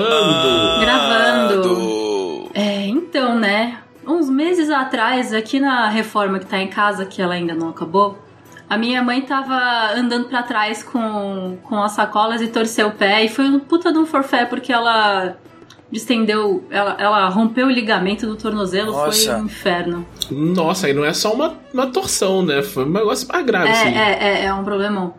Gravando! Gravando! É, então, né? Uns meses atrás, aqui na reforma que tá em casa, que ela ainda não acabou, a minha mãe tava andando para trás com, com as sacolas e torceu o pé. E foi um puta de um forfé, porque ela distendeu, ela, ela rompeu o ligamento do tornozelo, Nossa. foi um inferno. Nossa, aí não é só uma, uma torção, né? Foi um negócio mais grave, assim. É, é, é, é um problemão.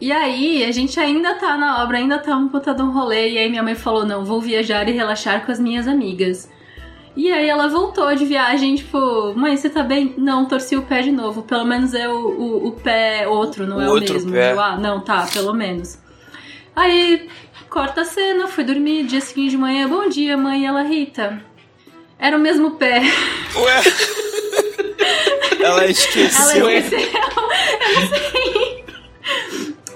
E aí, a gente ainda tá na obra, ainda tá um puta de um rolê. E aí minha mãe falou, não, vou viajar e relaxar com as minhas amigas. E aí ela voltou de viagem, tipo, mãe, você tá bem? Não, torci o pé de novo. Pelo menos é o, o, o pé outro, não O é o mesmo. pé. Eu, ah, não, tá, pelo menos. Aí, corta a cena, fui dormir, dia seguinte de manhã, bom dia, mãe, ela, Rita. Era o mesmo pé. Ué? Ela esqueceu. Ela esqueceu. Eu sei.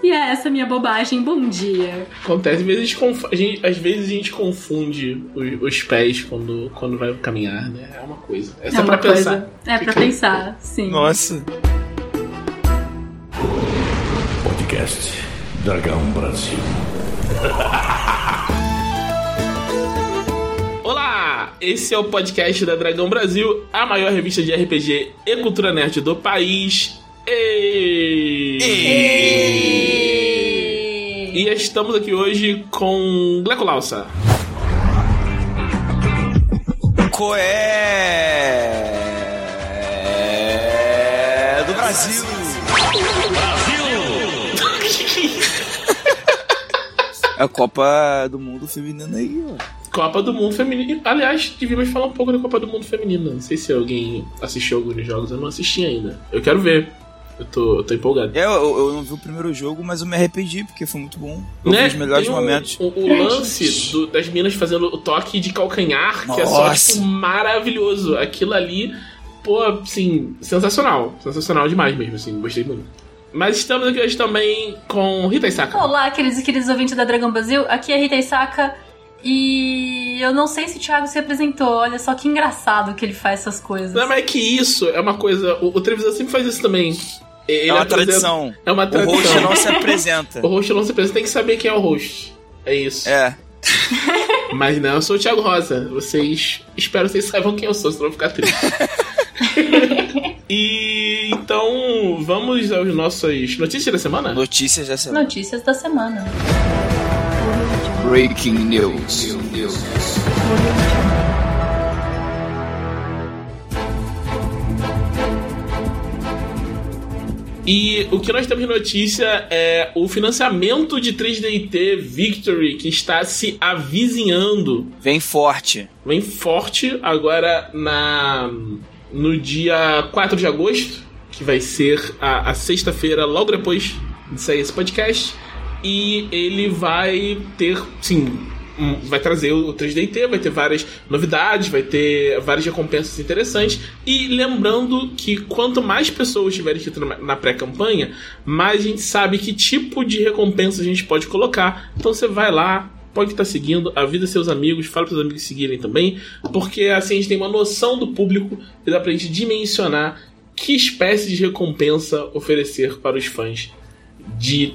E é essa minha bobagem. Bom dia. Acontece, às vezes a gente, conf- a gente- às vezes a gente confunde os, os pés quando, quando vai caminhar, né? É uma coisa. Essa é, uma pra coisa. pensar. É pra Fica- pensar, sim. Nossa. Podcast Dragão Brasil. Olá! Esse é o podcast da Dragão Brasil, a maior revista de RPG e cultura nerd do país. E... E estamos aqui hoje com Gleco Lausa. Coé do Brasil. É a Copa do Mundo Feminina aí, ó. Copa do Mundo Feminino. Aliás, devíamos falar um pouco da Copa do Mundo Feminina. Não sei se alguém assistiu alguns jogos, eu não assisti ainda. Eu quero ver. Eu tô, eu tô empolgado. É, eu, eu não vi o primeiro jogo, mas eu me arrependi, porque foi muito bom. Vi Né? os melhores Tem momentos. O, o lance do- das minas fazendo o toque de calcanhar, que é só Nossa. tipo, maravilhoso. Aquilo ali, pô, assim, sensacional. Sensacional demais mesmo, assim, gostei muito. Mas estamos aqui hoje também com Rita Isaka. Olá, queridos e queridos ouvintes da Dragão Brasil. Aqui é Rita Isaka. E eu não sei se o Thiago se apresentou. Olha só que engraçado que ele faz essas coisas. Não, mas é que isso é uma coisa. O, o televisor sempre faz isso também. Ele É uma apresenta- tradição. É uma O tradição. host não se apresenta. O host não se apresenta, tem que saber quem é o host. É isso. É. Mas não, eu sou o Thiago Rosa. Vocês. Espero que vocês saibam quem eu sou, senão eu vou ficar triste. e então, vamos às nossas notícias da semana? Notícias da semana. Notícias da semana. Breaking News. E o que nós temos de notícia é o financiamento de 3DT Victory, que está se avizinhando. Vem forte. Vem forte agora na no dia 4 de agosto, que vai ser a, a sexta-feira, logo depois de sair esse podcast. E ele vai ter, sim, vai trazer o 3DT, vai ter várias novidades, vai ter várias recompensas interessantes. E lembrando que quanto mais pessoas estiverem inscritas na- pré-campanha, mais a gente sabe que tipo de recompensa a gente pode colocar. Então você vai lá, pode estar seguindo, avisa seus amigos, fala para os amigos seguirem também, porque assim a gente tem uma noção do público e dá pra gente dimensionar que espécie de recompensa oferecer para os fãs de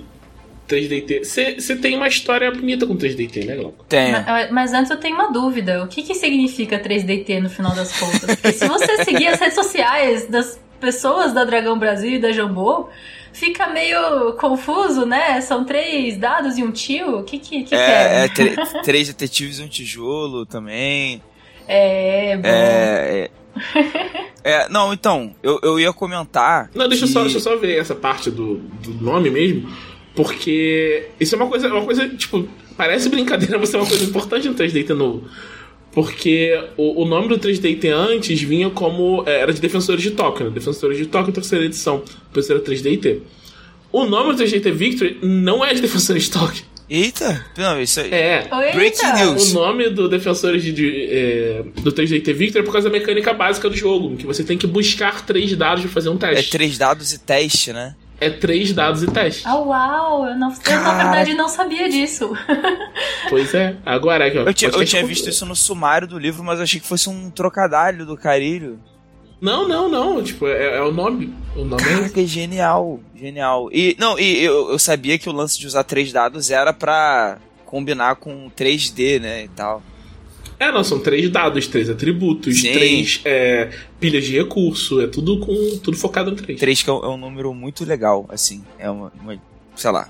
3DT. Você tem uma história bonita com 3DT, né, Glauco? Tem. Ma- Mas antes eu tenho uma dúvida. O que, que significa 3DT no final das contas? Porque se você seguir as redes sociais das pessoas da Dragão Brasil e da Jambô, fica meio confuso, né? São três dados e um tio. O que que, que É, é tre- três detetives e um tijolo também. É, bom. É. É, é, não, então, eu, eu ia comentar. Não, deixa, eu que- só, deixa eu só ver essa parte do, do nome mesmo, porque isso é uma coisa, uma coisa, tipo, parece brincadeira, mas é uma coisa importante no 3DT novo. Porque o, o nome do 3DT antes vinha como. é, Era de Defensores de Tóquio, né? Defensores de Tóquio, terceira edição. Depois era 3DT. O nome do 3DT Victory não é de Defensores de Tóquio. Eita! Não, isso aí. É. Breaking news. O nome do Defensores de, de, é, do 3DT Victory é por causa da mecânica básica do jogo, que você tem que buscar três dados para fazer um É teste. três dados e teste, né? É três dados e teste. Ah, uau! Eu, não, eu, na verdade, não sabia disso. Pois é. Agora aqui, ó. Eu, tinha- eu tinha visto isso no sumário do livro, mas eu achei que fosse um trocadilho do carilho. Não, não, não. Tipo, é, é o nome. O nome é. Caraca, genial, genial. E não, e eu, eu sabia que o lance de usar três dados era pra combinar com 3D, né, e tal. É, não, são três dados, três atributos, Sim. três é, pilhas de recurso, é tudo com tudo focado em três. 3 que é um, é um número muito legal, assim. É uma, uma- sei lá,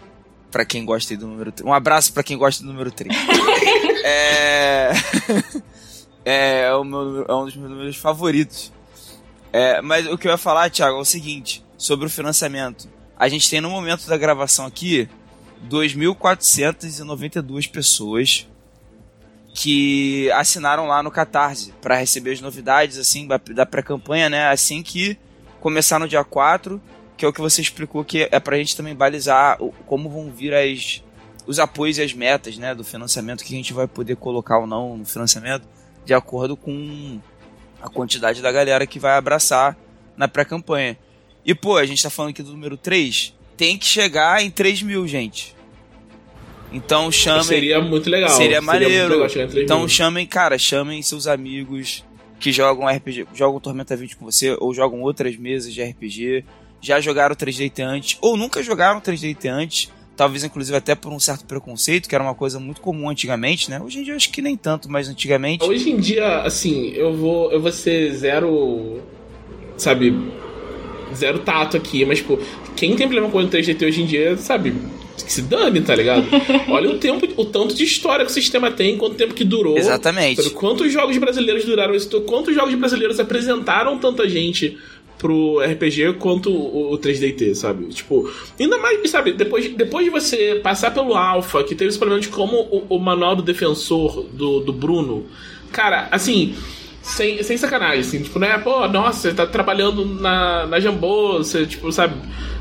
pra quem gosta aí do número 3. Um abraço pra quem gosta do número 3. é... é, é, o meu é um dos meus números favoritos. É, mas o que eu ia falar, Thiago, é o seguinte, sobre o financiamento. A gente tem no momento da gravação aqui 2.492 pessoas que assinaram lá no Catarse pra receber as novidades assim da- pré-campanha, né? Assim que começar no dia 4, que é o que você explicou que é pra gente também balizar como vão vir as os apoios e as metas, né, do financiamento que a gente vai poder colocar ou não no financiamento de acordo com a quantidade da galera que vai abraçar na pré-campanha. E pô, a gente tá falando aqui do número 3, tem que chegar em 3 mil, gente. Então chame. Seria muito legal. Seria muito maneiro. legal Então mil. chamem, cara, chamem seus amigos que jogam RPG, jogam Tormenta 20 com você, ou jogam outras mesas de RPG, já jogaram 3DT antes, ou nunca jogaram 3DT antes, talvez inclusive até por um certo preconceito, que era uma coisa muito comum antigamente, né? Hoje em dia eu acho que nem tanto, mas antigamente. Hoje em dia, assim, eu vou, eu vou ser zero. Sabe? Zero tato aqui, mas, tipo, quem tem problema com o 3GT hoje em dia, sabe? Que se dane, tá ligado? Olha o tempo, o tanto de história que o sistema tem, quanto tempo que durou. Exatamente. Sabe? Quantos jogos brasileiros duraram isso? Quantos jogos brasileiros apresentaram tanta gente pro RPG quanto o, o 3DT, sabe? Tipo, ainda mais, sabe, depois, depois de você passar pelo Alpha, que teve esse problema de como o, o manual do defensor do, do Bruno, cara, assim. Sem, sem sacanagem, assim, tipo, né? Pô, nossa, você tá trabalhando na, na Jambô, você, tipo, sabe?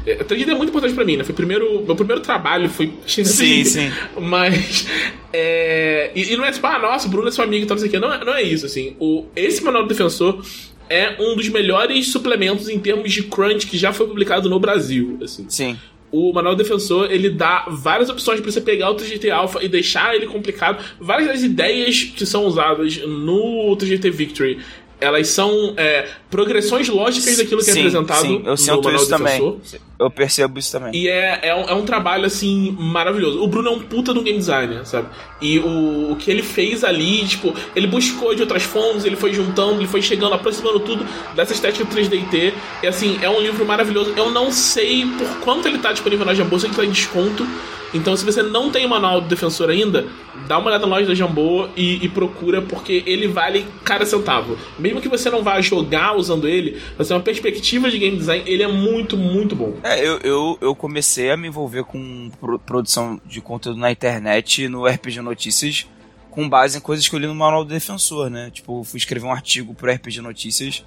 É, 3D é muito importante pra mim, né? Foi o primeiro. Meu primeiro trabalho foi. Sim, sim. Mas. É, e, e não é tipo, ah, nossa, o Bruno é seu amigo e tal, não sei o quê. Não, é- não é isso, assim. O, esse manual do defensor é um dos melhores suplementos em termos de crunch que já foi publicado no Brasil, assim. Sim. O Manual Defensor, ele dá várias opções pra você pegar o 3GT Alpha e deixar ele complicado. Várias das ideias que são usadas no 3GT Victory, elas são é, progressões lógicas daquilo que é Sim, apresentado sim, eu no sinto isso também. Eu percebo isso também. E é, é, um, é um trabalho, assim, maravilhoso. O Bruno é um puta do game designer, sabe? E o, o que ele fez ali, tipo, ele buscou de outras fontes, ele foi juntando, ele foi chegando, aproximando tudo dessa estética 3DT. E, assim, é um livro maravilhoso. Eu não sei por quanto ele tá disponível na Jambô, sei que tá em desconto. Então, se você não tem o manual do defensor ainda, dá uma olhada na loja da Jambô e, e procura, porque ele vale cada centavo. Mesmo que você não vá jogar usando ele, você tem uma perspectiva de game design, ele é muito, muito bom. É, eu, eu, eu comecei a me envolver com pro- produção de conteúdo na internet no RPG Notícias com base em coisas que eu li no Manual do Defensor, né? Tipo, fui escrever um artigo pro RPG Notícias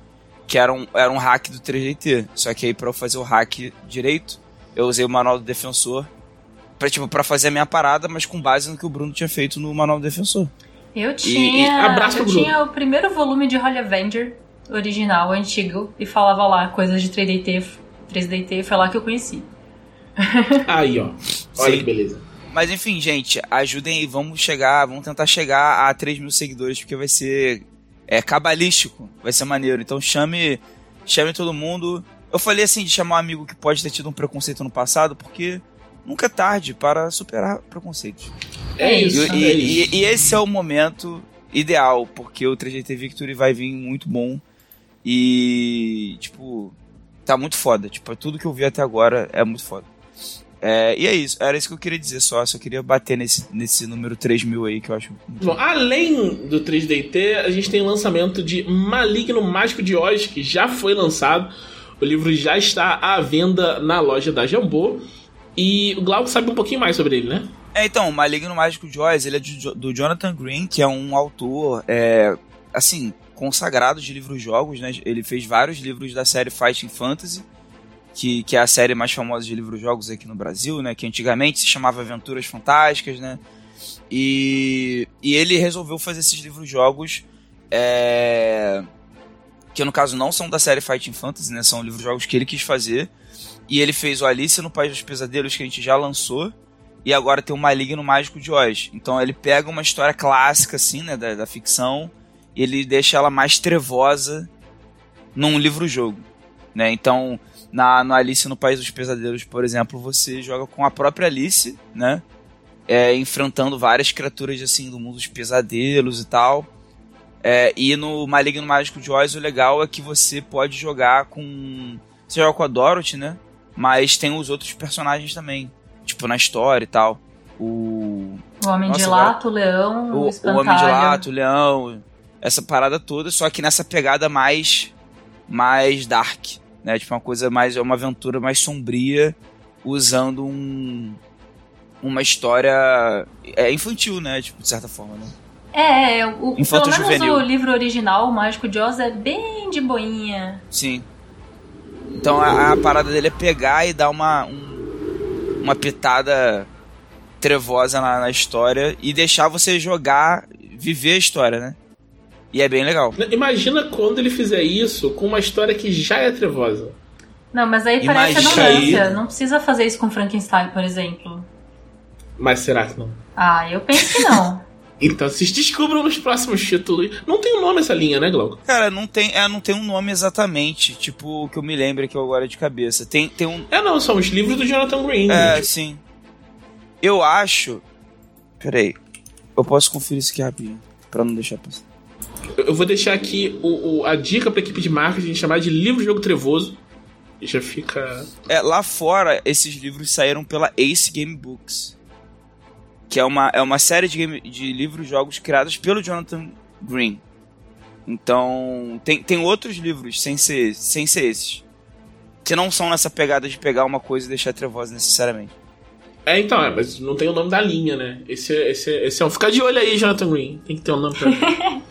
que era um, era um hack do 3DT. Só que aí pra eu fazer o hack direito, eu usei o Manual do Defensor pra, tipo, pra fazer a minha parada, mas com base no que o Bruno tinha feito no Manual do Defensor. Eu tinha, e abraço eu Bruno. tinha o primeiro volume de Holy Avenger original, antigo, e falava lá coisas de 3DT, 3DT, foi lá que eu conheci. Aí, ó. Olha Sim. que beleza. Mas enfim, gente, ajudem aí, vamos chegar, vamos tentar chegar a 3 mil seguidores, porque vai ser é, cabalístico, vai ser maneiro. Então chame, chame todo mundo. Eu falei assim de chamar um amigo que pode ter tido um preconceito no passado, porque nunca é tarde para superar preconceitos. É É E, isso. e- é e- isso. e esse é o momento ideal, porque o 3GT Victory vai vir muito bom e, tipo, tá muito foda. Tipo, tudo que eu vi até agora é muito foda. É, e é isso, era isso que eu queria dizer só. Só queria bater nesse, nesse número 3 mil aí que eu acho. muito Bom, além do 3DT, a gente tem o lançamento de Maligno Mágico de Oz, que já foi lançado. O livro já está à venda na loja da Jambô. E o Glauco sabe um pouquinho mais sobre ele, né? É, então, o Maligno Mágico Oz, ele é de do Jonathan Green, que é um autor, é, assim, consagrado de livros-jogos, né? Ele fez vários livros da série Fighting Fantasy, que, que é a série mais famosa de livros-jogos aqui no Brasil, né? Que antigamente se chamava Aventuras Fantásticas, né? E, e ele resolveu fazer esses livros-jogos, é, que no caso não são da série Fighting Fantasy, né? São livros-jogos que ele quis fazer. E ele fez o Alice no País dos Pesadelos, que a gente já lançou e agora tem o Maligno Mágico de Oz. Então ele pega uma história clássica, assim, né, da, da ficção, e ele deixa ela mais trevosa num livro-jogo, né? Então, na, no Alice no País dos Pesadelos, por exemplo, você joga com a própria Alice, né? é, enfrentando várias criaturas assim do mundo dos pesadelos e tal. É, e no Maligno Mágico de Oz, o legal é que você pode jogar com. Você joga com a Dorothy, né? Mas tem os outros personagens também. Tipo, na história e tal. O. O Homem Nossa, de Lato, o Leão, o, O, o. Homem de Lato, o Leão. Essa parada toda, só que nessa pegada mais. mais dark. Né? Tipo, uma coisa mais. uma aventura mais sombria, usando um. uma história. É infantil, né? Tipo, de certa forma, né? É, é, o, Infanto pelo menos juvenil. o livro original, o Mágico de Oz, é bem de boinha. Sim. Então a, a parada dele é pegar e dar uma, um- uma pitada trevosa na, na história e deixar você jogar, viver a história, né? E é bem legal. Imagina quando ele fizer isso com uma história que já é trevosa. Não, mas aí parece Imagina redundância. aí. Não precisa fazer isso com Frankenstein, por exemplo. Mas será que não? Ah, eu penso que não. Então, vocês descubram nos próximos títulos. Não tem um nome essa linha, né, Glauco? Cara, não tem, é, não tem um nome exatamente, tipo, que eu me lembre aqui agora de cabeça. Tem, tem um. É, não, são os livros do Jonathan Green. É, sim. Eu acho. Peraí. Eu posso conferir isso aqui rapidinho. Pra não deixar passar. Eu vou deixar aqui o, o- a dica pra equipe de marketing chamar de livro jogo trevoso. E já fica. É, lá fora, esses livros saíram pela Ace Game Books. Que é uma, é uma série de, game- de livros jogos criados pelo Jonathan Green. Então, tem, tem outros livros sem ser, sem ser esses. Que não são nessa pegada de pegar uma coisa e deixar trevosa necessariamente. É, então, é, mas não tem o nome da linha, né? Esse, é- esse, esse é um. Fica de olho aí, Jonathan Green. Tem que ter um nome pra.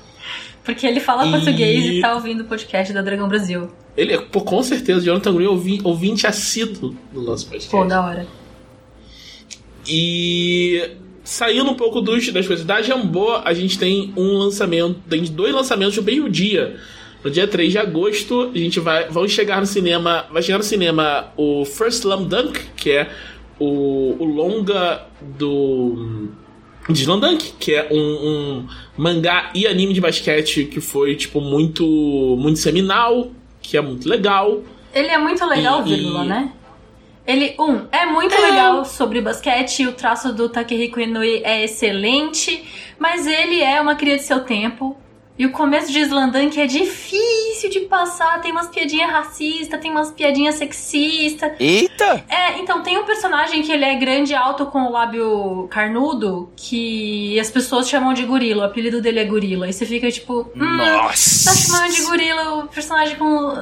Porque ele fala E- português e tá ouvindo o podcast da Dragão Brasil. Ele é, pô, com certeza, Jonathan Green é ouvi, ouvinte assíduo do nosso podcast. Pô, da hora. E saindo um pouco dos, das coisas da Jambô, a gente tem um lançamento, tem dois lançamentos no mesmo dia. No dia 3 de agosto, a gente vai vão chegar no cinema, vai chegar no cinema o First Slam Dunk, que é o, o longa do de Slam Dunk, que é um, um mangá e anime de basquete que foi tipo muito muito seminal, que é muito legal. Ele é muito legal, E- vírgula, né? Ele, um, é muito legal sobre basquete, o traço do Takehiko Inoue é excelente, mas ele é uma cria de seu tempo. E o começo de Slandunk é difícil de passar, tem umas piadinhas racistas, tem umas piadinhas sexistas. Eita! É, então tem um personagem que ele é grande e alto com o lábio carnudo, que as pessoas chamam de gorila, o apelido dele é gorila. E você fica tipo, hum, Nossa! tá chamando de gorila o personagem com.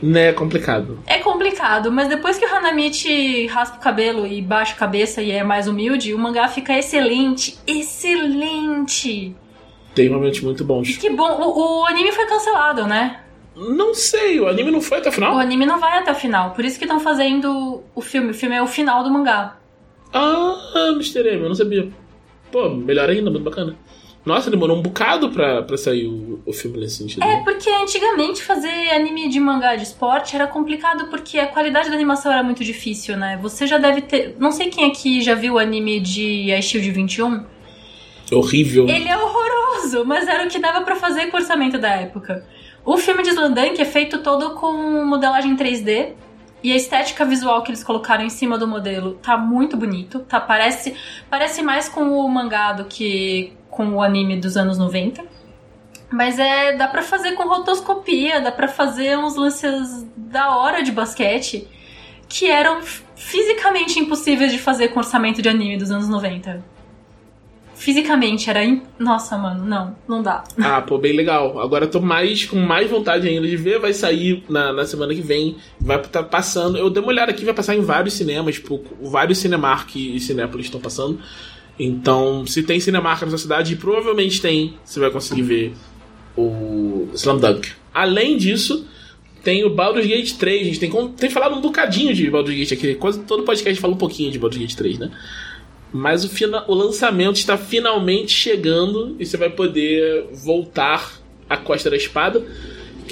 Né, é complicado. É complicado, mas depois que o Hanamichi raspa o cabelo e baixa a cabeça e é mais humilde, o mangá fica excelente. Excelente! Tem momentos muito bons. Que bom, o, o anime foi cancelado, né? Não sei, o anime não foi até o final? O anime não vai até o final, por isso que estão fazendo o filme. O filme é o final do mangá. Ah, Mr. M, eu não sabia. Pô, melhor ainda, muito bacana. Nossa, demorou um bocado pra, pra sair o, o filme nesse sentido. É, porque antigamente fazer anime de mangá de esporte era complicado porque a qualidade da animação era muito difícil, né? Você já deve ter. Não sei quem aqui já viu o anime de A Shield 21. Horrível. Ele é horroroso, mas era o que dava pra fazer com o orçamento da época. O filme de Slandank é feito todo com modelagem 3D. E a estética visual que eles colocaram em cima do modelo tá muito bonito. Tá, parece, parece mais com o mangá do que com o anime dos anos 90. Mas é, dá pra fazer com rotoscopia, dá pra fazer uns lances da hora de basquete que eram fisicamente impossíveis de fazer com orçamento de anime dos anos 90. Fisicamente era. im- Nossa, mano, não, não dá. Ah, pô, bem legal. Agora eu tô mais, com mais vontade ainda de ver. Vai sair na, na semana que vem. Vai estar passando. Eu dei uma olhada aqui, vai passar em vários cinemas. Tipo, vários Cinemark e Cinépolis estão passando. Então, se tem Cinemark na sua cidade, provavelmente tem, você vai conseguir ver o Slam Dunk. Além disso, tem o Baldur's Gate 3. A gente tem, tem falado um bocadinho de Baldur's Gate aqui. Quase todo podcast fala um pouquinho de Baldur's Gate 3, né? Mas o, fina- o lançamento está finalmente chegando e você vai poder voltar à Costa da Espada.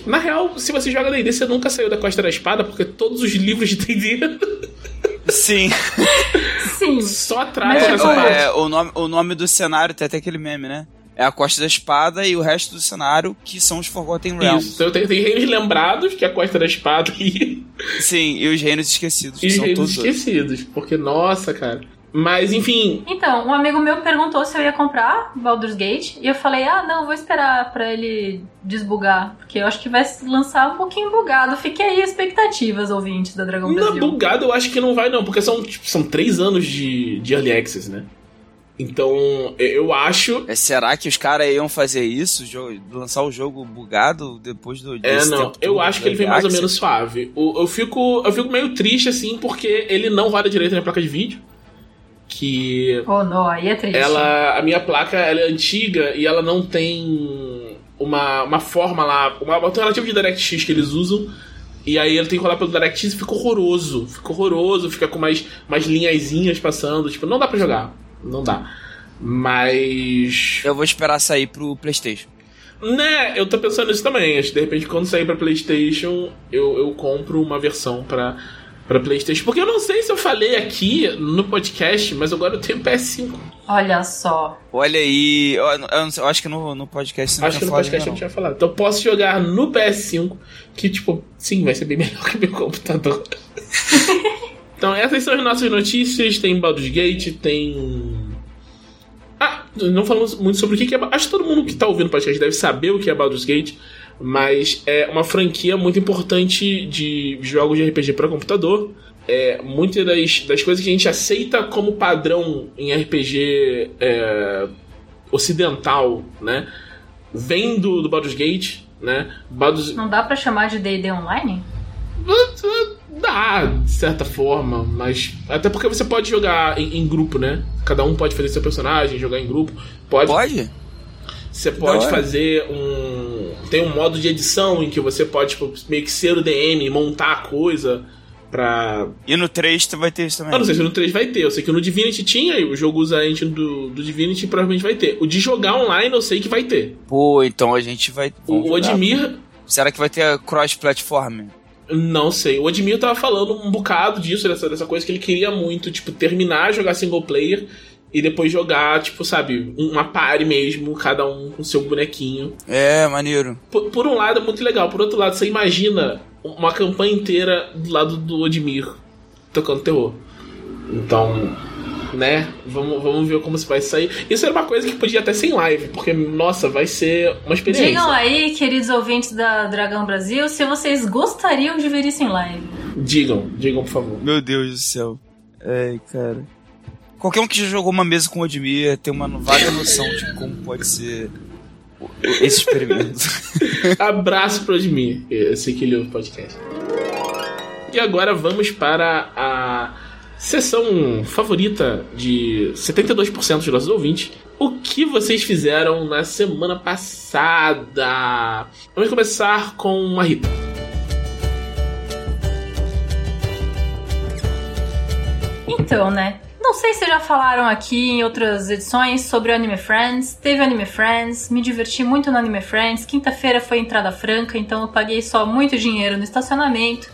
Na real, se você joga D&D, você nunca saiu da Costa da Espada, porque todos os livros de D&D Sim. Sim. só Mas, É, essa parte. é, o, nome, o nome do cenário tem até aquele meme, né? É a Costa da Espada e o resto do cenário que são os Forgotten Realms. Isso, então tem, tem reinos lembrados, que é a Costa da Espada, e, Sim, e os Reinos Esquecidos, que e são reinos outros. esquecidos. Porque, nossa, cara. Mas, enfim. Então, um amigo meu perguntou se eu ia comprar Baldur's Gate. E eu falei, ah, não, vou esperar pra ele desbugar. Porque eu acho que vai se lançar um pouquinho bugado. Fique aí expectativas, ouvintes da Dragão Não, Brasil. bugado eu acho que não vai, não, porque são, tipo, são três anos de, de early access, né? Então, eu acho. É, será que os caras iam fazer isso? Lançar o jogo bugado depois do. É, não. tempo Eu todo acho que ele vem mais ou menos suave. O- Eu fico, eu fico meio triste, assim, porque ele não roda direito na placa de vídeo. Que Oh, não, aí é triste. ela. A minha placa ela é antiga e ela não tem uma, uma forma lá, uma alternativa de DirectX que eles usam. E aí ele tem que rolar pelo DirectX e fica horroroso. Fica horroroso, fica com mais, mais linhazinhas passando. Tipo, não dá pra jogar. Não dá. Mas. Eu vou esperar sair pro PlayStation. Né, eu tô pensando nisso também. Acho que de repente quando sair pra PlayStation, eu, eu compro uma versão pra, pra PlayStation. Porque eu não sei se eu falei aqui no podcast, mas agora eu tenho PS5. Olha só. Olha aí, eu, eu eu acho que no, no podcast você não Acho que no falado podcast eu ainda não tinha falado. Então eu posso jogar no PS5, que, tipo, sim, vai ser bem melhor que meu computador. então, essas são as nossas notícias. Tem Baldur's Gate, tem. Ah, não falamos muito sobre o que que é. Acho que todo mundo que tá ouvindo o podcast deve saber o que é Baldur's Gate. Mas é uma franquia muito importante de jogos de RPG para computador. É, muitas das, das coisas que a gente aceita como padrão em RPG é, ocidental, né? Vem do, do Baldur's Gate, né? Baldur's, Não dá pra chamar de D&D Online? Dá, de certa forma, mas. Até porque você pode jogar em, em grupo, né? Cada um pode fazer seu personagem, jogar em grupo. Pode. Pode? Você pode fazer um. Tem um modo de edição em que você pode, tipo, meio que ser o DM, montar a coisa pra. E no 3 tu vai ter isso também. Eu não sei se no 3 vai ter. Eu sei que no Divinity tinha, e o jogo usa a engine do, do Divinity provavelmente vai ter. O de jogar online eu sei que vai ter. Pô, então a gente vai. O, o. Admir, Será que vai ter cross-platform? Não sei. O Admir tava falando um bocado disso, dessa, dessa coisa que ele queria muito, tipo, terminar, jogar single player e depois jogar, tipo, sabe, uma party mesmo, cada um com seu bonequinho. É, maneiro. Por, por um lado é muito legal, por outro lado, você imagina uma campanha inteira do lado do Admir tocando terror. Então, né, vamos, vamos ver como isso vai sair. Isso era uma coisa que podia até ser em live, porque, nossa, vai ser uma experiência. Digam aí, queridos ouvintes da Dragão Brasil, se vocês gostariam de ver isso em live. Digam, digam, por favor. Meu Deus do céu. Ai, cara. Qualquer um que já jogou uma mesa com o Admir tem uma vaga noção de como pode ser esse experimento. Abraço pro Admir. Eu sei que ele ouve o podcast. E agora vamos para a sessão favorita de 72% dos nossos ouvintes. O que vocês fizeram na semana passada? Vamos começar com a Rita. Então, né? Não sei se já falaram aqui em outras edições sobre o Anime Friends. Teve Anime Friends, me diverti muito no Anime Friends. Quinta-feira foi entrada franca, então eu paguei só muito dinheiro no estacionamento.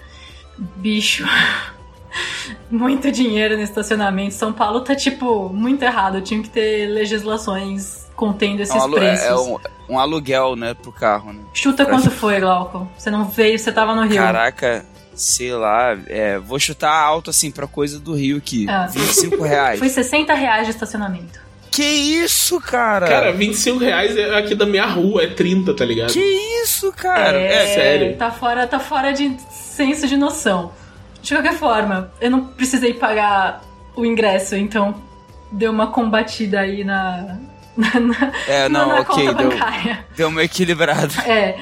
Bicho. muito dinheiro no estacionamento. São Paulo tá, tipo, muito errado. Tinha que ter legislações contendo É esses um, alu- preços. é um- um aluguel, né, pro carro, né? Chuta quanto foi, Glauco. Você não veio, você tava no Rio. Caraca, sei lá, é, vou chutar alto assim pra coisa do Rio aqui. Ah. 25 reais. Foi 60 reais de estacionamento. Que isso, cara? Cara, 25 reais é aqui da minha rua, é 30, tá ligado? que isso, cara? é, sério. Tá fora, tá fora de senso de noção. De qualquer forma, eu não precisei pagar o ingresso, então deu uma combatida aí na. na, na- É, não, na ok, conta deu, bancária. deu uma equilibrada. É.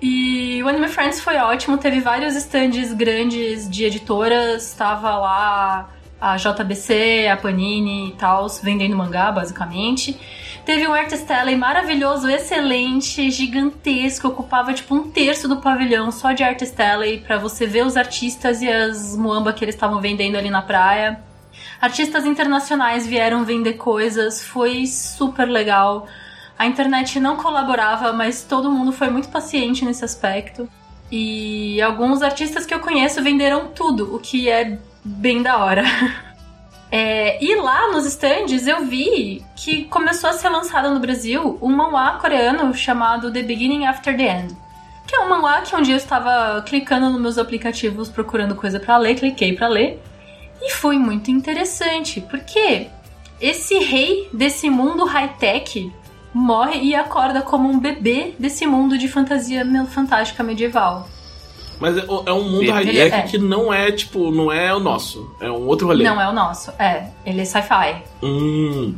E o Anime Friends foi ótimo, teve vários stands grandes de editoras, tava lá a JBC, a Panini e tal, vendendo mangá, basicamente. Teve um Artist Alley maravilhoso, excelente, gigantesco, ocupava tipo um terço do pavilhão só de Artist Alley, pra você ver os artistas e as muamba que eles estavam vendendo ali na praia. Artistas internacionais vieram vender coisas, foi super legal. A internet não colaborava, mas todo mundo foi muito paciente nesse aspecto. E alguns artistas que eu conheço venderam tudo, o que é bem da hora. É, e lá nos stands eu vi que começou a ser lançado no Brasil um manhwa coreano chamado The Beginning After the End. Que é um manhwa que um dia eu estava clicando nos meus aplicativos procurando coisa pra ler, cliquei pra ler. E foi muito interessante, porque esse rei desse mundo high-tech morre e acorda como um bebê desse mundo de fantasia fantástica medieval. Mas é, é um mundo high-tech é. que não é, tipo, não é o nosso. É um outro rolê. Não é o nosso, é. Ele é sci-fi. Hum.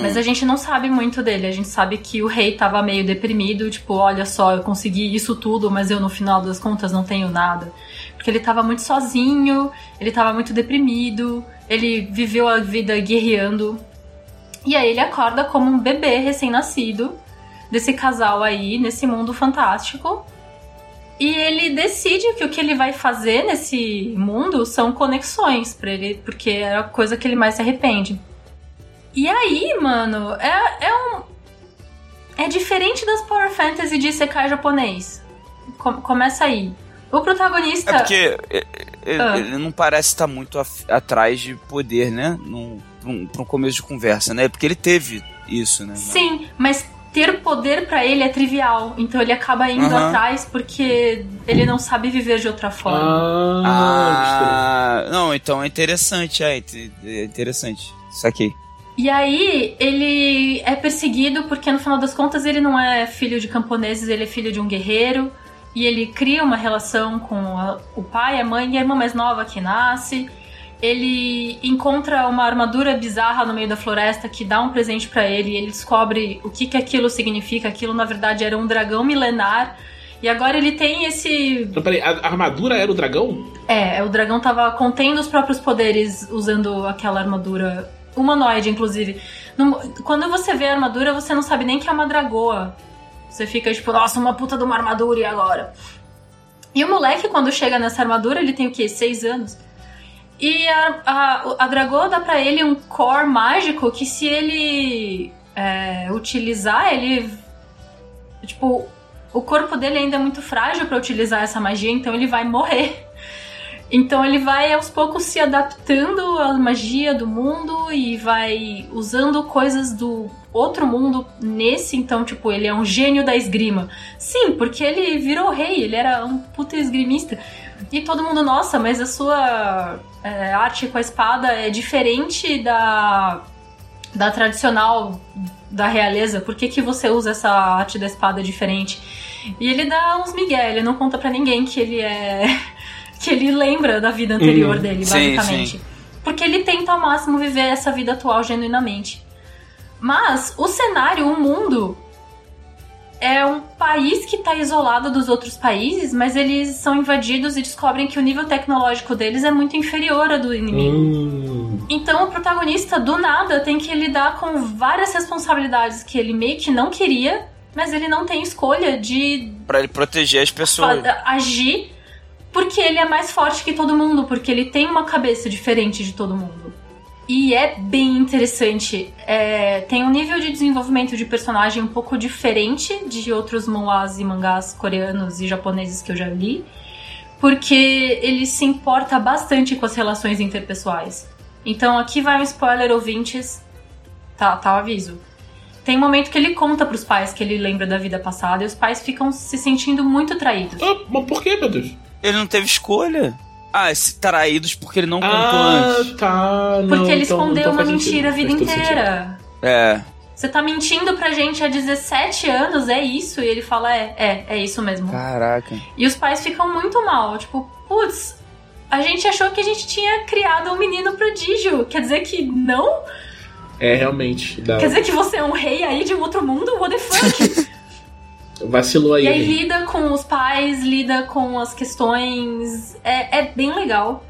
Mas a gente não sabe muito dele. A gente sabe que o rei tava meio deprimido, tipo, olha só, eu consegui isso tudo, mas eu no final das contas não tenho nada. Porque ele tava muito sozinho, ele tava muito deprimido, ele viveu a vida guerreando. E aí ele acorda como um bebê recém-nascido desse casal aí, nesse mundo fantástico. E ele decide que o que ele vai fazer nesse mundo são conexões para ele, porque é a coisa que ele mais se arrepende. E aí, mano, é, é um. É diferente das Power Fantasy de Sekai japonês. começa aí. O protagonista. É porque ele, ah. ele não parece estar muito atrás de poder, né? Num, pra um começo de conversa, né? Porque ele teve isso, né? Sim, mas ter poder para ele é trivial. Então ele acaba indo uhum. atrás porque ele não sabe viver de outra forma. Ah, ah não, então é interessante, é, é interessante. Isso aqui. E aí ele é perseguido porque no final das contas ele não é filho de camponeses, ele é filho de um guerreiro. E ele cria uma relação com a, o pai, a mãe e a irmã mais nova que nasce ele encontra uma armadura bizarra no meio da floresta que dá um presente para ele e ele descobre o que, que aquilo significa. Aquilo, na verdade, era um dragão milenar. E agora ele tem esse. Então, peraí, a armadura era o dragão? É, o dragão tava contendo os próprios poderes usando aquela armadura humanoide, inclusive. Quando você vê a armadura, você não sabe nem que é uma dragoa. Você fica tipo, nossa, uma puta de uma armadura e agora? E o moleque, quando chega nessa armadura, ele tem o quê? Seis anos. E a, a, a Dragô dá pra ele um core mágico que se ele é, utilizar, ele. Tipo, o corpo dele ainda é muito frágil para utilizar essa magia, então ele vai morrer. Então ele vai aos poucos se adaptando à magia do mundo e vai usando coisas do outro mundo nesse, então, tipo, ele é um gênio da esgrima. Sim, porque ele virou rei, ele era um puta esgrimista. E todo mundo, nossa, mas a sua é, arte com a espada é diferente da, da tradicional da realeza. Por que, que você usa essa arte da espada diferente? E ele dá uns migué, ele não conta para ninguém que ele é. que ele lembra da vida anterior uhum. dele, basicamente. Sim, sim. Porque ele tenta ao máximo viver essa vida atual genuinamente. Mas o cenário, o mundo, é um país que está isolado dos outros países, mas eles são invadidos e descobrem que o nível tecnológico deles é muito inferior ao do inimigo. Hum. Então o protagonista, do nada, tem que lidar com várias responsabilidades que ele meio que não queria, mas ele não tem escolha de. para ele proteger as pessoas. Agir, porque ele é mais forte que todo mundo, porque ele tem uma cabeça diferente de todo mundo. E é bem interessante. É, tem um nível de desenvolvimento de personagem um pouco diferente de outros manhwas e mangás coreanos e japoneses que eu já li. Porque ele se importa bastante com as relações interpessoais. Então aqui vai um spoiler, ouvintes. Tá, tá o aviso. Tem um momento que ele conta pros pais que ele lembra da vida passada e os pais ficam se sentindo muito traídos. Ah, mas por que, meu Deus? Ele não teve escolha. Ah, traídos porque ele não contou ah, antes. tá. Não, porque ele então, escondeu então uma mentira a vida inteira. É. Você tá mentindo pra gente há 17 anos, é isso? E ele fala, é, é, é isso mesmo. Caraca. E os pais ficam muito mal, tipo, putz, a gente achou que a gente tinha criado um menino prodígio. Quer dizer que não? É, realmente. Dá. Quer dizer que você é um rei aí de um outro mundo? What the fuck? Vacilou aí. E aí lida com os pais, lida com as questões. É, é bem legal.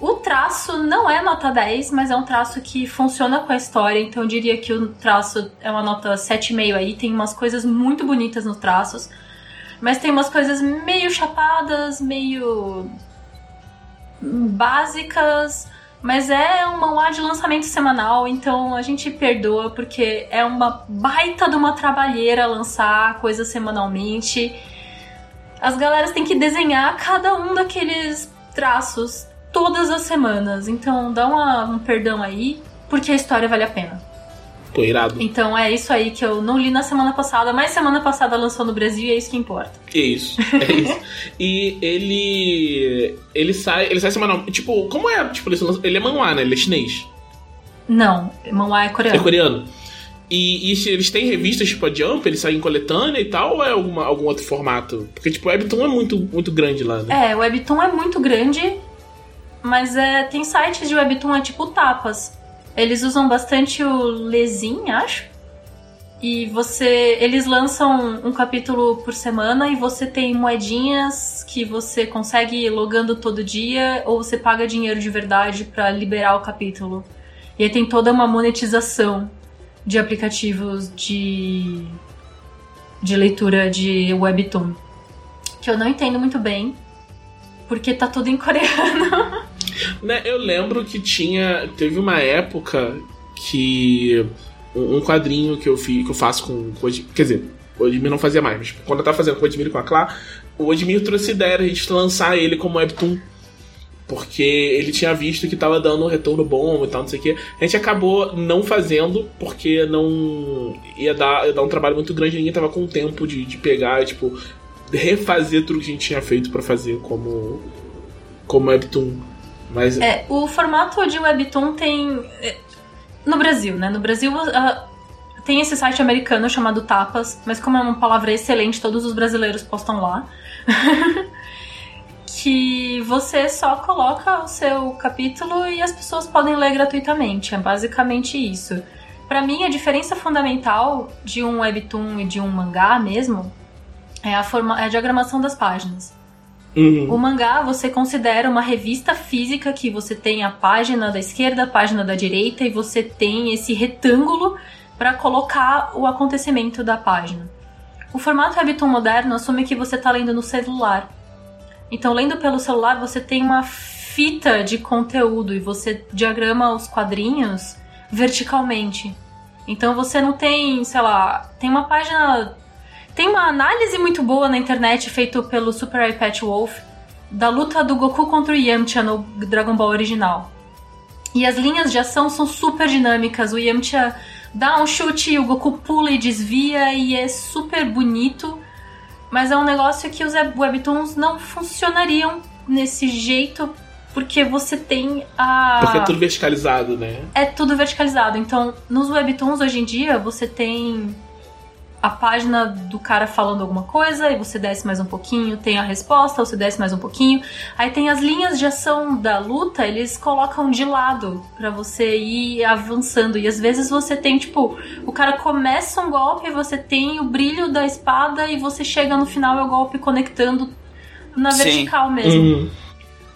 O traço não é nota 10, mas é um traço que funciona com a história, então eu diria que o traço é uma nota 7,5 aí. Tem umas coisas muito bonitas nos traços, mas tem umas coisas meio chapadas, meio básicas. Mas é um manhwa de lançamento semanal, então a gente perdoa porque é uma baita de uma trabalheira lançar coisas semanalmente. As galeras têm que desenhar cada um daqueles traços todas as semanas, então dá uma, um perdão aí, porque a história vale a pena. Pô, irado. Então é isso aí que eu não li na semana passada, mas semana passada lançou no Brasil e é isso que importa. É isso, é isso. e ele. Ele sai. Ele sai semanal. Tipo, como é? Tipo, ele, é manhwa, né? Ele é chinês. Não, manhwa é coreano. É coreano. E, e eles têm revistas tipo a Jump, eles saem em coletânea e tal, ou é alguma, algum outro formato? Porque, tipo, o Webtoon é muito, muito grande lá, né? É, o Webtoon é muito grande, mas é, tem sites de Webtoon, é tipo tapas. Eles usam bastante o Lezin, acho. E você. Eles lançam um capítulo por semana e você tem moedinhas que você consegue logando todo dia, ou você paga dinheiro de verdade para liberar o capítulo. E aí tem toda uma monetização de aplicativos de, de leitura de webtoon. Que eu não entendo muito bem, porque tá tudo em coreano. Né, eu lembro que tinha. Teve uma época que um quadrinho que eu, fiz, que eu faço com, Quer dizer, o Edmir não fazia mais, mas quando eu tava fazendo com o Edmir e com a Clá, o Edmir trouxe ideia a gente lançar ele como webtoon porque ele tinha visto que tava dando um retorno bom e tal, não sei o que. A gente acabou não fazendo, porque não ia dar, ia dar um trabalho muito grande, ninguém tava com tempo de, de pegar, tipo, refazer tudo que a gente tinha feito para fazer como, como Webtoon. Mas... É, o formato de Webtoon tem. É, no Brasil, né? No Brasil. Uh, tem esse site americano chamado Tapas, mas como é uma palavra excelente, todos os brasileiros postam lá. que você só coloca o seu capítulo e as pessoas podem ler gratuitamente. É basicamente isso. Para mim, a diferença fundamental de um webtoon e de um mangá mesmo é a, forma, é a diagramação das páginas. Uhum. O mangá você considera uma revista física que você tem a página da esquerda, a página da direita e você tem esse retângulo para colocar o acontecimento da página. O formato webtoon moderno assume que você está lendo no celular. Então, lendo pelo celular, você tem uma fita de conteúdo e você diagrama os quadrinhos verticalmente. Então você não tem, sei lá, tem uma página. Tem uma análise muito boa na internet feita pelo Super iPad Wolf da luta do Goku contra o Yamcha no Dragon Ball original. E as linhas de ação são super dinâmicas. O Yamcha dá um chute, o Goku pula e desvia e é super bonito. Mas é um negócio que os webtoons não funcionariam nesse jeito porque você tem a. Porque é tudo verticalizado, né? É tudo verticalizado. Então, nos webtoons hoje em dia, você tem a página do cara falando alguma coisa, e você desce mais um pouquinho, tem a resposta, você desce mais um pouquinho. Aí tem as linhas de ação da luta, eles colocam de lado para você ir avançando. E às vezes você tem, tipo, o cara começa um golpe, você tem o brilho da espada e você chega no final e o golpe conectando na Sim. vertical mesmo. Uhum.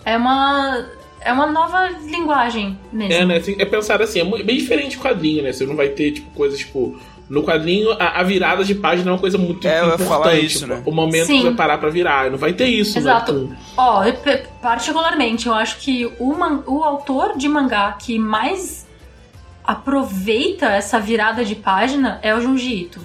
É uma é uma nova linguagem mesmo. É, né? Assim, é pensar assim, é bem diferente de quadrinho, né? Você não vai ter, tipo, coisas tipo no quadrinho, a, a, virada de página é uma coisa muito é, importante. falar isso, né? O momento Sim. que vai parar pra virar. Não vai ter isso, né? Exato. Ó, oh, particularmente, eu acho que o, man, o autor de mangá que mais aproveita essa virada de página é o Junji Ito.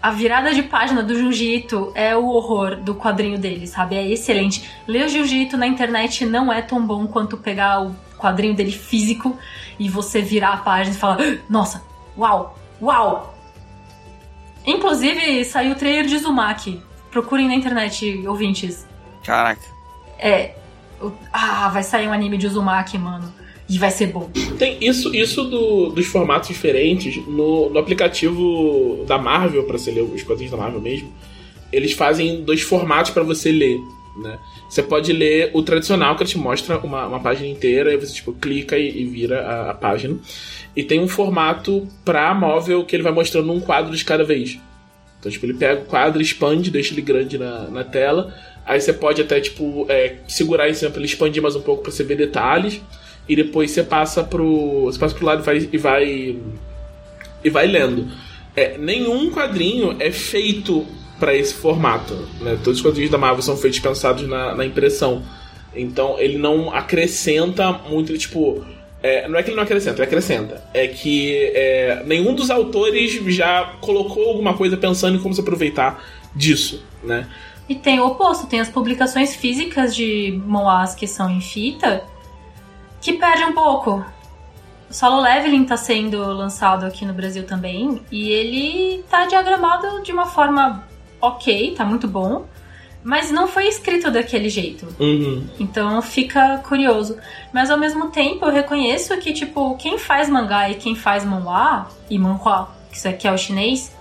A virada de página do Junji Ito é o horror do quadrinho dele, sabe? É excelente. Ler o Junji Ito na internet não é tão bom quanto pegar o quadrinho dele físico e você virar a página e falar: Nossa, uau, uau, Inclusive, saiu o trailer de Zumaki. Procurem na internet, ouvintes. Caraca. É. Ah, vai sair um anime de Uzumaki, mano. E vai ser bom. Tem isso, isso do, dos formatos diferentes no, no aplicativo da Marvel, para você ler os quadrinhos da Marvel mesmo. Eles fazem dois formatos para você ler. Né? Você pode ler o tradicional, que ele te mostra uma, uma página inteira, e você tipo, clica e, e vira a, a página. E tem um formato para móvel que ele vai mostrando um quadro de cada vez. Então, tipo, ele pega o quadro, expande, deixa ele grande na, na tela. Aí você pode até, tipo, é, segurar em cima pra ele expandir mais um pouco pra você ver detalhes. E depois você passa pro. Você passa pro lado e vai. E vai, e vai lendo. É, nenhum quadrinho é feito para esse formato. Né? Todos os quadrinhos da Marvel são feitos pensados na, na impressão. Então ele não acrescenta muito, tipo é, não é que ele não acrescenta, ele acrescenta. É que é, nenhum dos autores já colocou alguma coisa pensando em como se aproveitar disso, né? E tem o oposto, tem as publicações físicas de Moás que são em fita, que perde um pouco. Solo Leveling tá sendo lançado aqui no Brasil também. E ele tá diagramado de uma forma ok, tá muito bom. Mas não foi escrito daquele jeito. Uhum. Então fica curioso. Mas ao mesmo tempo eu reconheço que, tipo, quem faz mangá e quem faz manhwa e manhua, que isso aqui é o chinês,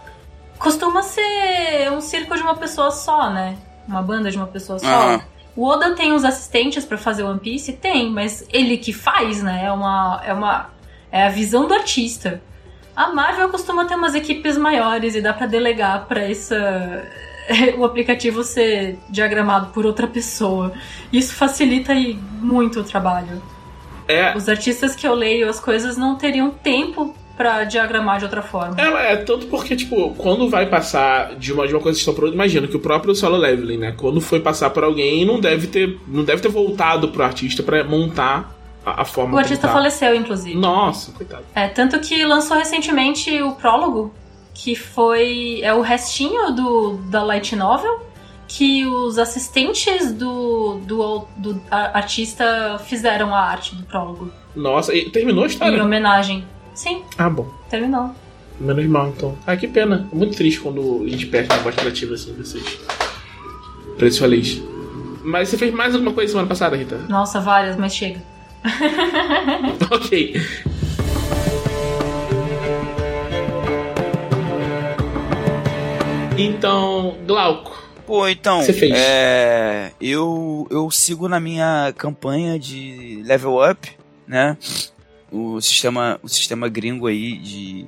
costuma ser um circo de uma pessoa só, né? Uma banda de uma pessoa só. Aham. O Oda tem os assistentes pra fazer One Piece? Tem, mas ele que faz, né? É uma. É uma. É a visão do artista. A Marvel costuma ter umas equipes maiores e dá pra delegar pra essa. O aplicativo ser diagramado por outra pessoa. Isso facilita aí muito o trabalho. É, Os artistas que eu leio as coisas não teriam tempo pra diagramar de outra forma. É, é tanto porque, tipo, quando vai passar de uma, de uma coisa para outra, imagina que o próprio solo leveling, né? Quando foi passar por alguém, não deve ter, não deve ter voltado pro artista pra montar a, a forma O artista tá. faleceu, inclusive. Nossa, coitado. É, tanto que lançou recentemente o prólogo, que foi é o restinho do da light novel que os assistentes do, do, do artista fizeram a arte do prólogo Nossa, e terminou a em história? homenagem. Sim, Ah, bom. terminou. Menos mal, então. Ah, que pena. É muito triste quando a gente perde uma voz criativa assim, desses. Pra esses rolês. Mas você fez mais alguma coisa semana passada, Rita? Nossa, várias, mas chega. ok. Então, Glauco. Pô, então, Você fez? é, eu, eu sigo na minha campanha de level up, né? O sistema, o sistema gringo aí de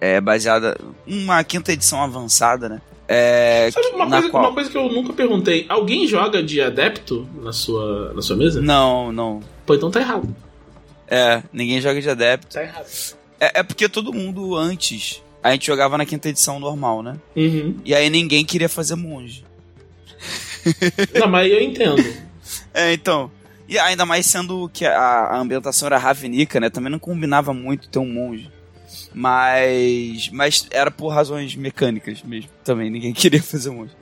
é baseada uma quinta edição avançada, né? É, Sabe uma coisa, qual? uma coisa que eu nunca perguntei? Alguém joga de adepto na sua, na sua mesa? Não, não. Pô, então tá errado. É, ninguém joga de adepto. Tá errado. É, é porque todo mundo antes a gente jogava na quinta edição normal, né? Uhum. E aí ninguém queria fazer monge. Não, mas eu entendo. É, então. E ainda mais sendo que a, a ambientação era ravnica, né? Também não combinava muito ter um monge. Mas. Mas era por razões mecânicas mesmo. Também ninguém queria fazer monge.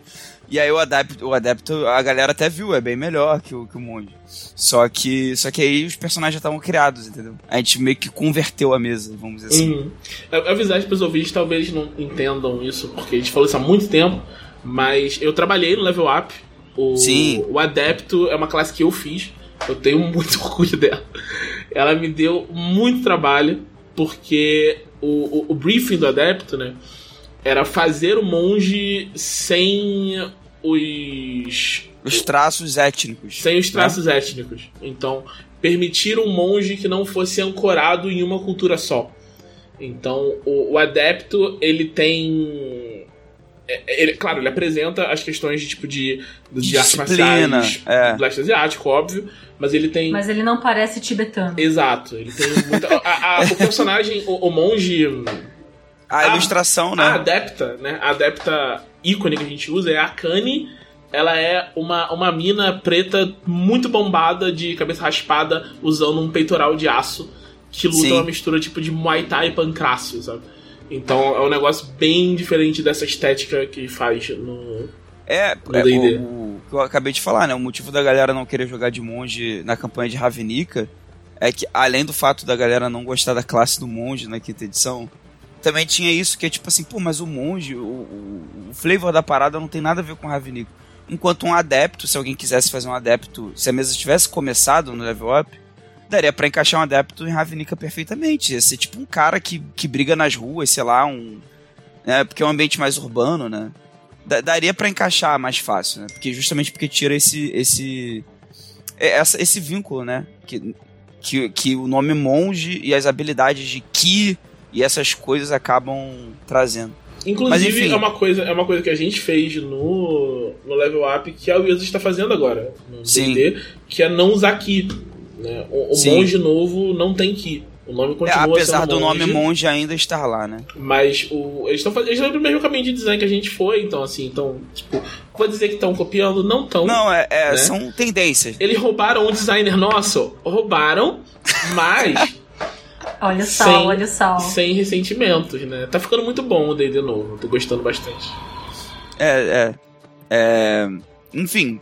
E aí o adepto, o adepto, a galera até viu, é bem melhor que o, que o monge. Só que. Só que aí os personagens já estavam criados, entendeu? A gente meio que converteu a mesa, vamos dizer assim. Uhum. Eu- Avisar para os ouvintes, talvez não entendam isso, porque a gente falou isso há muito tempo, mas eu trabalhei no Level Up. O, Sim. o Adepto é uma classe que eu fiz. Eu tenho muito orgulho dela. Ela me deu muito trabalho, porque o, o, o briefing do Adepto, né? Era fazer o monge sem os Os traços étnicos. sem os né? traços étnicos. Então, permitir um monge que não fosse ancorado em uma cultura só. Então, o, o adepto, ele tem. é- Ele, claro, ele apresenta as questões de tipo de, de artes marciais é. do leste asiático, óbvio, mas ele tem. Mas ele não parece tibetano. Exato, ele tem muita. a- a- o personagem, o, o monge. A Ah, ilustração, né? A adepta, né? A adepta ícone que a gente usa é a Kani. Ela é uma, uma mina preta muito bombada, de cabeça raspada, usando um peitoral de aço, que luta Sim. uma mistura tipo de Muay Thai e pancrácio, sabe? Então é um negócio bem diferente dessa estética que faz no. É, No é o, o que eu acabei de falar, né? O motivo da galera não querer jogar de monge na campanha de Ravnica é que, além do fato da galera não gostar da classe do monge na quinta edição, também tinha isso que é tipo assim, pô, mas o monge, o, o, o flavor da parada não tem nada a ver com Ravnica. Enquanto um adepto, se alguém quisesse fazer um adepto, se a mesa tivesse começado no level up, daria pra encaixar um adepto em Ravnica perfeitamente. Ia ser tipo um cara que, que briga nas ruas, sei lá, um. Né, porque é um ambiente mais urbano, né? Da- daria pra encaixar mais fácil, né? Porque justamente porque tira esse esse é, essa, esse vínculo, né? Que, que, que o nome monge e as habilidades de ki e essas coisas acabam trazendo. Inclusive, Mas, é, uma coisa, é uma coisa que a gente fez no, no Level Up que a Wizard está fazendo agora no Sim. D&D, que é não usar Ki. Né? O, o monge novo não tem Ki. O nome É, continua apesar sendo do nome monge. ainda estar lá, né? Mas o, eles estão fazendo no mesmo caminho de design que a gente foi, então assim, então, tipo, vou dizer que estão copiando, não estão. Não, é, é, Né? são tendências. Eles roubaram um designer nosso, roubaram, mas Olha o sal, Sem- olha o sal. sem ressentimentos, né? Tá ficando muito bom o D&D novo, tô gostando bastante. É, é, é. Enfim.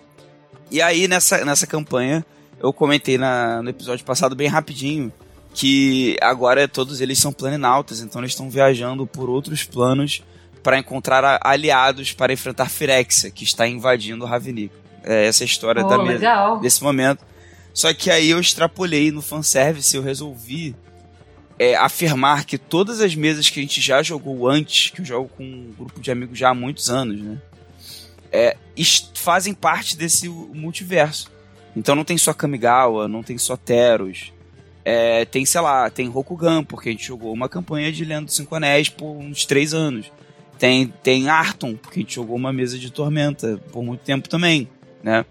E aí, nessa, nessa campanha, eu comentei na, no episódio passado bem rapidinho que agora todos eles são planinautas, então eles estão viajando por outros planos para encontrar aliados para enfrentar Firexia, que está invadindo Ravnica. É essa é a história Oh, da legal. desse momento. Só que aí eu extrapolei no fanservice, eu resolvi é, afirmar que todas as mesas que a gente já jogou antes, que eu jogo com um grupo de amigos já há muitos anos, né? É, fazem parte desse multiverso. Então não tem só Kamigawa, não tem só Teros. É, tem, sei lá, tem Rokugan, porque a gente jogou uma campanha de Lendo dos Cinco Anéis por uns três anos. Tem, tem Arton, porque a gente jogou uma mesa de Tormenta por muito tempo também, né?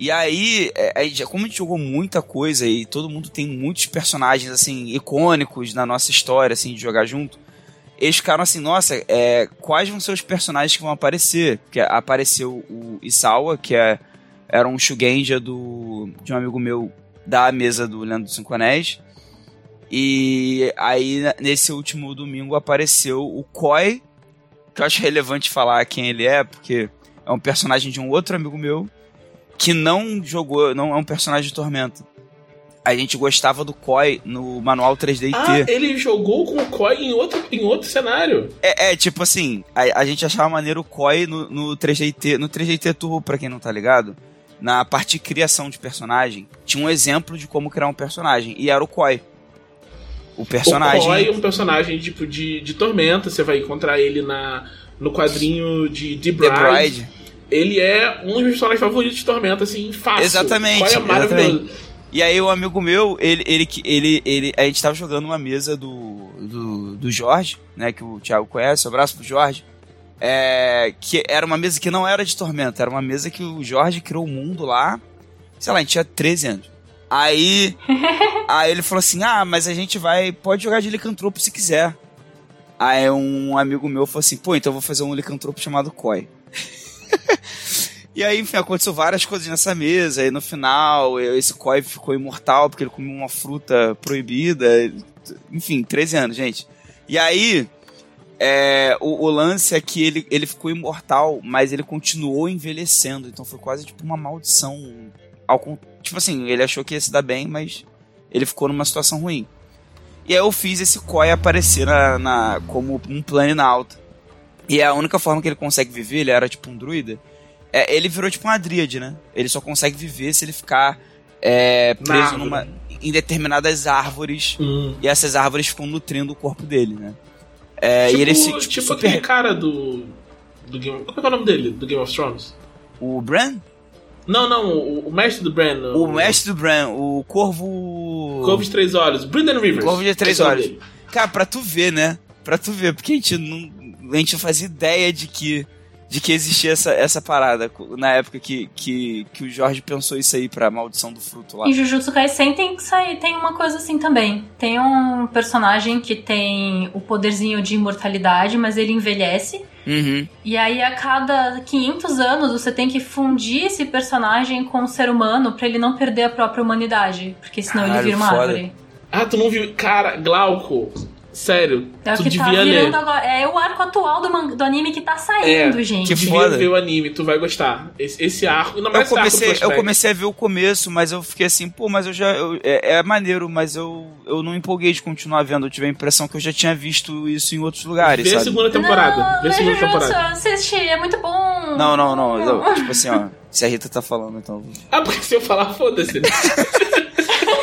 E aí, é, já- como a gente jogou muita coisa e todo mundo tem muitos personagens, assim, icônicos na nossa história, assim, de jogar junto, eles ficaram assim, nossa, é, quais vão ser os personagens que vão aparecer? Porque apareceu o Isawa, que é, era um Shugenja do, de um amigo meu da mesa do Lendo dos Cinco Anéis. E aí, nesse último domingo, apareceu o Koi, que eu acho relevante falar quem ele é, porque é um personagem de um outro amigo meu, que não jogou, não é um personagem de Tormenta. A gente gostava do Koi no manual 3D Ah, ele jogou com o Koi em outro, em outro cenário. É, é, tipo assim, a, a gente achava maneiro o Koi no, no 3DT, no 3DT Turbo, pra quem não tá ligado, na parte de criação de personagem, tinha um exemplo de como criar um personagem, e era o Koi. O personagem. O Koi é um personagem tipo de, de Tormenta, você vai encontrar ele na, no quadrinho de The Bride. The Bride. Ele é um dos meus personagens favoritos de Tormenta, assim, fácil. Exatamente, Koi é maravilhoso. exatamente. E aí um amigo meu, ele, ele, ele, ele, a gente tava jogando uma mesa do, do, do Jorge, né, que o Thiago conhece, um abraço pro Jorge, é, que era uma mesa que não era de Tormenta, era uma mesa que o Jorge criou o mundo lá, sei lá, a gente tinha 13 anos. Aí, aí ele falou assim, ah, mas a gente vai, pode jogar de licantropo se quiser. Aí um amigo meu falou assim, pô, então eu vou fazer um licantropo chamado Koi. E aí, enfim, aconteceu várias coisas nessa mesa. E no final, esse Koi ficou imortal porque ele comeu uma fruta proibida. Enfim, 13 anos, gente. E aí, é, o, o lance é que ele, ele ficou imortal, mas ele continuou envelhecendo. Então foi quase tipo uma maldição. Ao tipo assim, ele achou que ia se dar bem, mas ele ficou numa situação ruim. E aí eu fiz esse Koi aparecer na, na- como um planinauta. E a única forma que ele consegue viver, ele era tipo um druida. É, ele virou tipo uma dríade, né? Ele só consegue viver se ele ficar é, preso numa, em determinadas árvores. Hum. E essas árvores ficam nutrindo o corpo dele, né? É, tipo, e ele se, tipo, tipo, super... aquele cara do. do Game, como é que é o nome dele? Do Game of Thrones? O Bran? Não, não, o, o mestre do Bran. O mestre do Bran, o Corvo... Corvo de Três Olhos. Brendan Rivers. Corvo de Três é o Olhos. Cara, pra tu ver, né? Pra tu ver, porque a gente não, a gente não fazia ideia de que, de que existia essa, essa parada na época que, que, que o Jorge pensou isso aí pra maldição do fruto lá. Em Jujutsu Kaisen tem que sair, tem uma coisa assim também. Tem um personagem que tem o poderzinho de imortalidade, mas ele envelhece. Uhum. E aí a cada 500 anos você tem que fundir esse personagem com o ser humano pra ele não perder a própria humanidade, porque senão ele Caralho, vira uma foda. árvore. Ah, tu não viu? Cara, Glauco. Sério. É o tu que tá devia virando ler. agora. É o arco atual do, man- do anime que tá saindo, É, gente. que Tu devia foda. ver o anime, tu vai gostar. Esse, esse arco. Não, Eu comecei, eu comecei a ver o começo, mas eu fiquei assim, pô, mas eu já. eu- é, é maneiro, mas eu, eu não empolguei de continuar vendo. Eu tive a impressão que eu já tinha visto isso em outros lugares, Vê a sabe? segunda temporada. Não, Vê a segunda temporada. assiste, é muito bom. Não, não, não. eu- tipo assim, ó. Se a Rita tá falando, então. Ah, porque se eu falar, foda-se.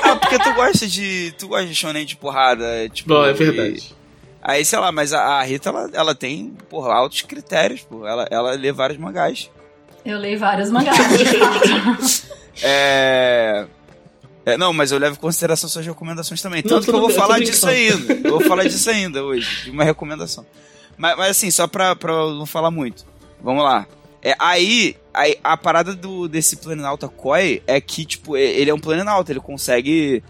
Ah, porque tu gosta de. Tu gosta de shonen de porrada. é, Tipo, Bom, é e- verdade. Aí, sei lá, mas a, a Rita, ela, ela tem, porra, altos critérios, pô. Ela, ela lê vários mangás. Eu leio vários mangás. É... é, Não, mas eu levo em consideração suas recomendações também. Não, Tanto que eu vou bem, falar disso ainda. Eu vou falar disso ainda hoje, de uma recomendação. Mas, mas assim, só pra, pra eu não falar muito. Vamos lá. É, aí, aí, a parada do, desse Planinauta Koi é que, tipo, ele é um Planinauta, ele consegue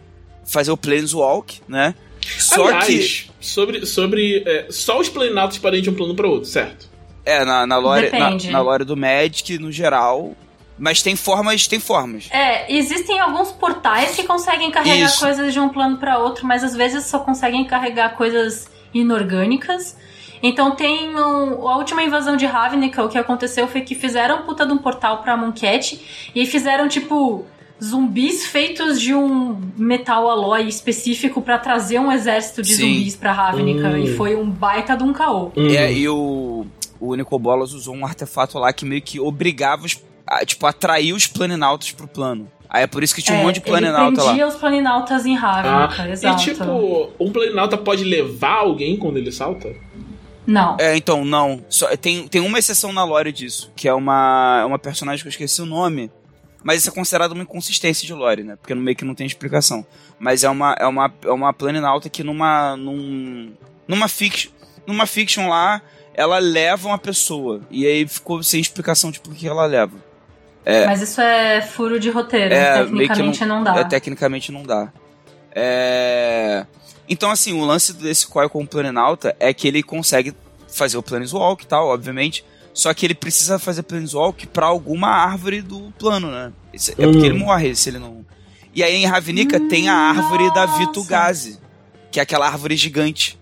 fazer o Planeswalk, né? Só Aliás, que. sobre. sobre é, só os planinautas podem ir de um plano para outro, certo? É, na, na, lore, na, Depende. na lore do Magic, no geral. Mas tem formas, tem formas. É, existem alguns portais que conseguem carregar Isso. coisas de um plano pra outro, mas às vezes só conseguem carregar coisas inorgânicas. Então tem um- a última invasão de Ravnica, o que aconteceu foi que fizeram puta de um portal pra Monquete e fizeram tipo zumbis feitos de um metal alloy específico para trazer um exército de Sim. zumbis pra Ravnica. Hum. E foi um baita de um caô. Hum. É, e o, o Nicobolas usou um artefato lá que meio que obrigava os. A, tipo, atrair os planinautas pro plano. Aí é por isso que tinha um É, monte de planinauta lá. prendia os planinautas em Ravnica, Ah, exato. e tipo, um planinauta pode levar alguém quando ele salta? Não. É, então, não. Só, tem, tem uma exceção na lore disso, que é uma, é uma personagem que eu esqueci o nome. Mas isso é considerado uma inconsistência de lore, né? Porque no meio que não tem explicação. Mas é uma, é uma, é uma planinauta que numa. Num, numa, fiction, numa fiction lá, ela leva uma pessoa. E aí ficou sem explicação de por que ela leva. Mas isso é furo de roteiro. É, Tecnicamente não, dá. É, tecnicamente não dá. É... Então, assim, o lance desse Koi com o Planinauta é que ele consegue fazer o Planeswalk e tal, obviamente. Só que ele precisa fazer Planeswalk pra alguma árvore do plano, né? É porque Hum. ele morre se ele não. E aí em Ravnica tem a árvore da nossa. Vitugazi, que é aquela árvore gigante.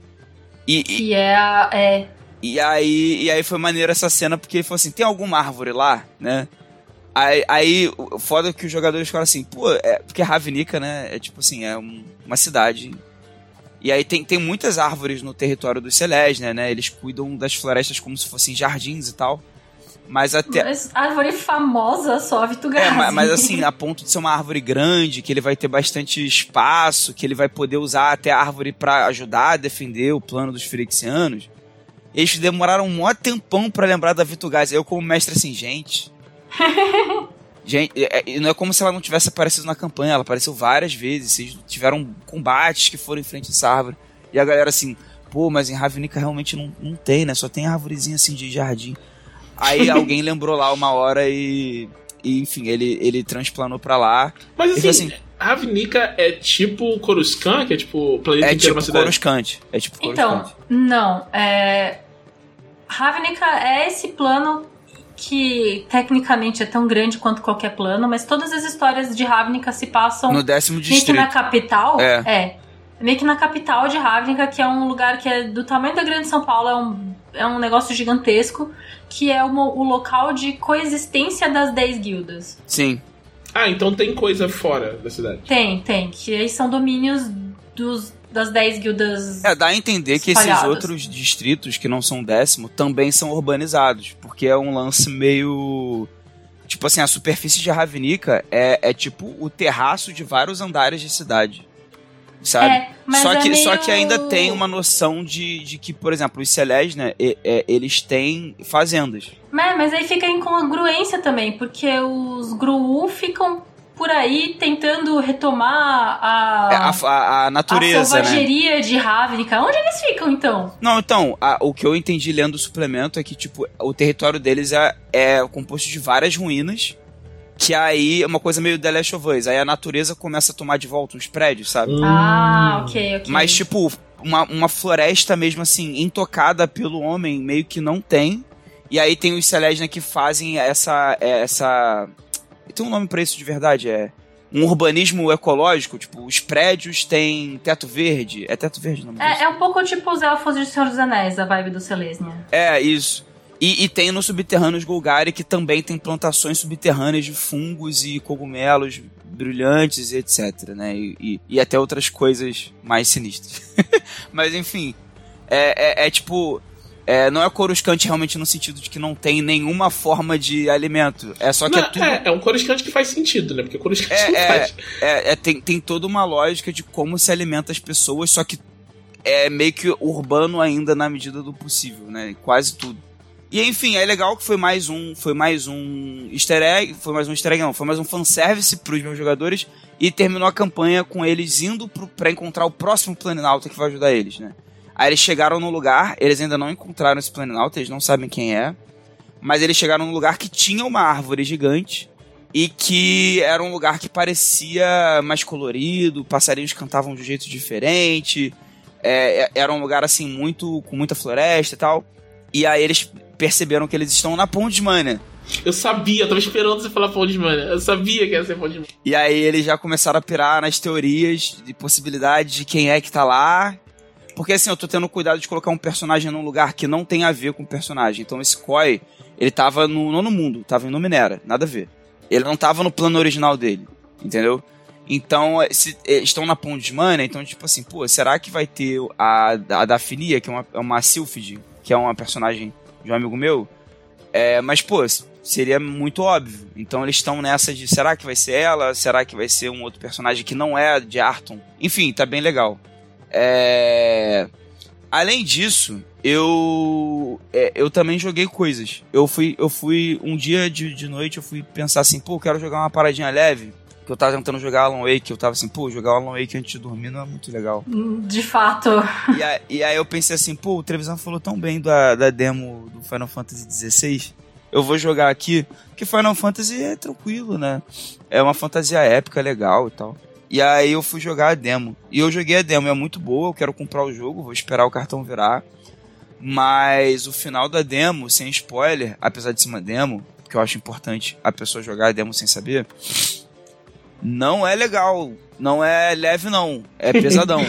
E, e, Que é a. É, e aí, e aí foi maneiro essa cena, porque ele falou assim: tem alguma árvore lá, né? Aí, aí foda é que os jogadores ficaram assim, pô, é, porque Ravnica, né? É tipo assim, é um- uma cidade. E aí tem, tem muitas árvores no território dos Celestia, né? Eles cuidam das florestas como se fossem jardins e tal. Mas até. mas árvore famosa só, Vitugazi. É, ma- mas assim, a ponto de ser uma árvore grande, que ele vai ter bastante espaço, que ele vai poder usar até a árvore pra ajudar a defender o plano dos Firexianos. Eles demoraram um maior tempão pra lembrar da Vitugaz. Eu, como mestre, assim, gente. gente, é- é- não é como se ela não tivesse aparecido na campanha, ela apareceu várias vezes. Vocês tiveram combates que foram em frente a essa árvore. E a galera assim, pô, mas em Ravnica realmente não, não tem, né? Só tem árvorezinha assim de jardim. Aí alguém lembrou lá uma hora e. e, enfim, ele, ele transplanou pra lá. Mas assim, falou Ravnica é tipo Coruscant, que é tipo o planeta É inteiro tipo uma cidade. Coruscant. É tipo Então, Coruscant. não. É... Ravnica é esse plano que tecnicamente é tão grande quanto qualquer plano, mas todas as histórias de Ravnica se passam No décimo meio que distrito. na capital. É. é. Meio que na capital de Ravnica, que é um lugar que é do tamanho da Grande São Paulo, é um, é um negócio gigantesco, que é uma- o local de coexistência das 10 guildas. Sim. Ah, então tem coisa fora da cidade. Tem, tem, que aí são domínios dos, das 10 guildas. É, dá a entender que esses outros distritos que não são décimo também são urbanizados. Porque é um lance meio. Tipo assim, a superfície de Ravnica é, é tipo o terraço de vários andares de cidade. Sabe? É, mas só, é que, meio... só que ainda tem uma noção de, de que, por exemplo, os Celés, né, é, eles têm fazendas. Mas, mas aí fica incongruência também, porque os Gruu ficam por aí tentando retomar a, É, a, a, a a natureza, né? selvageria de Ravnica. Onde eles ficam, então? Não, então, a- o que eu entendi lendo o suplemento é que, tipo, o território deles é, é composto de várias ruínas, que aí é uma coisa meio The Last of Us. Aí a natureza começa a tomar de volta os prédios, sabe? Hum. Ah, ok, ok. Mas, tipo, uma, uma floresta mesmo assim, intocada pelo homem, meio que não tem. E aí tem os Celestia que fazem essa. essa. Tem um nome pra isso de verdade, é. Um urbanismo ecológico, tipo, os prédios têm teto verde. É teto verde o nome disso? É, é um pouco tipo os elfos de Senhor dos Anéis, a vibe do Selesnia. É, isso. E, e tem no subterrâneos Golgari, que também tem plantações subterrâneas de fungos e cogumelos brilhantes e etc, né? E, e- e até outras coisas mais sinistras. Mas enfim, é, é- é tipo... é, não é Coruscante realmente no sentido de que não tem nenhuma forma de alimento. É só que Não, é tudo... é, é um Coruscant que faz sentido, né? Porque Coruscant É, não é, faz. é, é, tem, tem toda uma lógica de como se alimenta as pessoas, só que é meio que urbano ainda na medida do possível, né? Quase tudo. E enfim, é legal que foi mais um, foi mais um easter egg, foi mais um easter egg não, foi mais um fanservice pros meus jogadores e terminou a campanha com eles indo pro, pra encontrar o próximo Planinauta que vai ajudar eles, né? Aí eles chegaram no lugar, eles ainda não encontraram esse Planinauta, eles não sabem quem é, mas eles chegaram num lugar que tinha uma árvore gigante e que era um lugar que parecia mais colorido, passarinhos cantavam de um jeito diferente, é, é- era um lugar assim muito com muita floresta e tal. E aí eles perceberam que eles estão na Ponte Mania. Eu sabia, eu tava esperando você falar Mana. Eu sabia que ia ser Mana. E aí eles já começaram a pirar nas teorias de possibilidade de quem é que tá lá. Porque assim, eu tô tendo cuidado de colocar um personagem num lugar que não tem a ver com o personagem. Então esse Koi, ele tava no nono mundo, tava em Numenera, nada a ver. Ele não tava no plano original dele. Entendeu? Então, se, é, estão na Pond Money, então, tipo assim, pô, será que vai ter a, a Daphnia, que é uma, é uma Sylphid, que é uma personagem de um amigo meu? É, mas, pô, seria muito óbvio. Então eles estão nessa de será que vai ser ela? Será que vai ser um outro personagem que não é de Arton? Enfim, tá bem legal. É... Além disso, eu é, eu também joguei coisas. Eu fui eu fui um dia de, de noite eu fui pensar assim, pô, quero jogar uma paradinha leve. Que eu tava tentando jogar Alan Wake, eu tava assim, pô, jogar Alan Wake antes de dormir não é muito legal. De fato. E, a, e aí eu pensei assim, pô, o Trevisan falou tão bem da, da demo do Final Fantasy XVI eu vou jogar aqui. Porque Final Fantasy é tranquilo, né? É uma fantasia épica, legal e tal. E aí eu fui jogar a demo. E eu joguei a demo, é muito boa, eu quero comprar o jogo, vou esperar o cartão virar. Mas o final da demo, sem spoiler, apesar de ser uma demo, que eu acho importante a pessoa jogar a demo sem saber, não é legal. Não é leve, não. É pesadão.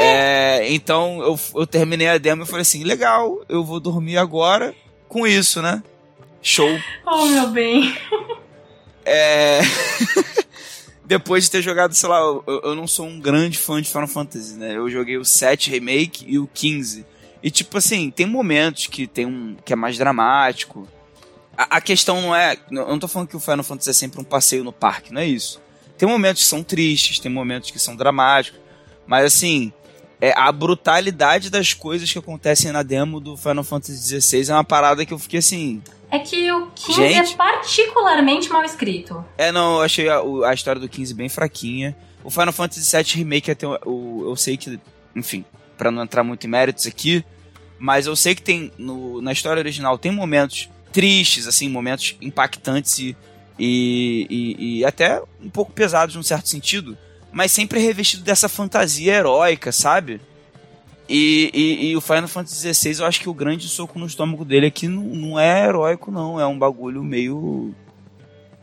é, então eu, eu terminei a demo e falei assim: legal, eu vou dormir agora com isso, né? Show. Oh, meu bem. É. Depois de ter jogado, sei lá, eu, eu, não sou um grande fã de Final Fantasy, né? Eu joguei o 7 Remake e o 15. E tipo assim, tem momentos que tem um. que é mais dramático. A, a questão não é. Eu não tô falando que o Final Fantasy é sempre um passeio no parque, não é isso. Tem momentos que são tristes, tem momentos que são dramáticos. Mas assim, é, a brutalidade das coisas que acontecem na demo do Final Fantasy XVI é uma parada que eu fiquei assim. É que o 15 é Gente, é particularmente mal escrito. É, não, eu achei a, a, história do 15 bem fraquinha. O Final Fantasy VII Remake até o, o, eu sei que, enfim, para não entrar muito em méritos aqui, mas eu sei que tem no, na história original tem momentos tristes, assim, momentos impactantes e, e, e, e até um pouco pesados num certo sentido, mas sempre revestido dessa fantasia heróica, sabe? E, e, e, o Final Fantasy XVI, eu acho que o grande soco no estômago dele aqui não, não é heróico, não. É um bagulho meio.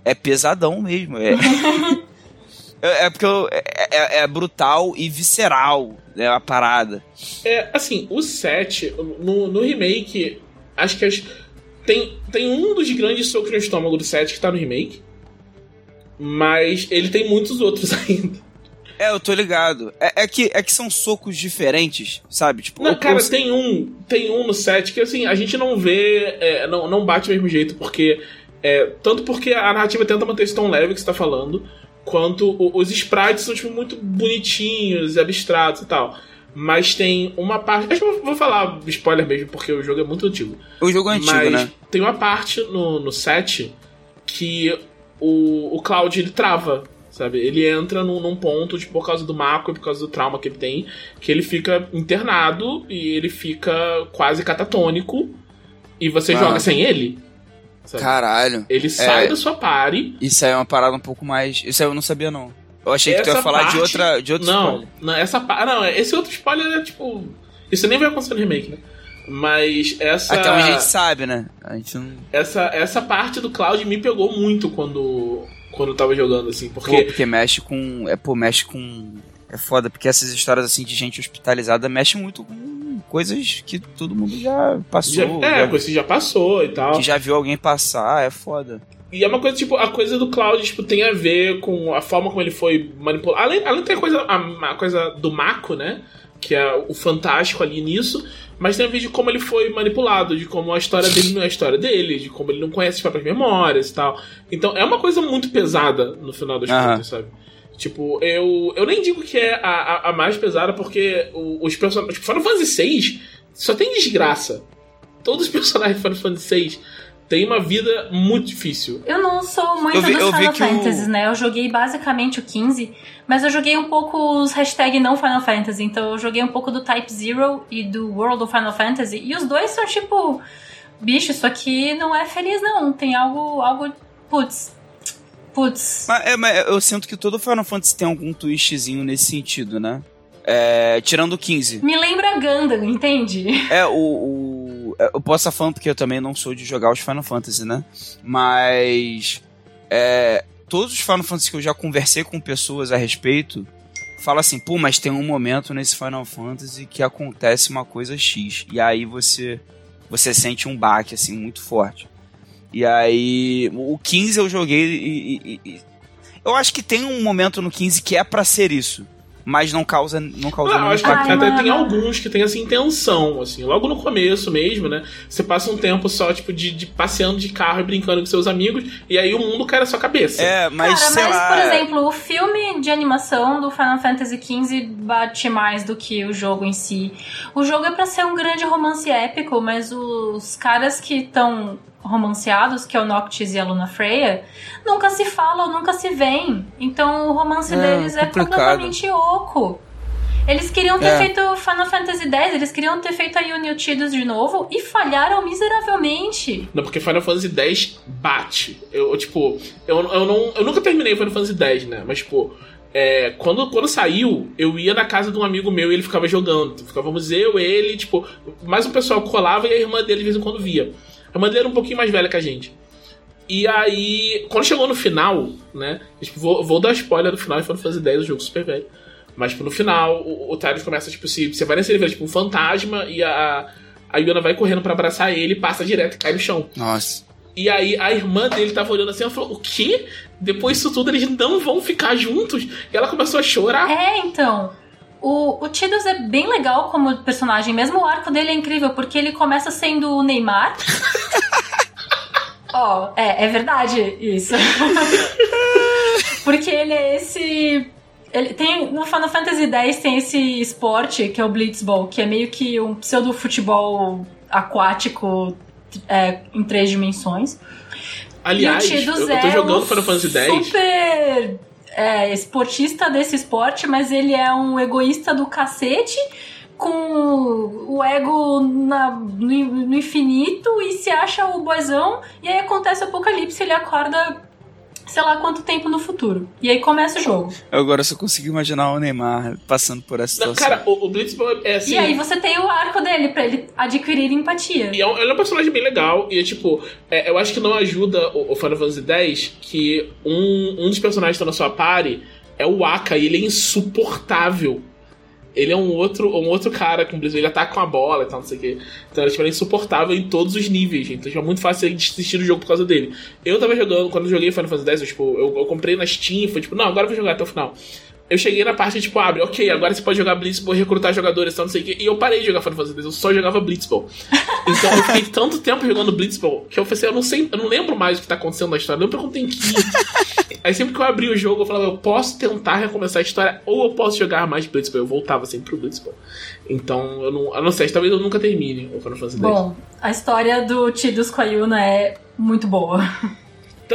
É pesadão mesmo. É, é, é porque eu, é, é, é, brutal e visceral né, a parada. É, assim, o 7, no, no remake, acho que as, tem, tem um dos grandes socos no estômago do 7 que tá no remake. Mas ele tem muitos outros ainda. É, eu tô ligado. É, é, que, é que são socos diferentes, sabe? Tipo, não, cara, tem um tem um no set que assim, a gente não vê, é, não, não bate do mesmo jeito, porque. É, tanto porque a narrativa tenta manter esse tom leve que você tá falando, quanto o, os sprites são tipo, muito bonitinhos e abstratos e tal. Mas tem uma parte. Acho que eu vou falar spoiler mesmo, porque o jogo é muito antigo. O jogo é antigo, mas né? Tem uma parte no, no set que o, o Cloud ele trava sabe? Ele entra num, num, ponto, tipo, por causa do Mako e por causa do trauma que ele tem, que ele fica internado e ele fica quase catatônico e você ah. joga sem ele. Sabe? Caralho. Ele sai é... da sua pare. Isso aí é uma parada um pouco mais. Isso aí eu não sabia, não. Eu achei essa que tu ia falar parte... de outra. De outro não, spoiler. não, essa parte. Não, esse outro spoiler é tipo. Isso nem vai acontecer no remake, né? Mas essa. Até onde a gente sabe, né? A gente não. Essa, essa parte do Cloud me pegou muito quando quando eu tava jogando, assim, porque... Pô, porque mexe com... É, pô, mexe com... É foda, porque essas histórias, assim, de gente hospitalizada mexem muito com coisas que todo mundo já passou. Já, é, já, coisa que já passou e tal. Que já viu alguém passar, é foda. E é uma coisa, tipo, a coisa do Cloud, tipo, tem a ver com a forma como ele foi manipulado. Além, além tem a coisa, a, a coisa do Mako, né? Que é o fantástico ali nisso mas tem a ver de como ele foi manipulado, de como a história dele não é a história dele, de como ele não conhece as próprias memórias e tal. Então é uma coisa muito pesada no final das uhum. contas, sabe? Tipo, eu, eu nem digo que é a, a, a mais pesada, porque os personagens. Tipo, Final Fantasy VI só tem desgraça. Todos os personagens de Final Fantasy VI tem uma vida muito difícil. Eu não sou muito vi, dos Final Fantasy, o... né? Eu joguei basicamente o 15, mas eu joguei um pouco os hashtag não Final Fantasy. Então eu joguei um pouco do Type Zero e do World of Final Fantasy. E os dois são tipo. Bicho, isso aqui não é feliz, não. Tem algo. algo. Putz. Putz. Mas, é, mas eu sinto que todo Final Fantasy tem algum twistzinho nesse sentido, né? É, tirando o 15. Me lembra Gundam, entende? É, o, o, é, Eu posso estar falando porque eu também não sou de jogar os Final Fantasy, né? Mas. É, todos os Final Fantasy que eu já conversei com pessoas a respeito. Fala assim, pô, mas tem um momento nesse Final Fantasy que acontece uma coisa X. E aí você. Você sente um baque, assim, muito forte. E aí. O 15 eu joguei e, e, e Eu acho que tem um momento no 15 que é para ser isso mas não causa não causa ah, acho que até mano. tem alguns que tem essa intenção, assim, logo no começo mesmo, né? Você passa um tempo só, tipo, de, de passeando de carro e brincando com seus amigos, e aí o mundo cai na sua cabeça. É, mas Cara, sei mas, lá... por exemplo, o filme de animação do Final Fantasy XV bate mais do que o jogo em si. O jogo é para ser um grande romance épico, mas os caras que estão romanceados, que é o Noctis e a Luna Freya, nunca se falam, nunca se veem. Então o romance é, deles é completamente oco. Eles queriam ter é. feito Final Fantasy X, eles queriam ter feito a Yuni Tidus de novo e falharam miseravelmente. Não, porque Final Fantasy X bate. Eu, tipo, eu, eu, não, eu nunca terminei Final Fantasy X, né? Mas, tipo, é, quando, quando saiu, eu ia na casa de um amigo meu e ele ficava jogando. Ficávamos eu, ele, tipo, mais um pessoal colava e a irmã dele de vez em quando via. A irmã dele era um pouquinho mais velha que a gente. E aí, quando chegou no final, né? Tipo, vou, vou dar spoiler do final de Final Fantasy X, o jogo super velho. Mas, tipo, no final, o, o Tyrion começa, tipo, se, você vai nesse nível, tipo, um fantasma e a, a Yuna vai correndo para abraçar ele, passa direto e cai no chão. Nossa. E aí a irmã dele tava olhando assim, ela falou, o quê? Depois disso tudo eles não vão ficar juntos? E ela começou a chorar. É, então. O, o Tidus é bem legal como personagem, mesmo o arco dele é incrível, porque ele começa sendo o Neymar. Ó, oh, é, é verdade isso. porque ele é esse. Ele tem, no Final Fantasy X tem esse esporte que é o Blitzball, que é meio que um pseudo futebol aquático é, em três dimensões. Aliás, eu, eu tô jogando Final Fantasy X. Super é, esportista desse esporte, mas ele é um egoísta do cacete com o ego na, no, no, infinito e se acha o boizão, e aí acontece o apocalipse, ele acorda sei lá quanto tempo no futuro. E aí começa o jogo. Eu agora só consigo imaginar o Neymar passando por essa situação. Não, cara, o, o Blitzball é assim. E aí você tem o arco dele pra ele adquirir empatia. E é um, ele é um personagem bem legal. E é tipo, é, eu acho que não ajuda o, o Final Fantasy X que um, um dos personagens que tá na sua party é o Aka e ele é insuportável ele é um outro, um outro cara com ele ataca com a bola e tal, não sei o quê. Então tipo, ele é insuportável em todos os níveis, então tipo, é muito fácil desistir do jogo por causa dele. Eu tava jogando, quando eu joguei Final Fantasy X, eu, tipo, eu, eu comprei na Steam, foi tipo, não, agora eu vou jogar até o final eu cheguei na parte tipo, abre, ok, agora você pode jogar Blitzball, recrutar jogadores, tal, não sei o quê. E eu parei de jogar Final Fantasy X, eu só jogava Blitzball. Então eu fiquei tanto tempo jogando Blitzball que eu assim, eu não sei, eu não lembro mais o que tá acontecendo na história, eu lembro tem que ir. Aí sempre que eu abri o jogo, eu falava, eu posso tentar recomeçar a história, ou eu posso jogar mais Blitzball. Eu voltava sempre pro Blitzball. Então, eu não, eu não sei, talvez eu nunca termine o Final Fantasy X. Bom, a história do Tidus com a Yuna é muito boa.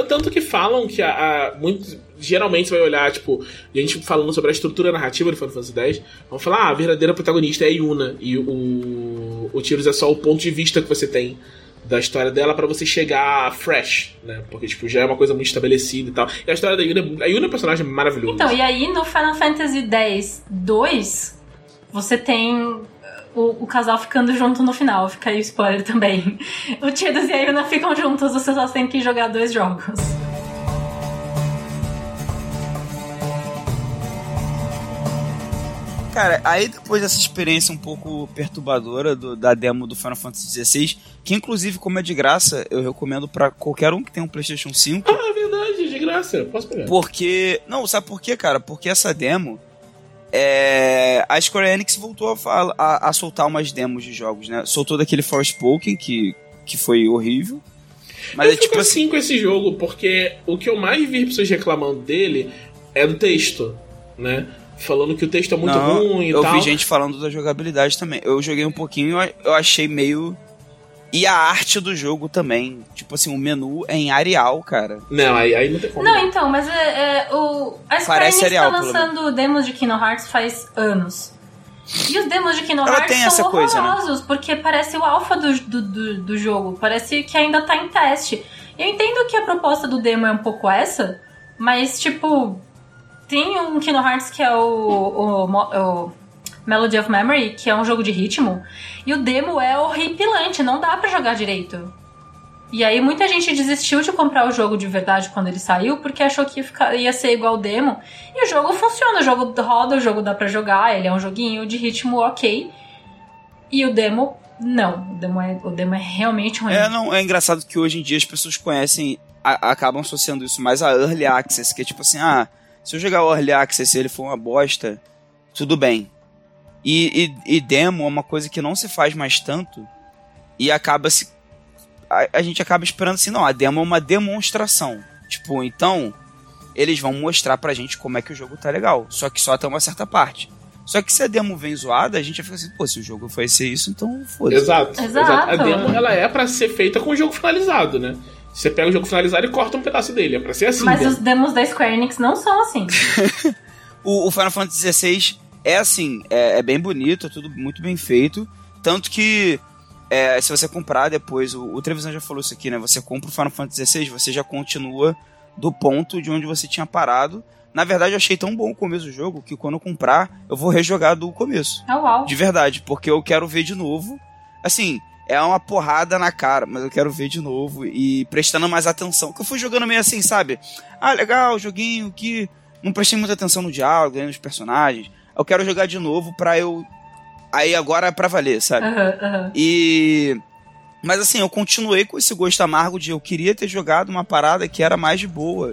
Tanto que falam que a, a geralmente você vai olhar, tipo, a gente falando sobre a estrutura narrativa do Final Fantasy X, vão falar, ah, a verdadeira protagonista é a Yuna, e o, o Tiros é só o ponto de vista que você tem da história dela para você chegar fresh, né? Porque, tipo, já é uma coisa muito estabelecida e tal. E a história da Yuna, a Yuna é um personagem maravilhoso. Então, e aí no Final Fantasy X 2, você tem o, o, casal ficando junto no final. Fica aí o spoiler também. O Tidus e a Yuna ficam juntos, você só tem que jogar dois jogos. Cara, aí depois dessa experiência um pouco perturbadora do, da demo do Final Fantasy XVI, que inclusive, como é de graça, eu recomendo para qualquer um que tem um PlayStation 5. Ah, é verdade, de graça, posso pegar. Porque. Não, sabe por quê, cara? Porque essa demo é, a Square Enix voltou a, a, a, soltar umas demos de jogos, né? Soltou daquele Forspoken, que, que foi horrível. Mas eu é tipo assim, assim com esse jogo, porque o que eu mais vi pessoas reclamando dele é do texto, né? Falando que o texto é muito Não, ruim e eu tal. Eu vi gente falando da jogabilidade também. Eu joguei um pouquinho, eu achei meio e a arte do jogo também. Tipo assim, o menu é em Arial, cara. Não, aí, aí não tem como. Não, então, mas é, é o. A Square Enix tá lançando demos de Kingdom Hearts faz anos. E os demos de Kingdom Ela Hearts são horrorosos, coisa, né? porque parece o alfa do, do, do, do, jogo. Parece que ainda tá em teste. Eu entendo que a proposta do demo é um pouco essa, mas, tipo, tem um Kingdom Hearts que é o, o, o Melody of Memory, que é um jogo de ritmo, e o demo é horripilante, não dá para jogar direito. E aí muita gente desistiu de comprar o jogo de verdade quando ele saiu, porque achou que ia ser igual o demo. E o jogo funciona, o jogo roda, o jogo dá para jogar, ele é um joguinho de ritmo ok. E o demo, não. O demo é, o demo é realmente ruim. É, não, é engraçado que hoje em dia as pessoas conhecem a, acabam associando isso mais a Early Access, que é tipo assim, ah, se eu jogar o Early Access e ele for uma bosta, tudo bem. E, e, e, demo é uma coisa que não se faz mais tanto e acaba se. A, a, gente acaba esperando assim, não, a demo é uma demonstração. Tipo, então, eles vão mostrar pra gente como é que o jogo tá legal. Só que só até uma certa parte. Só que se a demo vem zoada, a gente vai ficar assim, pô, se o jogo foi ser isso, então foda-se. Exato, exato. exato. A demo, ela é para ser feita com o jogo finalizado, né? Você pega o jogo finalizado e corta um pedaço dele. É pra ser assim. Mas os demos da Square Enix não são assim. o, o, Final Fantasy XVI é assim, é, é, bem bonito, é tudo muito bem feito. Tanto que é, se você comprar depois, o, o Trevisan já falou isso aqui, né? Você compra o Final Fantasy XVI, você já continua do ponto de onde você tinha parado. Na verdade, eu achei tão bom o começo do jogo que quando eu comprar, eu vou rejogar do começo. Oh, uau. De verdade, porque eu quero ver de novo. Assim, é uma porrada na cara, mas eu quero ver de novo e prestando mais atenção. Que eu fui jogando meio assim, sabe? Ah, legal, joguinho que não prestei muita atenção no diálogo, nos personagens. Eu quero jogar de novo pra eu. Aí agora é pra valer, sabe? Uhum, uhum. E. Mas assim, eu continuei com esse gosto amargo de eu queria ter jogado uma parada que era mais de boa.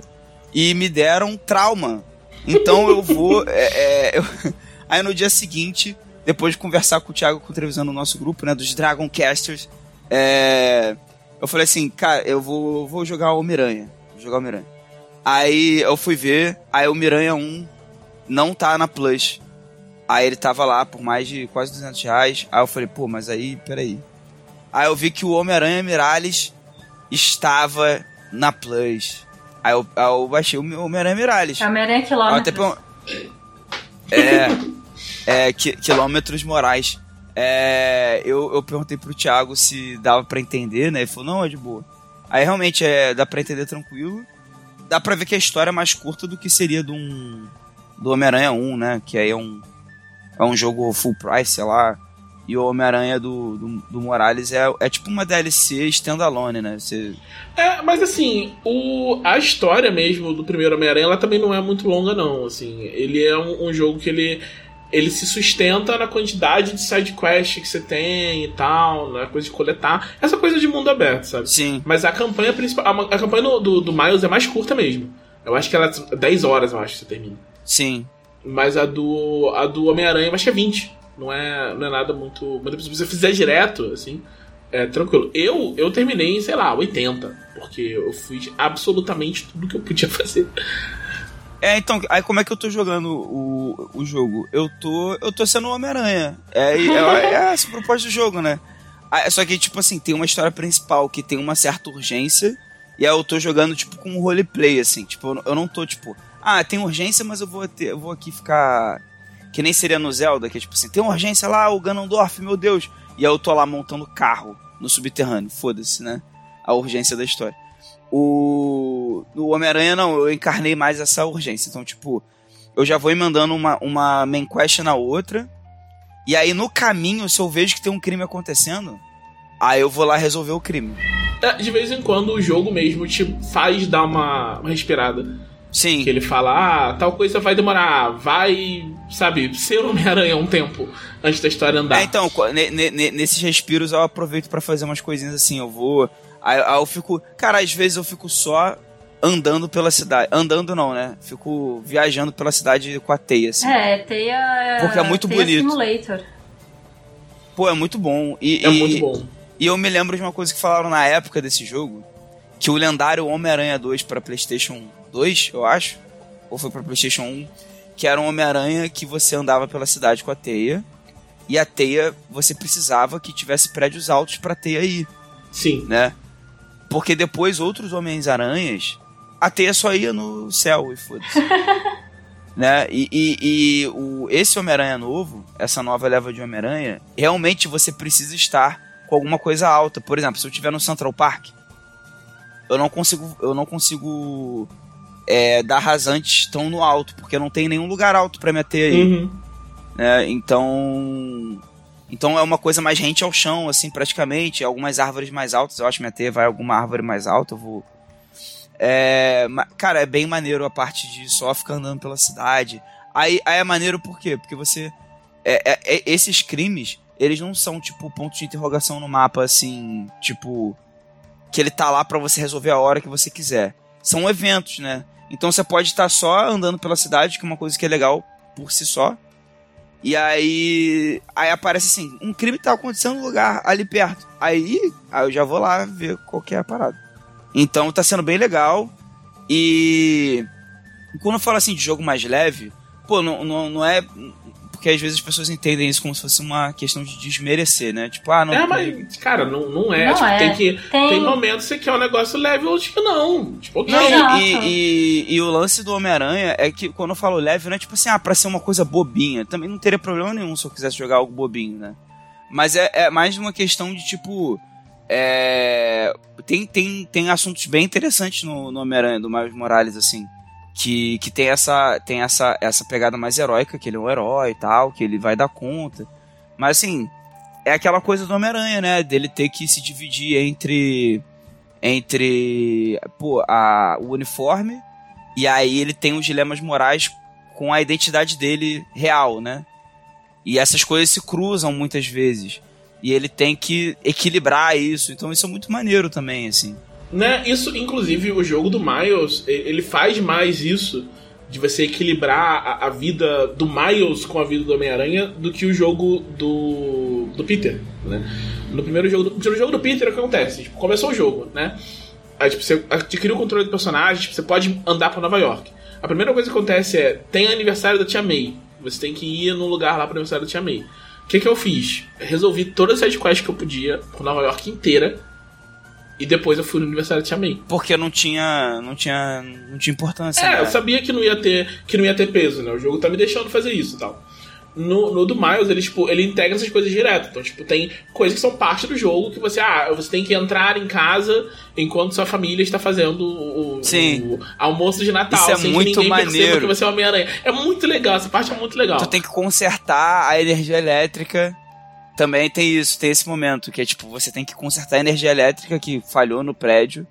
E me deram trauma. Então eu vou. é, é, eu... Aí no dia seguinte depois de conversar com o Thiago com o no nosso grupo, né, dos Dragon Casters, é, eu falei assim, cara, eu vou, vou jogar o Miranha. Vou jogar o Miranha. Aí eu fui ver, aí o Miranha 1 não tá na Plus. Aí ele tava lá por mais de quase 200 reais. Aí eu falei, pô, mas aí, peraí. Aí eu vi que o Homem-Aranha Mirales estava na Plus. Aí eu, aí eu baixei o Homem-Aranha Mirales. Homem-Aranha Quilômetros. É é, quilômetros morais. É, eu, eu perguntei pro Thiago se dava para entender, né? Ele falou, não, é de boa. Aí realmente é, dá pra entender tranquilo. Dá pra ver que a história é mais curta do que seria do, um, do Homem-Aranha 1, né? Que aí é um, é um jogo full price, sei lá. E o Homem-Aranha do, do, do, Morales é, é tipo uma DLC standalone, né? Você... É, mas assim, o, a história mesmo do primeiro Homem-Aranha, ela também não é muito longa, não. Assim, ele é um, um jogo que ele ele se sustenta na quantidade de side quest que você tem e tal, na coisa de coletar. Essa coisa de mundo aberto, sabe? Sim. Mas a campanha principal. A, a campanha do, do, do, Miles é mais curta mesmo. Eu acho que ela é 10 horas, eu acho, que você termina. Sim. Mas a do. A do Homem-Aranha acho que é 20. Não é, não é nada muito. Mas se você fizer direto, assim, é tranquilo. Eu, eu terminei em, sei lá, 80. Porque eu fiz absolutamente tudo que eu podia fazer. É, então, aí como é que eu tô jogando o, o jogo? Eu tô. Eu tô sendo o Homem-Aranha. É, é, é, é essa a proposta do jogo, né? Ah, só que, tipo assim, tem uma história principal que tem uma certa urgência. E aí eu tô jogando, tipo, com um roleplay, assim. Tipo, eu não tô, tipo, ah, tem urgência, mas eu vou ter. Eu vou aqui ficar. Que nem seria no Zelda, que é tipo assim, tem urgência lá, o Ganondorf, meu Deus. E aí eu tô lá montando carro no subterrâneo. Foda-se, né? A urgência da história. O, o Homem-Aranha, não, eu encarnei mais essa urgência. Então, tipo, eu já vou emendando uma, uma main quest na outra. E aí, no caminho, se eu vejo que tem um crime acontecendo, aí eu vou lá resolver o crime. É, de vez em quando o jogo mesmo te faz dar uma, uma respirada. Sim. Que ele fala, ah, tal coisa vai demorar, vai, sabe, ser Homem-Aranha um tempo antes da história andar. É, então, nesses respiros eu aproveito para fazer umas coisinhas assim, eu vou Aí, aí eu fico. Cara, às vezes eu fico só andando pela cidade. Andando não, né? Fico viajando pela cidade com a teia, assim. É, teia. Porque é muito teia bonito. Simulator. Pô, é muito bom. E, é e, muito bom. E eu me lembro de uma coisa que falaram na época desse jogo: que o lendário Homem-Aranha 2 para PlayStation 2, eu acho, ou foi para PlayStation 1, que era um Homem-Aranha que você andava pela cidade com a teia. E a teia, você precisava que tivesse prédios altos pra teia ir. Sim. Né? Porque depois outros Homens-Aranhas, a teia só ia no céu e foda-se. né? E, e, e o, esse Homem-Aranha novo, essa nova leva de Homem-Aranha, realmente você precisa estar com alguma coisa alta. Por exemplo, se eu estiver no Central Park, eu não consigo, eu não consigo é, dar rasantes tão no alto, porque não tem nenhum lugar alto para meter aí. Uhum. Né? Então, então é uma coisa mais rente ao chão, assim, praticamente. Algumas árvores mais altas, eu acho que minha teia vai alguma árvore mais alta, eu vou. É, cara, é bem maneiro a parte de só ficar andando pela cidade. Aí, aí é maneiro por quê? Porque você. É, é, é, esses crimes, eles não são, tipo, pontos de interrogação no mapa, assim, tipo. que ele tá lá para você resolver a hora que você quiser. São eventos, né? Então você pode estar só andando pela cidade, que é uma coisa que é legal por si só. E aí, aí aparece assim, um crime tá acontecendo no lugar ali perto. Aí, aí eu já vou lá ver qual que é a parada. Então tá sendo bem legal. E quando eu falo assim de jogo mais leve, pô, não, não, não é porque às vezes as pessoas entendem isso como se fosse uma questão de desmerecer, né? Tipo, ah, não. É, mas, cara, não, não é. Não tipo, é. Tem, que, tem... tem momentos que é um negócio leve, outros que não. Tipo, okay. não e, e, e, o lance do Homem-Aranha é que quando eu falo leve, não é tipo assim, ah, pra ser uma coisa bobinha. Também não teria problema nenhum se eu quisesse jogar algo bobinho, né? Mas é, é mais uma questão de tipo. É, tem, tem, tem assuntos bem interessantes no, no Homem-Aranha, do Miles Morales, assim que, que tem essa tem essa, essa pegada mais heróica, que ele é um herói e tal, que ele vai dar conta. Mas assim, é aquela coisa do Homem-Aranha, né? Dele ter que se dividir entre entre pô, a, o uniforme e aí ele tem os dilemas morais com a identidade dele real, né? E essas coisas se cruzam muitas vezes. E ele tem que equilibrar isso. Então isso é muito maneiro também, assim. Né? Isso, inclusive, o jogo do Miles, ele faz mais isso de você equilibrar a, a vida do Miles com a vida do Homem-Aranha do que o jogo do, do Peter, né? No primeiro jogo do, no jogo do Peter, o que acontece? Tipo, começou o jogo, né? Aí, tipo, você adquire o controle do personagem, tipo, você pode andar para Nova York. A primeira coisa que acontece é, tem aniversário da Tia May. Você tem que ir num lugar lá pro aniversário da Tia May. O que, que eu fiz? Resolvi todas as quests que eu podia por Nova York inteira e depois eu fui no aniversário da Tia May. Porque não tinha. não tinha. não tinha importância. É, né? eu sabia que não ia ter. que não ia ter peso, né? O jogo tá me deixando fazer isso e tal. No, no, do Miles, ele, tipo, ele integra essas coisas direto. Então, tipo, tem coisas que são parte do jogo que você, ah, você tem que entrar em casa enquanto sua família está fazendo o, o almoço de Natal. Isso é sem muito que ninguém maneiro. que você é Homem-Aranha. É muito legal, essa parte é muito legal. Tu tem que consertar a energia elétrica também tem isso, tem esse momento, que é tipo, você tem que consertar a energia elétrica que falhou no prédio,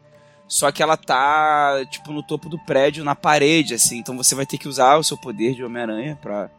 só que ela tá, tipo, no topo do prédio, na parede, assim, então você vai ter que usar o seu poder de Homem-Aranha pra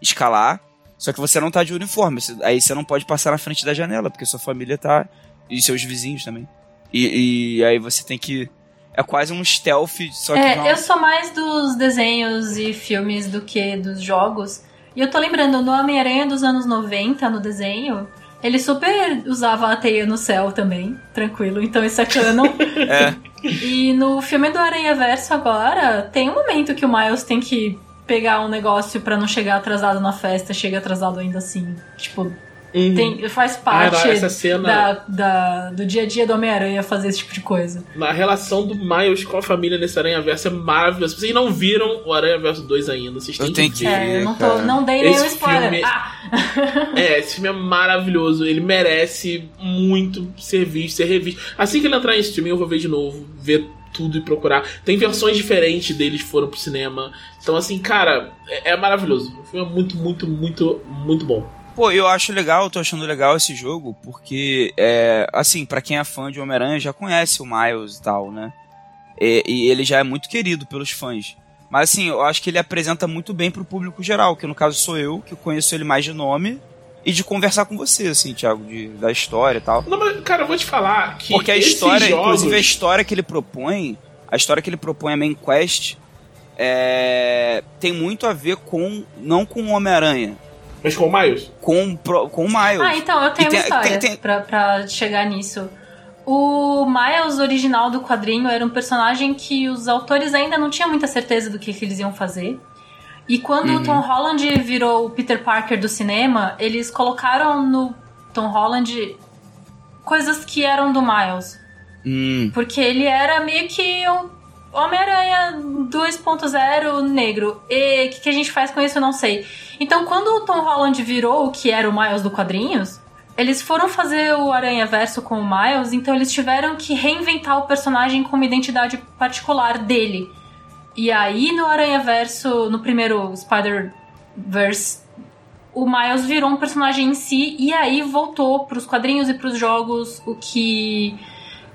escalar, só que você não tá de uniforme, aí você não pode passar na frente da janela, porque sua família tá, e seus vizinhos também. E, e aí você tem que é quase um stealth, só que. É, não... eu sou mais dos desenhos e filmes do que dos jogos. E eu tô lembrando, no Homem-Aranha dos anos 90, no desenho, ele super usava a teia no céu também, tranquilo, então isso é canon. é. E no filme do Aranha Verso agora, tem um momento que o Miles tem que pegar um negócio para não chegar atrasado na festa, chega atrasado ainda assim. Tipo, Uhum. Tem, faz parte essa cena... da, da, do dia a dia do Homem-Aranha fazer esse tipo de coisa. A relação do Miles com a família nesse Aranha Verso é maravilhosa. Vocês não viram o Aranha Verso 2 ainda, vocês têm eu que, que ver. É, eu não, tô, não dei nenhum spoiler. Filme... Ah. é, esse filme é maravilhoso. Ele merece muito ser visto, ser revisto. Assim que ele entrar em streaming, eu vou ver de novo, ver tudo e procurar. Tem versões diferentes deles que foram pro cinema. Então, assim, cara, é, é maravilhoso. O filme é muito, muito, muito, muito bom. Pô, eu acho legal, tô achando legal esse jogo, porque, é, assim, para quem é fã de Homem-Aranha já conhece o Miles e tal, né? E, e, ele já é muito querido pelos fãs. Mas, assim, eu acho que ele apresenta muito bem pro público geral, que no caso sou eu, que conheço ele mais de nome e de conversar com você, assim, Thiago, de, da história e tal. Não, mas, cara, eu vou te falar que. Porque a história, jogos... inclusive a história que ele propõe, a história que ele propõe, a main quest, é, tem muito a ver com. não com o Homem-Aranha mas com o Miles? Com, com o Miles. Ah, então, eu tenho tem, uma história tem, tem... Pra, pra chegar nisso. O Miles original do quadrinho era um personagem que os autores ainda não tinham muita certeza do que, que eles iam fazer. E quando uhum. o Tom Holland virou o Peter Parker do cinema, eles colocaram no Tom Holland coisas que eram do Miles. Uhum. Porque ele era meio que um Homem-Aranha 2.0 negro. E o que, que, a gente faz com isso eu não sei. Então, quando o Tom Holland virou o que era o Miles do quadrinhos, eles foram fazer o Aranha Verso com o Miles, então eles tiveram que reinventar o personagem com uma identidade particular dele. E aí, no Aranha Verso, no primeiro Spider-Verse, o Miles virou um personagem em si, e aí voltou pros quadrinhos e pros jogos o que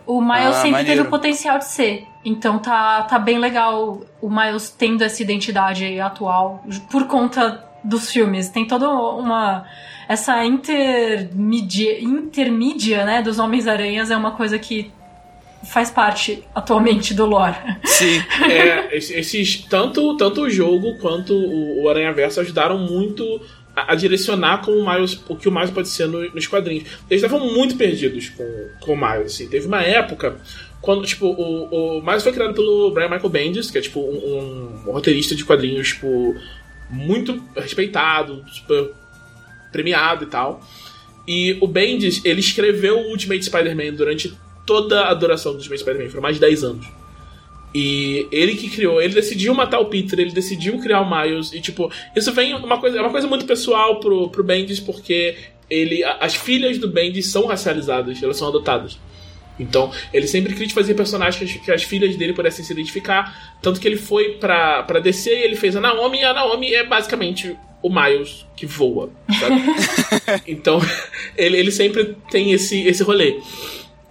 o Miles ah, sempre maneiro. teve o potencial de ser. Então tá, tá bem legal o Miles tendo essa identidade atual por conta dos filmes. Tem toda uma. Essa intermídia, intermídia né, dos Homens-Aranhas é uma coisa que faz parte atualmente do lore. Sim. É, esses, tanto, tanto o jogo quanto o, o Aranha Verso ajudaram muito a, a, direcionar como o Miles, o que o Miles pode ser no, nos quadrinhos. Eles estavam muito perdidos com, com o Miles. Assim. Teve uma época quando, tipo, o, o Miles foi criado pelo Brian Michael Bendis, que é, tipo, um, um roteirista de quadrinhos, tipo, muito respeitado, super premiado e tal. E o Bendis, ele escreveu o Ultimate Spider-Man durante toda a duração do Ultimate Spider-Man, foram mais de 10 anos. E ele que criou, ele decidiu matar o Peter, ele decidiu criar o Miles, e tipo, isso vem uma coisa, é uma coisa muito pessoal pro, pro Bendis, porque ele, as filhas do Bendis são racializadas, elas são adotadas. Então, ele sempre quis fazer personagens que as filhas dele pudessem se identificar. Tanto que ele foi pra, pra DC e ele fez a Naomi, e a Naomi é basicamente o Miles que voa, sabe? então, ele, ele sempre tem esse, esse rolê.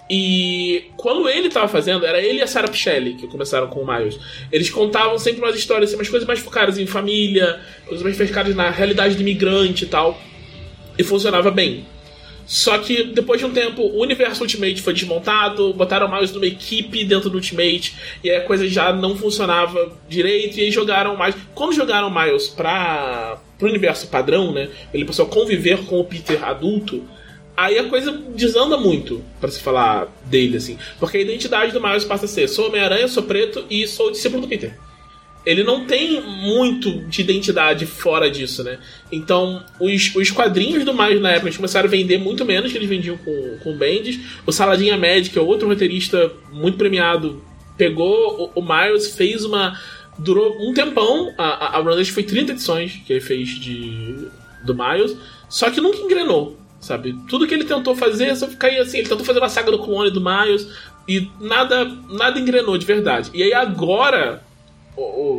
E quando ele tava fazendo, era ele e a Sarah Pichelli que começaram com o Miles. Eles contavam sempre umas histórias, assim, umas coisas mais focadas em família, coisas mais focadas na realidade do imigrante e tal. E funcionava bem. Só que depois de um tempo, o universo Ultimate foi desmontado, botaram mais numa equipe dentro do Ultimate, e a coisa já não funcionava direito, e aí jogaram mais. Quando jogaram Miles pra, pro universo padrão, né? Ele passou a conviver com o Peter adulto. Aí a coisa desanda muito para se falar dele, assim. Porque a identidade do Miles passa a ser: sou Homem-Aranha, sou preto e sou discípulo do Peter ele não tem muito de identidade fora disso, né? Então, os, os quadrinhos do Miles na época começaram a vender muito menos que eles vendiam com, com Bendis. O Saladinha Magic, que é outro roteirista muito premiado, pegou o, o Miles, fez uma. Durou um tempão. A, a, a foi 30 edições que ele fez de, do Miles, só que nunca engrenou. Sabe? Tudo que ele tentou fazer só caía assim. Ele tentou fazer uma saga do clone do Miles e nada, nada engrenou de verdade. E aí agora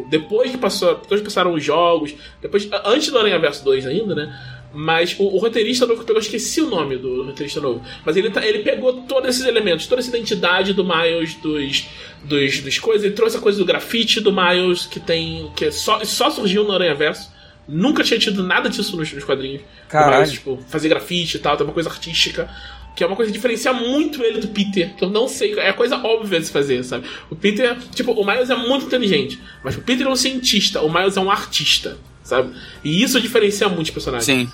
depois que passou, depois passaram os jogos, depois antes do Aranha Verso 2 ainda, né? Mas o, o, roteirista novo que pegou, eu esqueci o nome do roteirista novo. Mas ele, tá, ele pegou todos esses elementos, toda essa identidade do Miles, dos, dos, dos coisas. Ele trouxe a coisa do grafite do Miles, que tem. que só, só surgiu no Aranha Verso. Nunca tinha tido nada disso nos, nos quadrinhos. Caralho. Miles, tipo, fazer grafite e tal, tem uma coisa artística que é uma coisa que diferencia muito ele do Peter, que eu não sei, é coisa óbvia de se fazer, sabe? O Peter, tipo, o Miles é muito inteligente, mas o Peter é um cientista, o Miles é um artista, sabe? E isso diferencia muito os personagens. Sim.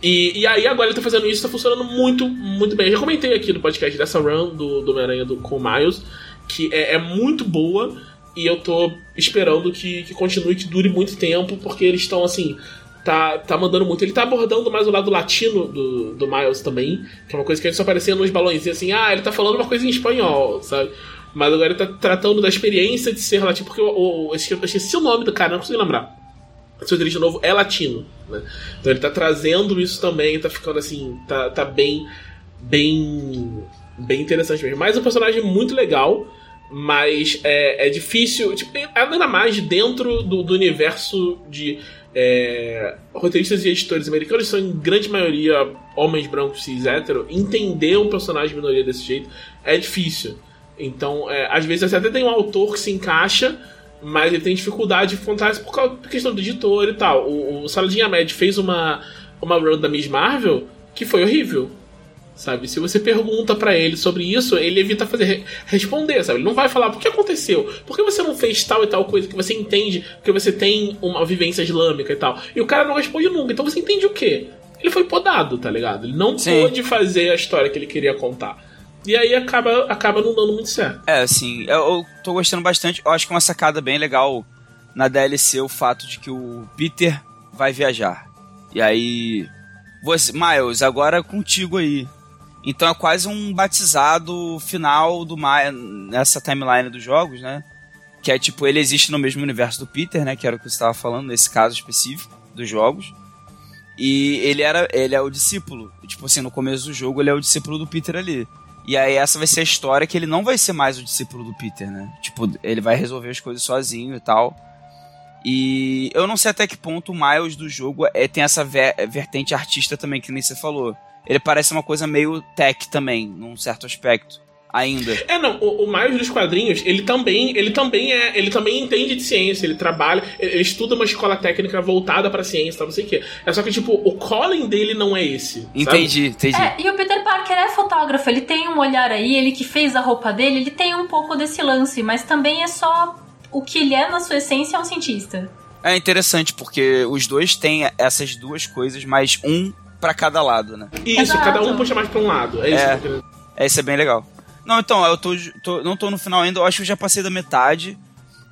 E, e aí agora ele tá fazendo isso, tá funcionando muito, muito bem. Eu já comentei aqui no podcast dessa run do, do Homem-Aranha com o Miles, que é, é, muito boa, e eu tô esperando que, que continue, que dure muito tempo, porque eles estão assim tá, tá mandando muito. Ele tá abordando mais o lado latino do, do Miles também, que é uma coisa que só aparecia nos balões assim, ah, ele tá falando uma coisa em espanhol, sabe? Mas agora ele tá tratando da experiência de ser latino, porque o, eu esqueci o nome do cara, não consigo lembrar. Seu de novo é latino, né? Então ele tá trazendo isso também, tá ficando assim, tá, tá bem, bem, bem interessante mesmo. Mas um personagem muito legal, mas é, é difícil, tipo, ainda mais dentro do, do universo de é, roteiristas e editores americanos são, em grande maioria, homens brancos cis hétero. Entender um personagem minoria desse jeito é difícil. Então, é, às vezes, até tem um autor que se encaixa, mas ele tem dificuldade de contar isso por causa da questão do editor e tal. O, o Saladinha Med fez uma, uma run da Miss Marvel que foi horrível sabe? Se você pergunta para ele sobre isso, ele evita fazer responder, sabe? Ele não vai falar por que aconteceu, por que você não fez tal e tal coisa que você entende, porque você tem uma vivência islâmica e tal. E o cara não responde nunca, então você entende o quê? Ele foi podado, tá ligado? Ele não Sim. pôde fazer a história que ele queria contar. E aí acaba, acaba não dando muito certo. É, assim, eu, eu tô gostando bastante. Eu acho que é uma sacada bem legal na DLC o fato de que o Peter vai viajar. E aí. Você, Miles, agora contigo aí. Então é quase um batizado final do Maia nessa timeline dos jogos, né? Que é tipo, ele existe no mesmo universo do Peter, né? Que era o que você estava falando, nesse caso específico dos jogos. E ele era ele é o discípulo. Tipo assim, no começo do jogo ele é o discípulo do Peter ali. E aí essa vai ser a história que ele não vai ser mais o discípulo do Peter, né? Tipo, ele vai resolver as coisas sozinho e tal. E eu não sei até que ponto o Miles do jogo é, tem essa ver, vertente artista também, que nem você falou ele parece uma coisa meio tech também, num certo aspecto. ainda. É, não, o, o Miles dos quadrinhos, ele também, ele também é, ele também entende de ciência, ele trabalha, ele, ele estuda uma escola técnica voltada pra ciência, tá, não sei o quê. É só que, tipo, o Colin dele não é esse. Entendi, sabe? entendi. É, e o Peter Parker é fotógrafo, ele tem um olhar aí, ele que fez a roupa dele, ele tem um pouco desse lance, mas também é só o que ele é na sua essência é um cientista. É interessante, porque os dois têm essas duas coisas, mas um para cada lado, né? Isso, Exato. cada um puxa mais pra um lado. É isso É. que eu tô querendo É, isso é bem legal. Não, então, eu tô, tô- não tô no final ainda, eu acho que eu já passei da metade.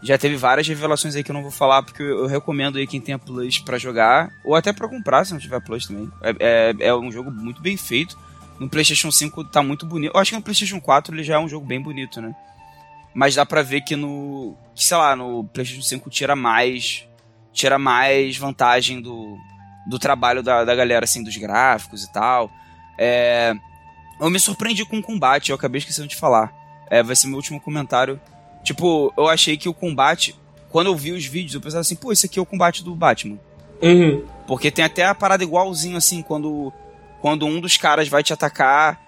Já teve várias revelações aí que eu não vou falar, porque eu, eu recomendo aí quem tenha Plus pra jogar, ou até pra comprar se não tiver Plus também. É, é, é um jogo muito bem feito. No PlayStation 5 tá muito bonito. Eu acho que no PlayStation 4 ele já é um jogo bem bonito, né? Mas dá pra ver que no. que, sei lá, no PlayStation 5 tira mais. tira mais vantagem do, do trabalho da, da galera, assim, dos gráficos e tal. É. Eu me surpreendi com o combate, eu acabei esquecendo de falar. É, vai ser meu último comentário. Tipo, eu achei que o combate, quando eu vi os vídeos, eu pensava assim, pô, esse aqui é o combate do Batman. Uhum. Porque tem até a parada igualzinho assim, quando, quando um dos caras vai te atacar,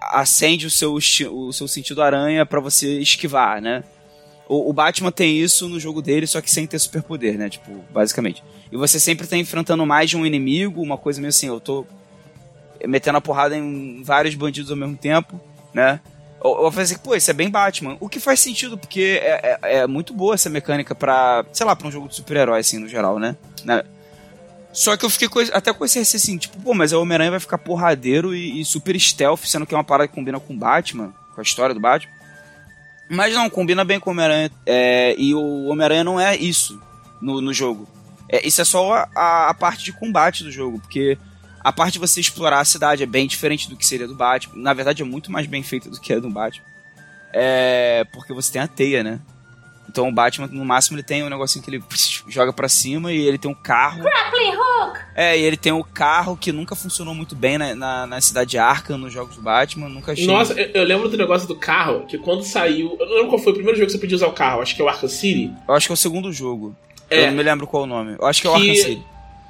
acende o seu, o seu sentido aranha pra você esquivar, né? O, o Batman tem isso no jogo dele, só que sem ter superpoder, né? Tipo, basicamente. E você sempre tá enfrentando mais de um inimigo, uma coisa meio assim, eu tô metendo a porrada em vários bandidos ao mesmo tempo, né? Eu, eu falei assim, pô, isso é bem Batman. O que faz sentido, porque é, é, é muito boa essa mecânica pra, sei lá, pra um jogo de super-herói, assim, no geral, né? né? Só que eu fiquei com, até com esse receio assim, tipo, pô, mas o Homem-Aranha vai ficar porradeiro e, e super stealth, sendo que é uma parada que combina com Batman, com a história do Batman. Mas não, combina bem com o Homem-Aranha. é, e o Homem-Aranha não é isso no, no jogo. É, isso é só a, a- a parte de combate do jogo, porque a parte de você explorar a cidade é bem diferente do que seria do Batman. Na verdade, é muito mais bem feita do que é do Batman. É, porque você tem a teia, né? Então o Batman, no máximo, ele tem um negocinho que ele joga pra cima e ele tem um carro. Grappling hook! É, e ele tem o carro que nunca funcionou muito bem na, na, na cidade de Arkham, nos jogos do Batman, nunca achei. Nossa, eu, eu lembro do negócio do carro, que quando saiu. Eu não lembro qual foi o primeiro jogo que você podia usar o carro, acho que é o Arkham City. Eu acho que é o segundo jogo. É. Eu não me lembro qual o nome. Eu acho que é o Que- Arkham City.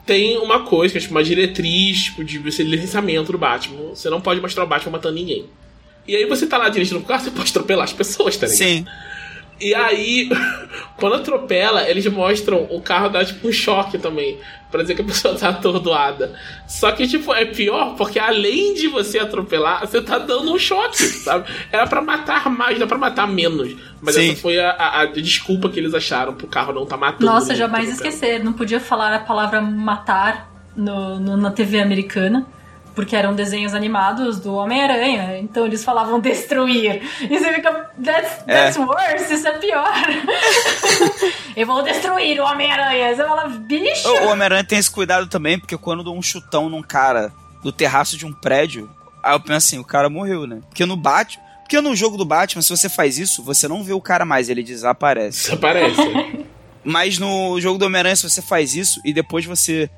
Tem uma coisa, que é tipo uma diretriz tipo, de licenciamento do Batman. Você não pode mostrar o Batman matando ninguém. E aí você tá lá dirigindo o carro, você pode atropelar as pessoas, tá ligado? Sim. E aí, quando atropela, eles mostram o carro dar tipo um choque também. Pra dizer que a pessoa tá atordoada. Só que, tipo, é pior porque além de você atropelar, você tá dando um choque, sabe? Era pra matar mais, não é pra matar menos. Mas Sim. essa foi a, a- a desculpa que eles acharam pro carro não tá matando. Nossa, jamais esquecer. Não podia falar a palavra matar no, no- na TV americana. Porque eram desenhos animados do Homem-Aranha. Então eles falavam destruir. E você fica. That's, that's worse, isso é pior. Eu vou destruir o Homem-Aranha. Você fala, bicho. O, o Homem-Aranha tem esse cuidado também, porque quando dá um chutão num cara do terraço de um prédio, aí eu penso assim, o cara morreu, né? Porque no Batman. Porque no jogo do Batman, se você faz isso, você não vê o cara mais, ele desaparece. Isso aparece. Mas no jogo do Homem-Aranha, se você faz isso e depois você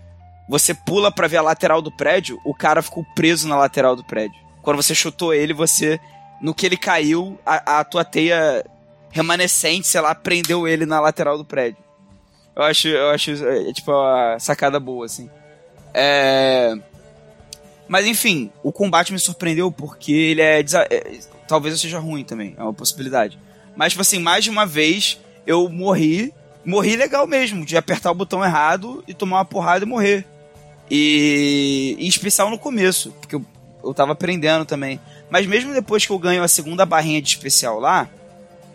você pula pra ver a lateral do prédio, o cara ficou preso na lateral do prédio. Quando você chutou ele, você no que ele caiu, a, a tua teia remanescente, sei lá, prendeu ele na lateral do prédio. Eu acho, eu acho é, tipo a sacada boa assim. É mas enfim, o combate me surpreendeu porque ele é, desa- é talvez eu seja ruim também, é uma possibilidade. Mas tipo assim, mais de uma vez eu morri morri legal mesmo, de apertar o botão errado e tomar uma porrada e morrer. E especial no começo, porque eu, eu tava aprendendo também. Mas mesmo depois que eu ganho a segunda barrinha de especial lá,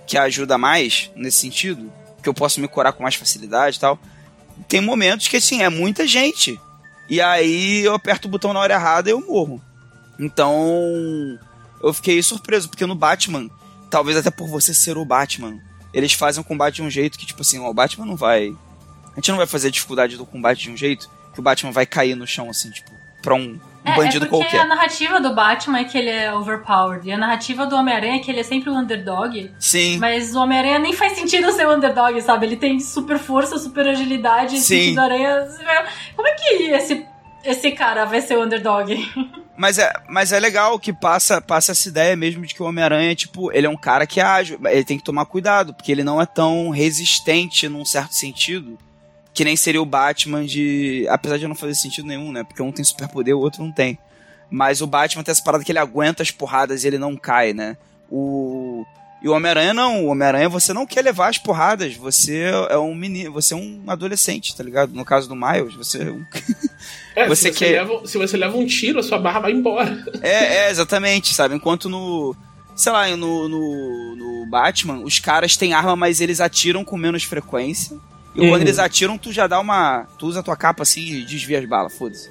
que ajuda mais nesse sentido, que eu posso me curar com mais facilidade e tal, tem momentos que assim, é muita gente. E aí eu aperto o botão na hora errada e eu morro. Então, eu fiquei surpreso, porque no Batman, talvez até por você ser o Batman, eles fazem o combate de um jeito que, tipo assim, o Batman não vai. A gente não vai fazer a dificuldade do combate de um jeito que o Batman vai cair no chão, assim, tipo, pra um, um É, bandido é porque qualquer. a narrativa do Batman é que ele é overpowered. E a narrativa do Homem-Aranha é que ele é sempre o underdog. Sim. Mas o Homem-Aranha nem faz sentido ser o underdog, sabe? Ele tem super força, super agilidade, Sim. sentido aranha. Como é que esse, esse cara vai ser o underdog? Mas é, mas é legal que passa, passa essa ideia mesmo de que o Homem-Aranha, tipo, ele é um cara que é ágil. Ele tem que tomar cuidado, porque ele não é tão resistente num certo sentido. Que nem seria o Batman de. Apesar de não fazer sentido nenhum, né? Porque um tem superpoder, o outro não tem. Mas o Batman tem essa parada que ele aguenta as porradas e ele não cai, né? O, e o Homem-Aranha não. O Homem-Aranha você não quer levar as porradas. Você é um menino, você é um adolescente, tá ligado? No caso do Miles, você é um. É, você se, você quer... leva, se você leva um tiro, a sua barra vai embora. É, é exatamente, sabe? Enquanto no. Sei lá, no, no, no Batman, os caras têm arma, mas eles atiram com menos frequência. E uhum. quando eles atiram, tu já dá uma. Tu usa a tua capa assim e desvia as balas, foda-se.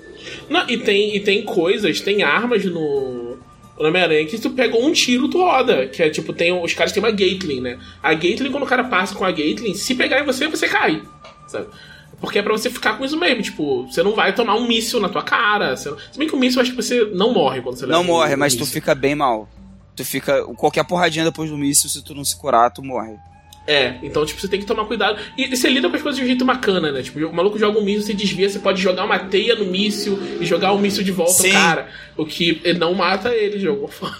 Não, e tem, e tem coisas, tem armas no, no Homem-Aranha que tu pega um tiro, tu roda. Que é tipo, tem, os caras têm uma Gatling, né? A Gatling, quando o cara passa com a Gatling, se pegar em você, você cai. Sabe? Porque é pra você ficar com isso mesmo, tipo, você não vai tomar um míssil na tua cara. Você não... Se bem que o míssil eu acho que você não morre quando você Não leva morre, um, mas um tu fica bem mal. Tu fica. Qualquer porradinha depois do míssil, se tu não se curar, tu morre. É, então, tipo, você tem que tomar cuidado. E, você lida com as coisas de um jeito bacana, né? Tipo, o maluco joga um míssil, você desvia, você pode jogar uma teia no míssil e jogar o míssil de volta Sim. cara. O que não mata ele forma.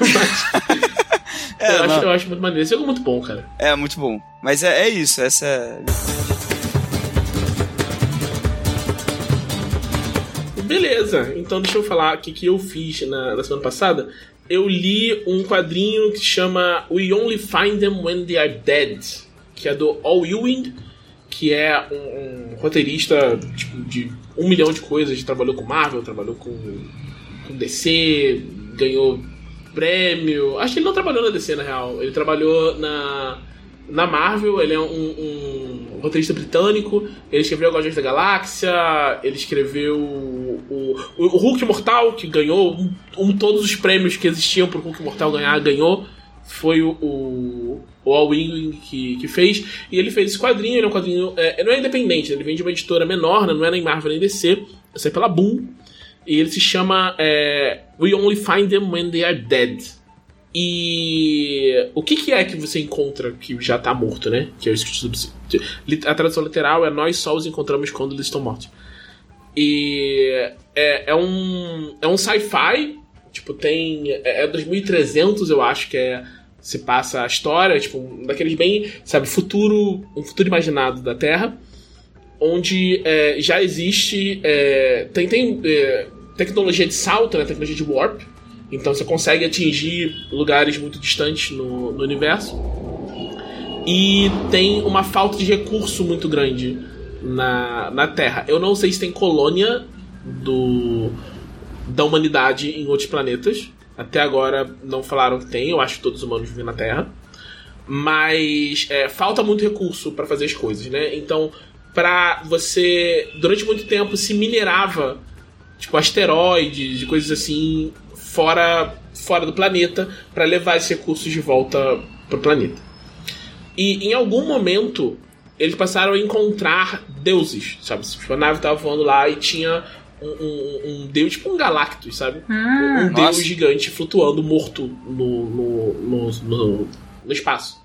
Mas. é, eu, acho, eu, acho, muito maneiro. Esse jogo é muito bom, cara. É, muito bom. Mas é, é isso, essa é. Beleza, então deixa eu falar o que, que eu fiz na, na semana passada eu li um quadrinho que chama We Only Find Them When They Are Dead, que é do Al Ewing, que é um, um roteirista tipo, de um milhão de coisas, trabalhou com Marvel, trabalhou com, com DC, ganhou prêmio. Acho que ele não trabalhou na DC, na real. Ele trabalhou na na Marvel, ele é um, um, roteirista britânico. Ele escreveu Guardiões da Galáxia, ele escreveu o, o, o Hulk Mortal, que ganhou um, um, todos os prêmios que existiam pro Hulk Mortal ganhar, ganhou. Foi o, o, o All Wing que, que fez. E ele fez esse quadrinho, ele é um quadrinho. É, não é independente, ele vem de uma editora menor, né, não é nem Marvel nem DC, sai pela Boom. E ele se chama é, We Only Find Them When They Are Dead. E o que, que, é que você encontra que já tá morto, né? Que é isso que A tradução literal é nós só os encontramos quando eles estão mortos. E é, é um, é um sci-fi, tipo, tem. É, é 2300, eu acho que é. Se passa a história, tipo, daqueles bem, sabe, futuro. Um futuro imaginado da Terra. Onde é, já existe. É, tem tem é, tecnologia de salto, né? Tecnologia de warp então você consegue atingir lugares muito distantes no, no universo. E tem uma falta de recurso muito grande na, na Terra. Eu não sei se tem colônia do, da humanidade em outros planetas. Até agora não falaram que tem, eu acho que todos os humanos vivem na Terra. Mas é, falta muito recurso para fazer as coisas, né? Então, para você. Durante muito tempo se minerava tipo asteroides e coisas assim fora, fora do planeta para levar esses recursos de volta para o planeta. E em algum momento eles passaram a encontrar deuses, sabe? Tipo, a nave estava voando lá e tinha um, um, um, deus, tipo um Galactus, sabe? Hum, um deus gigante flutuando morto no, no, no, no, no espaço.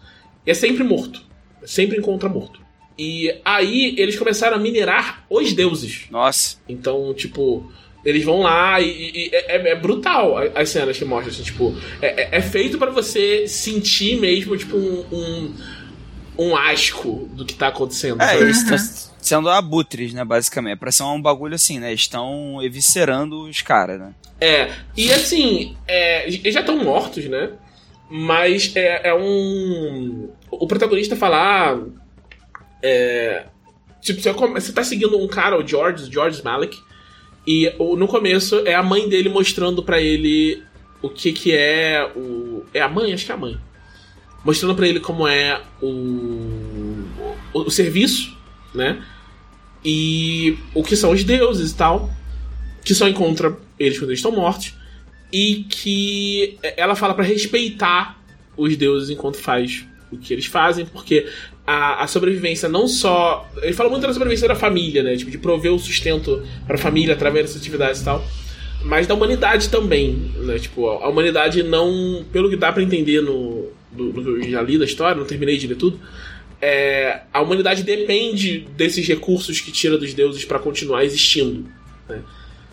E é sempre morto. Sempre encontra morto. E aí eles começaram a minerar os deuses. Nossa. Então, tipo, eles vão lá e, e é, é, brutal as cenas que mostram, assim, tipo, é, é, é feito para você sentir mesmo, tipo, um, um, um, asco do que tá acontecendo. É, eles estão sendo abutres, né, basicamente. É pra ser um bagulho assim, né, estão eviscerando os caras, né. É, e assim, é, eles já estão mortos, né, mas é, é um... O protagonista falar... É, tipo, você, você tá seguindo um cara, o George, George Malik, e no começo é a mãe dele mostrando para ele o que que é o. É a mãe? Acho que é a mãe. Mostrando para ele como é o, o, o, serviço, né? E o que são os deuses e tal. Que só encontra eles quando eles estão mortos. E que ela fala para respeitar os deuses enquanto faz o que eles fazem, porque a, a, sobrevivência não só. Ele fala muito da sobrevivência da família, né? Tipo, de prover o sustento para a família através dessas atividades e tal. Mas da humanidade também, né? Tipo, a humanidade não. Pelo que dá para entender no, do, já li da história, não terminei de ler tudo. É, a humanidade depende desses recursos que tira dos deuses para continuar existindo. Né?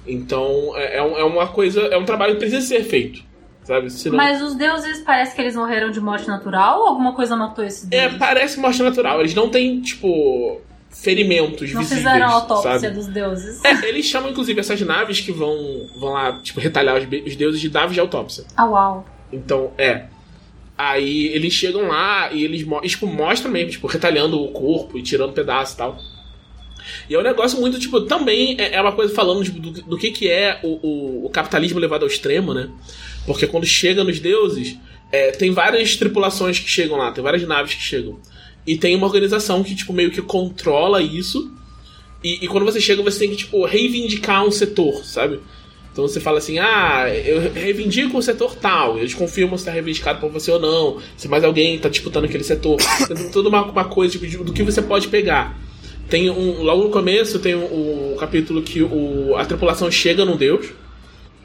Então é, é, é uma coisa, é um trabalho que precisa ser feito sabe? Senão... Mas os deuses parece que eles morreram de morte natural ou alguma coisa matou esses é, deuses? É, parece morte natural. Eles não têm, tipo, ferimentos não visíveis. Não fizeram autópsia sabe? dos deuses. É, eles chamam, inclusive, essas naves que vão, vão lá, tipo, retalhar os, os deuses de naves de autópsia. Ah, uau. Então, é. Aí eles chegam lá e eles tipo, mostram mesmo, tipo, retalhando o corpo e tirando pedaço e tal. E é um negócio muito, tipo, também é, é uma coisa falando tipo, do, do, que, que é o, o, o, capitalismo levado ao extremo, né? Porque quando chega nos deuses, é, tem várias tripulações que chegam lá, tem várias naves que chegam. E tem uma organização que, tipo, meio que controla isso. E, e quando você chega, você tem que, tipo, reivindicar um setor, sabe? Então você fala assim, ah, eu reivindico o setor tal, eles confirmam se está reivindicado por você ou não, se mais alguém está disputando aquele setor. Tem toda uma, uma coisa tipo, do que você pode pegar. Tem um, logo no começo tem o um, um capítulo que o, a tripulação chega no Deus,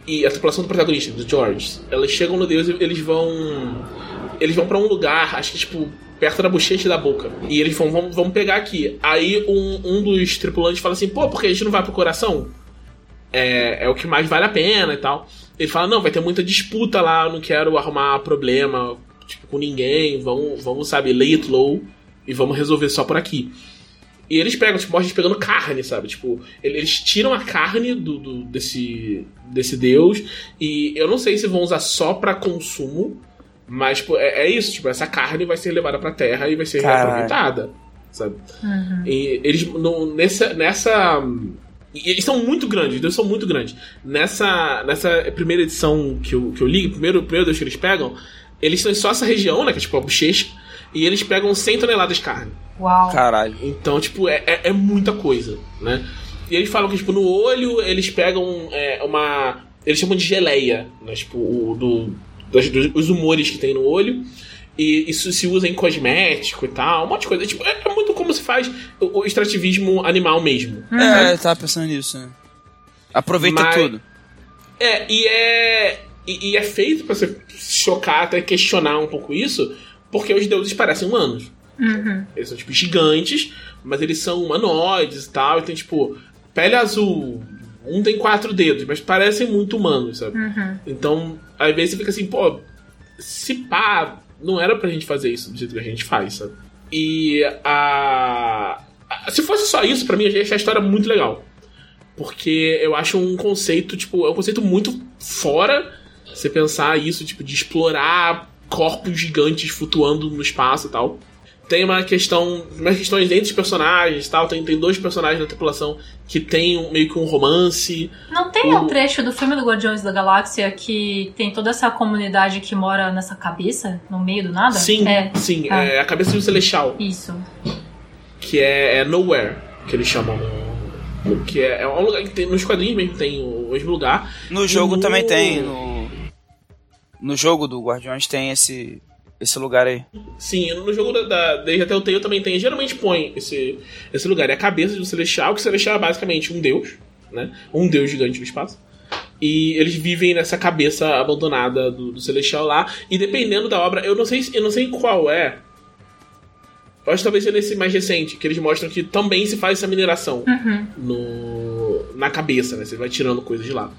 e a tripulação do protagonista, do George, elas chegam no Deus e eles vão. Eles vão para um lugar, acho que tipo, perto da bochecha da boca. E eles vão, vamos, vamos pegar aqui. Aí um, um dos tripulantes fala assim, pô, porque a gente não vai pro coração? é, é o que mais vale a pena e tal. Ele fala, não, vai ter muita disputa lá, não quero arrumar problema tipo, com ninguém, vamos, vamos, sabe, lay it low e vamos resolver só por aqui. E eles pegam, tipo, a gente pegando carne, sabe? Tipo, eles tiram a carne do, do, desse, desse deus e eu não sei se vão usar só para consumo, mas tipo, é, é, isso, tipo, essa carne vai ser levada pra terra e vai ser Caralho. reaproveitada, sabe? Uhum. E eles, no, nessa, nessa e eles são muito grandes, eles são muito grandes. Nessa, nessa primeira edição que eu, que eu li, primeiro, primeiro Deus que eles pegam, eles estão só essa região, né? Que é tipo a bochecha, e eles pegam 100 toneladas de carne. Uau. Caralho. Então, tipo, é, é, é muita coisa, né? E eles falam que, tipo, no olho eles pegam é, uma. Eles chamam de geleia, né? Tipo, o, do, dos, dos humores que tem no olho. E isso se usa em cosmético e tal, um monte de coisa. Tipo, é, é muito como se faz o, o extrativismo animal mesmo. Uhum. É, eu tava pensando nisso, né? Aproveita Mas, tudo. É, e é. E, e, é feito pra você chocar, até questionar um pouco isso, porque os deuses parecem humanos. Uhum. Eles são, tipo, gigantes, mas eles são humanoides e tal. E tem, tipo, pele azul. Um tem quatro dedos, mas parecem muito humanos, sabe? Uhum. Então, às vezes você fica assim, pô, se pá, não era pra gente fazer isso do jeito que a gente faz, sabe? E a. Se fosse só isso, para mim, eu achei a história muito legal. Porque eu acho um conceito, tipo, é um conceito muito fora você pensar isso, tipo, de explorar corpos gigantes flutuando no espaço e tal. Tem uma questão, umas questões entre os personagens tal. Tem, tem dois personagens da tripulação que tem um, meio que um romance. Não tem o... um trecho do filme do Guardiões da Galáxia que tem toda essa comunidade que mora nessa cabeça, no meio do nada? Sim, é. sim. Ah. É a cabeça de um celestial. Isso. Que é, é Nowhere, que eles chamam. Que é, é um lugar que tem, nos quadrinhos mesmo tem o mesmo lugar. No jogo no... também tem. No, no jogo do Guardiões tem esse esse lugar aí. Sim, no jogo da, da desde até o Telltale também tem. Geralmente põe esse, esse lugar. É a cabeça do Celestial, que o Celestial é basicamente um deus, né? Um deus gigante do espaço. E eles vivem nessa cabeça abandonada do, do Celestial lá. E dependendo da obra, eu não sei, eu não sei qual é. Eu acho que talvez seja nesse mais recente, que eles mostram que também se faz essa mineração uhum. no, na cabeça, né? Você vai tirando coisas de lá.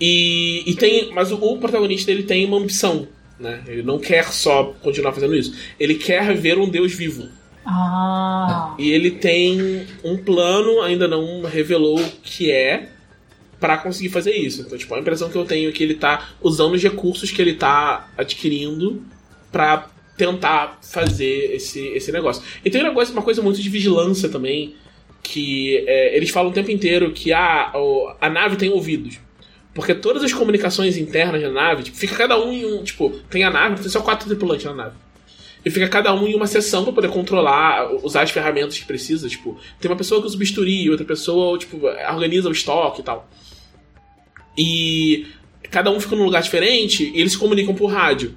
E, e tem. Mas o, o protagonista ele tem uma ambição né? Ele não quer só continuar fazendo isso. Ele quer ver um Deus vivo. Ah. E ele tem um plano, ainda não revelou o que é, para conseguir fazer isso. Então, tipo, a impressão que eu tenho é que ele tá usando os recursos que ele tá adquirindo para tentar fazer esse, esse negócio. E tem um negócio, uma coisa muito de vigilância também, que é, eles falam o tempo inteiro que ah, a nave tem ouvidos. Porque todas as comunicações internas da nave, tipo, fica cada um em um. Tipo, tem a nave, tem só quatro tripulantes na nave. E fica cada um em uma seção para poder controlar, usar as ferramentas que precisa. Tipo, tem uma pessoa que usa o bisturi, outra pessoa, tipo, organiza o estoque e tal. E cada um fica num lugar diferente e eles se comunicam por rádio.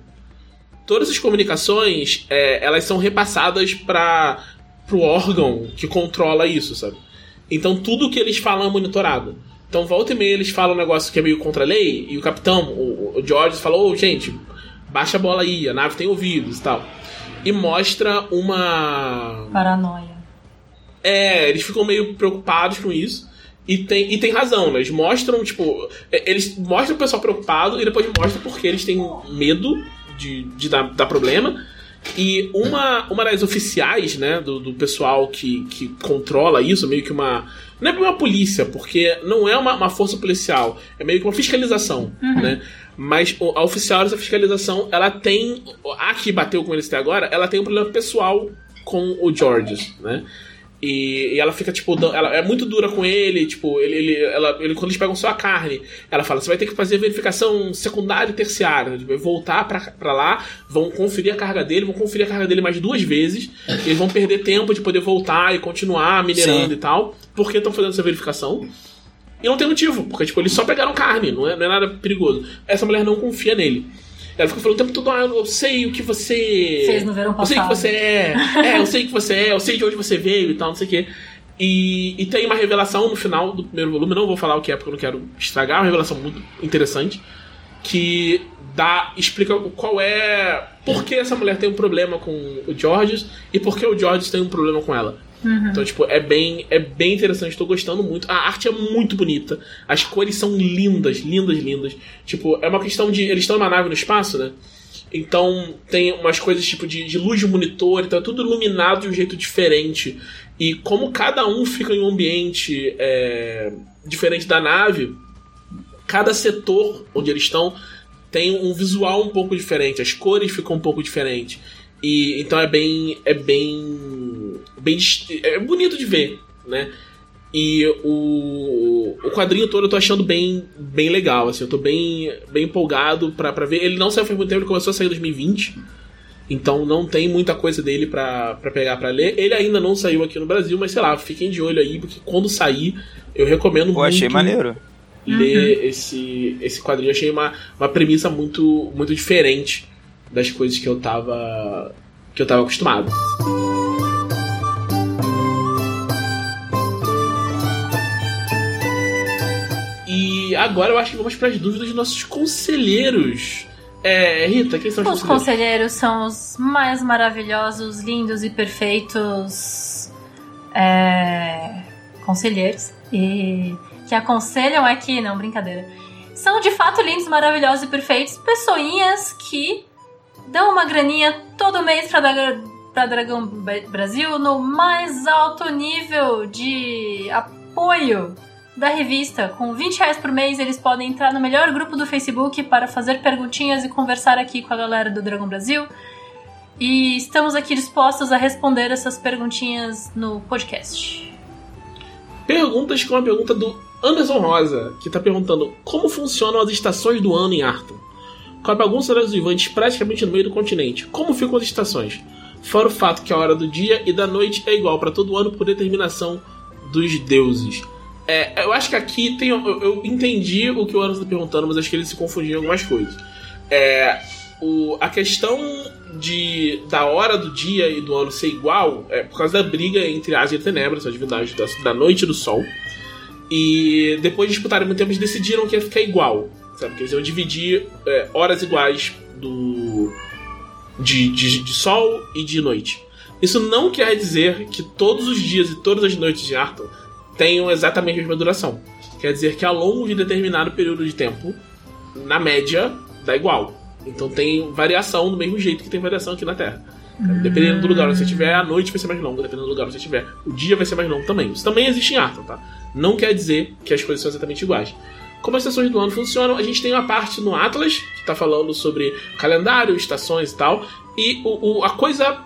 Todas as comunicações, é, elas são repassadas para pro órgão que controla isso, sabe? Então tudo que eles falam é monitorado. Então, volta e meia eles falam um negócio que é meio contra a lei, e o capitão, o, o George, falou: oh, gente, baixa a bola aí, a nave tem ouvidos e tal. E mostra uma. Paranoia. É, eles ficam meio preocupados com isso. E tem, e tem razão, né? Eles mostram, tipo. É, eles mostram o pessoal preocupado e depois mostram porque eles têm medo de, de dar, dar problema. E uma, uma das oficiais, né, do, do pessoal que, que controla isso, meio que uma não é uma polícia, porque não é uma, uma força policial, é meio que uma fiscalização, uhum. né? Mas a oficial dessa fiscalização, ela tem. A que bateu com eles até agora, ela tem um problema pessoal com o Georges, né? E, e, ela fica, tipo, ela é muito dura com ele, tipo, ele, ele, ela, ele, quando eles pegam só a carne, ela fala, você vai ter que fazer verificação secundária e terciária, né? tipo, voltar pra, pra lá, vão conferir a carga dele, vão conferir a carga dele mais duas vezes, e eles vão perder tempo de poder voltar e continuar minerando Sim. e tal, porque estão fazendo essa verificação. E não tem motivo, porque, tipo, eles só pegaram carne, não é, não é nada perigoso. Essa mulher não confia nele. Ela fica falando o tempo todo, ah, eu sei o que você. Fez no verão passado. Eu sei que você é. é, eu sei que você é, eu sei de onde você veio e tal, não sei o quê. E, e tem uma revelação no final do primeiro volume, não vou falar o que é porque eu não quero estragar, uma revelação muito interessante. Que dá. explica qual é. Por que essa mulher tem um problema com o Georges e por que o Georges tem um problema com ela. Uhum. Então, tipo, é bem, é bem interessante, tô gostando muito. A arte é muito bonita. As cores são lindas, lindas, lindas. Tipo, é uma questão de. Eles estão numa nave no espaço, né? Então tem umas coisas tipo de, de luz de monitor, então é tudo iluminado de um jeito diferente. E como cada um fica em um ambiente é, diferente da nave, cada setor onde eles estão tem um visual um pouco diferente, as cores ficam um pouco diferentes. E então é bem é bem bem é bonito de ver, né? E o, o quadrinho todo eu tô achando bem, bem legal, assim, eu tô bem, bem empolgado pra, pra ver. Ele não saiu faz muito tempo, ele começou a sair em 2020. Então não tem muita coisa dele pra, pra pegar pra ler. Ele ainda não saiu aqui no Brasil, mas sei lá, fiquem de olho aí, porque quando sair, eu recomendo Pô, muito. achei maneiro. Ler uhum. esse, esse quadrinho. Eu achei uma, uma premissa muito, muito diferente das coisas que eu tava. que eu tava acostumado. E agora eu acho que vamos para as dúvidas dos nossos conselheiros. É, Rita, quem são os, os conselheiros? são os mais maravilhosos, lindos e perfeitos é, conselheiros. E que aconselham aqui, não, brincadeira. São de fato lindos, maravilhosos e perfeitos. Pessoinhas que dão uma graninha todo mês pra, pra Dragão Brasil no mais alto nível de apoio da revista. Com 20 reais por mês, eles podem entrar no melhor grupo do Facebook para fazer perguntinhas e conversar aqui com a galera do Dragão Brasil. E estamos aqui dispostos a responder essas perguntinhas no podcast. Perguntas com a pergunta do Anderson Rosa, que está perguntando como funcionam as estações do ano em Arthur. Com a bagunça das vivantes praticamente no meio do continente, como ficam as estações? Fora o fato que a hora do dia e da noite é igual para todo ano por determinação dos deuses. É, eu acho que aqui tem. Eu, eu entendi o que o Anderson está perguntando, mas acho que ele se confundiu em algumas coisas. É, o, a questão de da hora do dia e do ano ser igual é por causa da briga entre Ásia e Tenebras, a divindade da, da noite e do sol. E depois de disputarem muito tempo, eles decidiram que ia ficar igual. Sabe? Que eles iam dividir é, horas iguais do de, de, de sol e de noite. Isso não quer dizer que todos os dias e todas as noites de Arthur tenham exatamente a mesma duração. Quer dizer que ao longo de determinado período de tempo, na média, dá igual. Então tem variação do mesmo jeito que tem variação aqui na Terra. Dependendo do lugar onde você estiver, a noite vai ser mais longa. Dependendo do lugar onde você estiver, o dia vai ser mais longo também. Isso também existe em Arthur, tá? Não quer dizer que as coisas são exatamente iguais. Como as estações do ano funcionam, a gente tem uma parte no Atlas, que está falando sobre calendário, estações e tal. E o, o, a coisa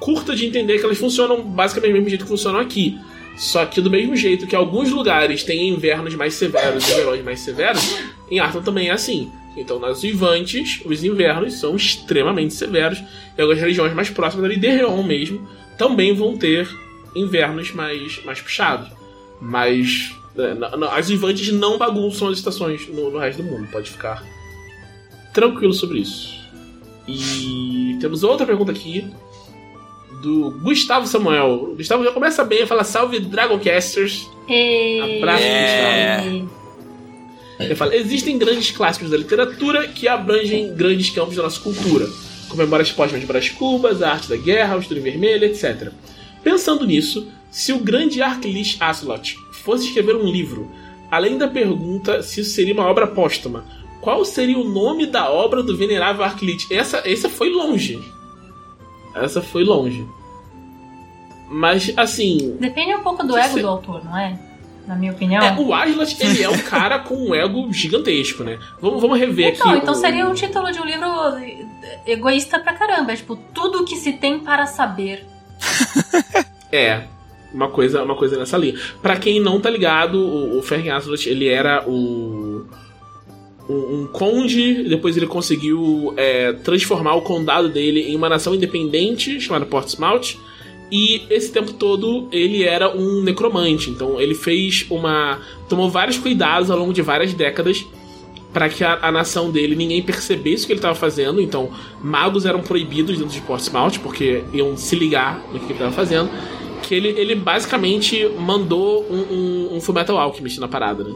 curta de entender é que elas funcionam basicamente do mesmo jeito que funcionam aqui. Só que do mesmo jeito que alguns lugares têm invernos mais severos e verões mais severos, em Arthur também é assim. Então, nas Vivantes, os invernos são extremamente severos. E algumas regiões mais próximas ali de Reon mesmo também vão ter invernos mais, mais puxados. Mas é, as Vivantes não bagunçam as estações no, no resto do mundo. Pode ficar tranquilo sobre isso. E temos outra pergunta aqui do Gustavo Samuel. O Gustavo já começa bem, fala salve Dragoncasters. Abraço, é. Gustavo. Ele fala: existem grandes clássicos da literatura que abrangem grandes campos da nossa cultura, como Memórias Póstumas de Brás Cubas, A Arte da Guerra, O Estudo Vermelho, etc. Pensando nisso, se o grande Archelaus Aslot fosse escrever um livro, além da pergunta se isso seria uma obra póstuma, qual seria o nome da obra do venerável Archelaus? Essa, essa foi longe. Essa foi longe. Mas, assim. Depende um pouco do ego do autor, não é? na minha opinião. É, o Aslas, ele é um cara com um ego gigantesco, né? Vamos, vamos rever então, aqui. Então o- seria um título de um livro egoísta pra caramba. É tipo, tudo que se tem para saber. É, uma coisa, uma coisa nessa linha. Pra quem não tá ligado, o, o Aslas, ele era o um, conde, depois ele conseguiu é, transformar o condado dele em uma nação independente chamada Portsmouth. E esse tempo todo ele era um necromante, então ele fez uma. tomou vários cuidados ao longo de várias décadas para que a, a nação dele ninguém percebesse o que ele estava fazendo. Então, magos eram proibidos dentro de Portsmouth porque iam se ligar no que ele estava fazendo. Que ele, ele basicamente mandou um, um, um Fullmetal Alchemist na parada, né?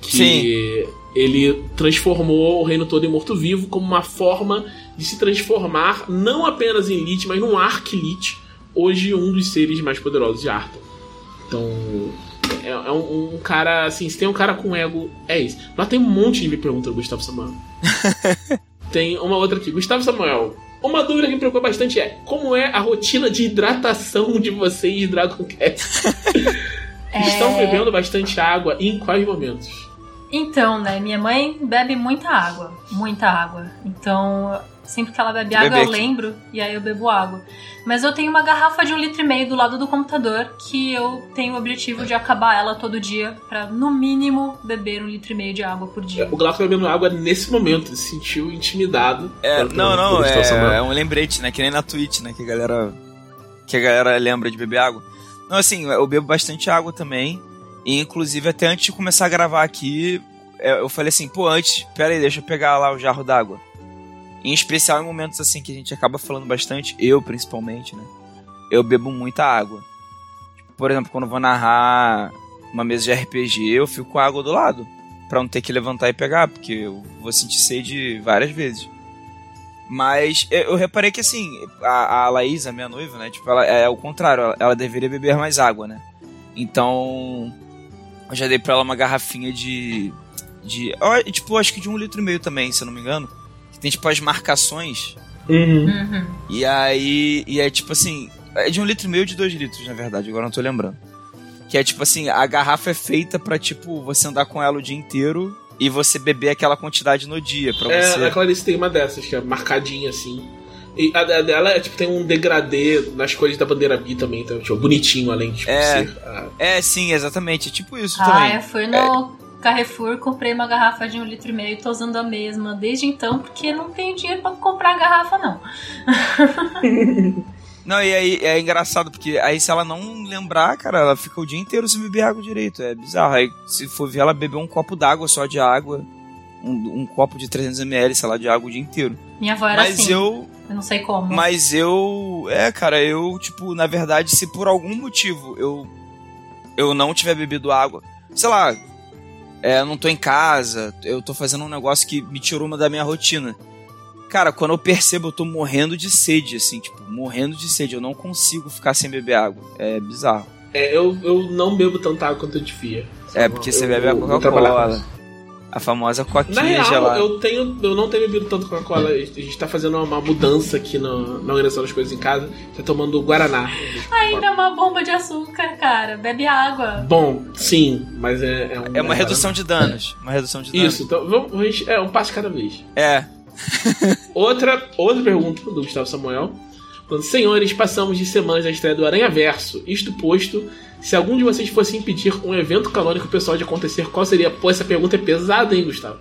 Que Sim. Ele transformou o reino todo em morto-vivo como uma forma de se transformar não apenas em Lich, mas num Arc-Lich, hoje um dos seres mais poderosos de Arthur. Então, é, é um, um cara, assim, se tem um cara com ego, é isso. Lá tem um monte de me pergunta do Gustavo Samuel. tem uma outra aqui. Gustavo Samuel, uma dúvida que me preocupa bastante é como é a rotina de hidratação de vocês Dragon Quest? Estão É. bebendo bastante água e em quais momentos? Então, né, minha mãe bebe muita água, muita água. Então, sempre que ela bebe água, eu aqui. lembro e aí eu bebo água. Mas eu tenho uma garrafa de um litro e meio do lado do computador que eu tenho o objetivo de acabar ela todo dia pra, no mínimo, beber um litro e meio de água por dia. O Glauco tá bebendo água nesse momento, ele se sentiu intimidado. É, pelo- não, pelo não, é, é um lembrete, né? Que nem na Twitch, né? Que a galera. Que a galera lembra de beber água. Não, assim, eu bebo bastante água também. E inclusive até antes de começar a gravar aqui, é, eu falei assim, pô, antes, pera aí, deixa eu pegar lá o jarro d'água. Em especial em momentos assim que a gente acaba falando bastante, eu principalmente, né? Eu bebo muita água. Por exemplo, quando vou narrar uma mesa de RPG, eu fico com a água do lado. Pra não ter que levantar e pegar, porque eu vou sentir sede várias vezes. Mas eu, eu reparei que assim, a, a Laís, a minha noiva, né? Tipo, ela é o contrário, ela, ela deveria beber mais água, né? Então. Eu já dei pra ela uma garrafinha de. de tipo, acho que de um litro e meio também, se eu não me engano. Que tem tipo as marcações. Uhum. Uhum. E aí. E é tipo assim. É de um litro e meio de dois litros, na verdade, agora não tô lembrando. Que é tipo assim, a garrafa é feita pra, tipo, você andar com ela o dia inteiro e você beber aquela quantidade no dia. Pra É, você. a Clarice tem uma dessas, que é marcadinha assim. E a, a dela é, tipo, tem um degradê nas cores da bandeira bi também, então, tipo, bonitinho, além de tipo, É. ser. a- É, sim, exatamente. É tipo isso Ah, também. eu fui no Carrefour, comprei uma garrafa de um litro e meio e tô usando a mesma desde então, porque não tenho dinheiro pra comprar a garrafa, não. Não, e aí é engraçado, porque aí se ela não lembrar, cara, ela fica o dia inteiro sem beber água direito. É bizarro. Aí se for ver, ela bebeu um copo d'água só de água. Um, um copo de 300ml, sei lá, de água o dia inteiro. Minha avó era Mas assim. eu. Eu não sei como. Mas eu. É, cara, eu, tipo, na verdade, se por algum motivo eu. Eu não tiver bebido água, sei lá. É, eu não tô em casa, eu tô fazendo um negócio que me tirou uma da minha rotina. Cara, quando eu percebo, eu tô morrendo de sede, assim, tipo, morrendo de sede. Eu não consigo ficar sem beber água. É bizarro. É, eu, eu não bebo tanta água quanto eu devia. É porque você Eu- bebe a Coca-Cola. A famosa Na coquinha real, gelada. eu tenho. Eu não tenho bebido tanto Coca-Cola. A gente tá fazendo uma mudança aqui no- na organização das coisas em casa. Tá tomando Guaraná. Ainda é uma bomba de açúcar, cara. Bebe água. Bom, sim, mas é, é um. É uma redução de danos. Uma redução de danos. Isso, então vamos, a gente- é um passo cada vez. É. Outra, outra pergunta do Gustavo Samuel. Falando, Senhores, passamos de semanas da estreia do Aranha Verso. Isto posto, se algum de vocês fosse impedir um evento canônico pessoal de acontecer, qual seria? Pô, essa pergunta é pesada, hein, Gustavo?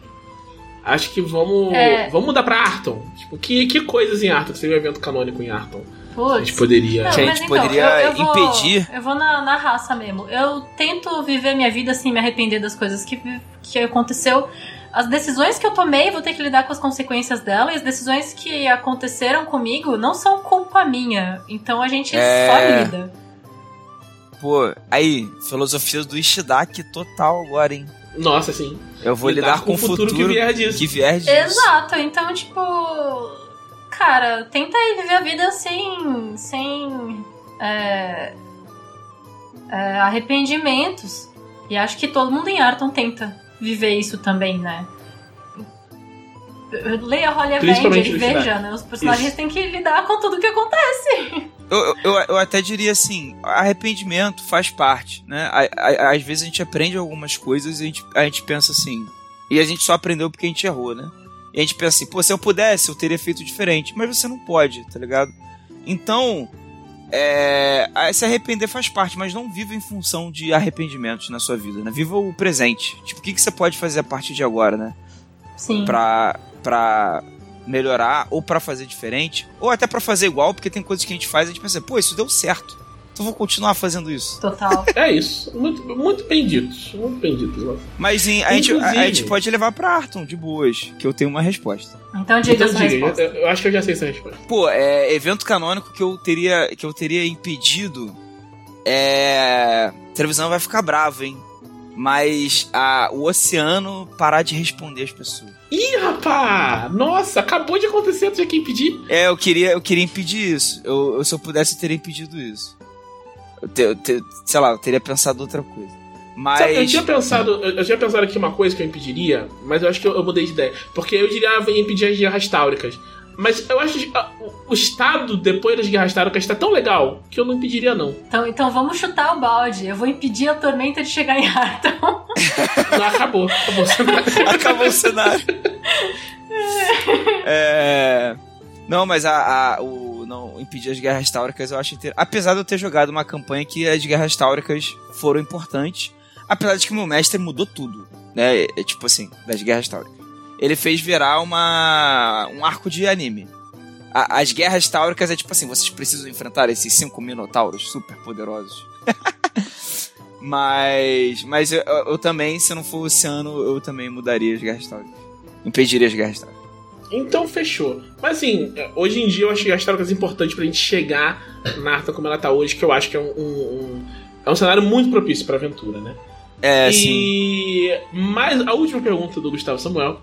Acho que vamos. É. Vamos mudar pra Arton. Tipo, que, que coisas em Arton? Seria um evento canônico em Arton? A gente Putz. poderia. Não, a gente então, poderia eu, eu vou- impedir. Eu vou na, na raça mesmo. Eu tento viver minha vida sem me arrepender das coisas que, que aconteceu. As decisões que eu tomei, vou ter que lidar com as consequências dela. E as decisões que aconteceram comigo não são culpa minha. Então a gente É. só lida. Pô, aí, filosofia do Ishidaki total agora, hein? Nossa, sim. Eu vou lidar, com o futuro, que vier disso. que vier disso. Exato, então, tipo. Cara, tenta aí viver a vida sem. sem. é, é, arrependimentos. E acho que todo mundo em Arton tenta viver isso também, né? Leia Holly Avenger e veja, né? Os personagens Isso. têm que lidar com tudo que acontece. Eu, eu, eu até diria assim, arrependimento faz parte, né? Às vezes a gente aprende algumas coisas e a gente, a gente pensa assim, e a gente só aprendeu porque a gente errou, né? E a gente pensa assim, pô, se eu pudesse, eu teria feito diferente. Mas você não pode, tá ligado? Então, é, se arrepender faz parte, mas não viva em função de arrependimentos na sua vida, né? Viva o presente. Tipo, o que, que você pode fazer a partir de agora, né? Sim. Pra, pra melhorar, ou para fazer diferente, ou até para fazer igual, porque tem coisas que a gente faz e a gente pensa, pô, isso deu certo. Então vou continuar fazendo isso. Total. é isso. Muito, muito bem dito. Muito bem dito. Mas em, a, gente, a, a, gente pode levar pra Arton, de boas, que eu tenho uma resposta. Então diga então, essa diga, resposta. Eu, eu, acho que eu já sei essa resposta. Pô, é evento canônico que eu teria, que eu teria impedido é... A televisão vai ficar brava, hein? Mas a, o oceano parar de responder as pessoas. Ih, rapá! Nossa, acabou de acontecer, tu já quer impedir? É, eu queria, eu queria impedir isso. Eu, eu se eu pudesse, eu teria impedido isso. Te, te, sei lá, eu teria pensado outra coisa. Mas. Sabe, eu tinha pensado. Eu, eu, tinha pensado aqui uma coisa que eu impediria, mas eu acho que eu, eu mudei de ideia. Porque eu diria ah, impedir as guerras táuricas. Mas eu acho que ah, o Estado, depois das guerras táuricas, está tão legal que eu não impediria, não. Então, então vamos chutar o balde. Eu vou impedir a tormenta de chegar em Arton. Não, acabou. Acabou o cenário. acabou o cenário. é... Não, mas a, a, o não impedir as guerras táuricas, eu acho inter... Apesar de eu ter jogado uma campanha que as guerras táuricas foram importantes, apesar de que meu mestre mudou tudo, né? É, tipo assim, das guerras táuricas. Ele fez virar uma um arco de anime. A, as guerras táuricas é tipo assim, vocês precisam enfrentar esses cinco minotauros super poderosos. mas mas eu, eu, eu, também, se não for o oceano, eu também mudaria as guerras táuricas. Impediria as guerras táuricas. Então fechou. Mas assim, hoje em dia eu acho que as trocas importantes pra gente chegar na Arta como ela tá hoje, que eu acho que é um, um, é um cenário muito propício pra aventura, né? É, e... sim. Mas a última pergunta do Gustavo Samuel.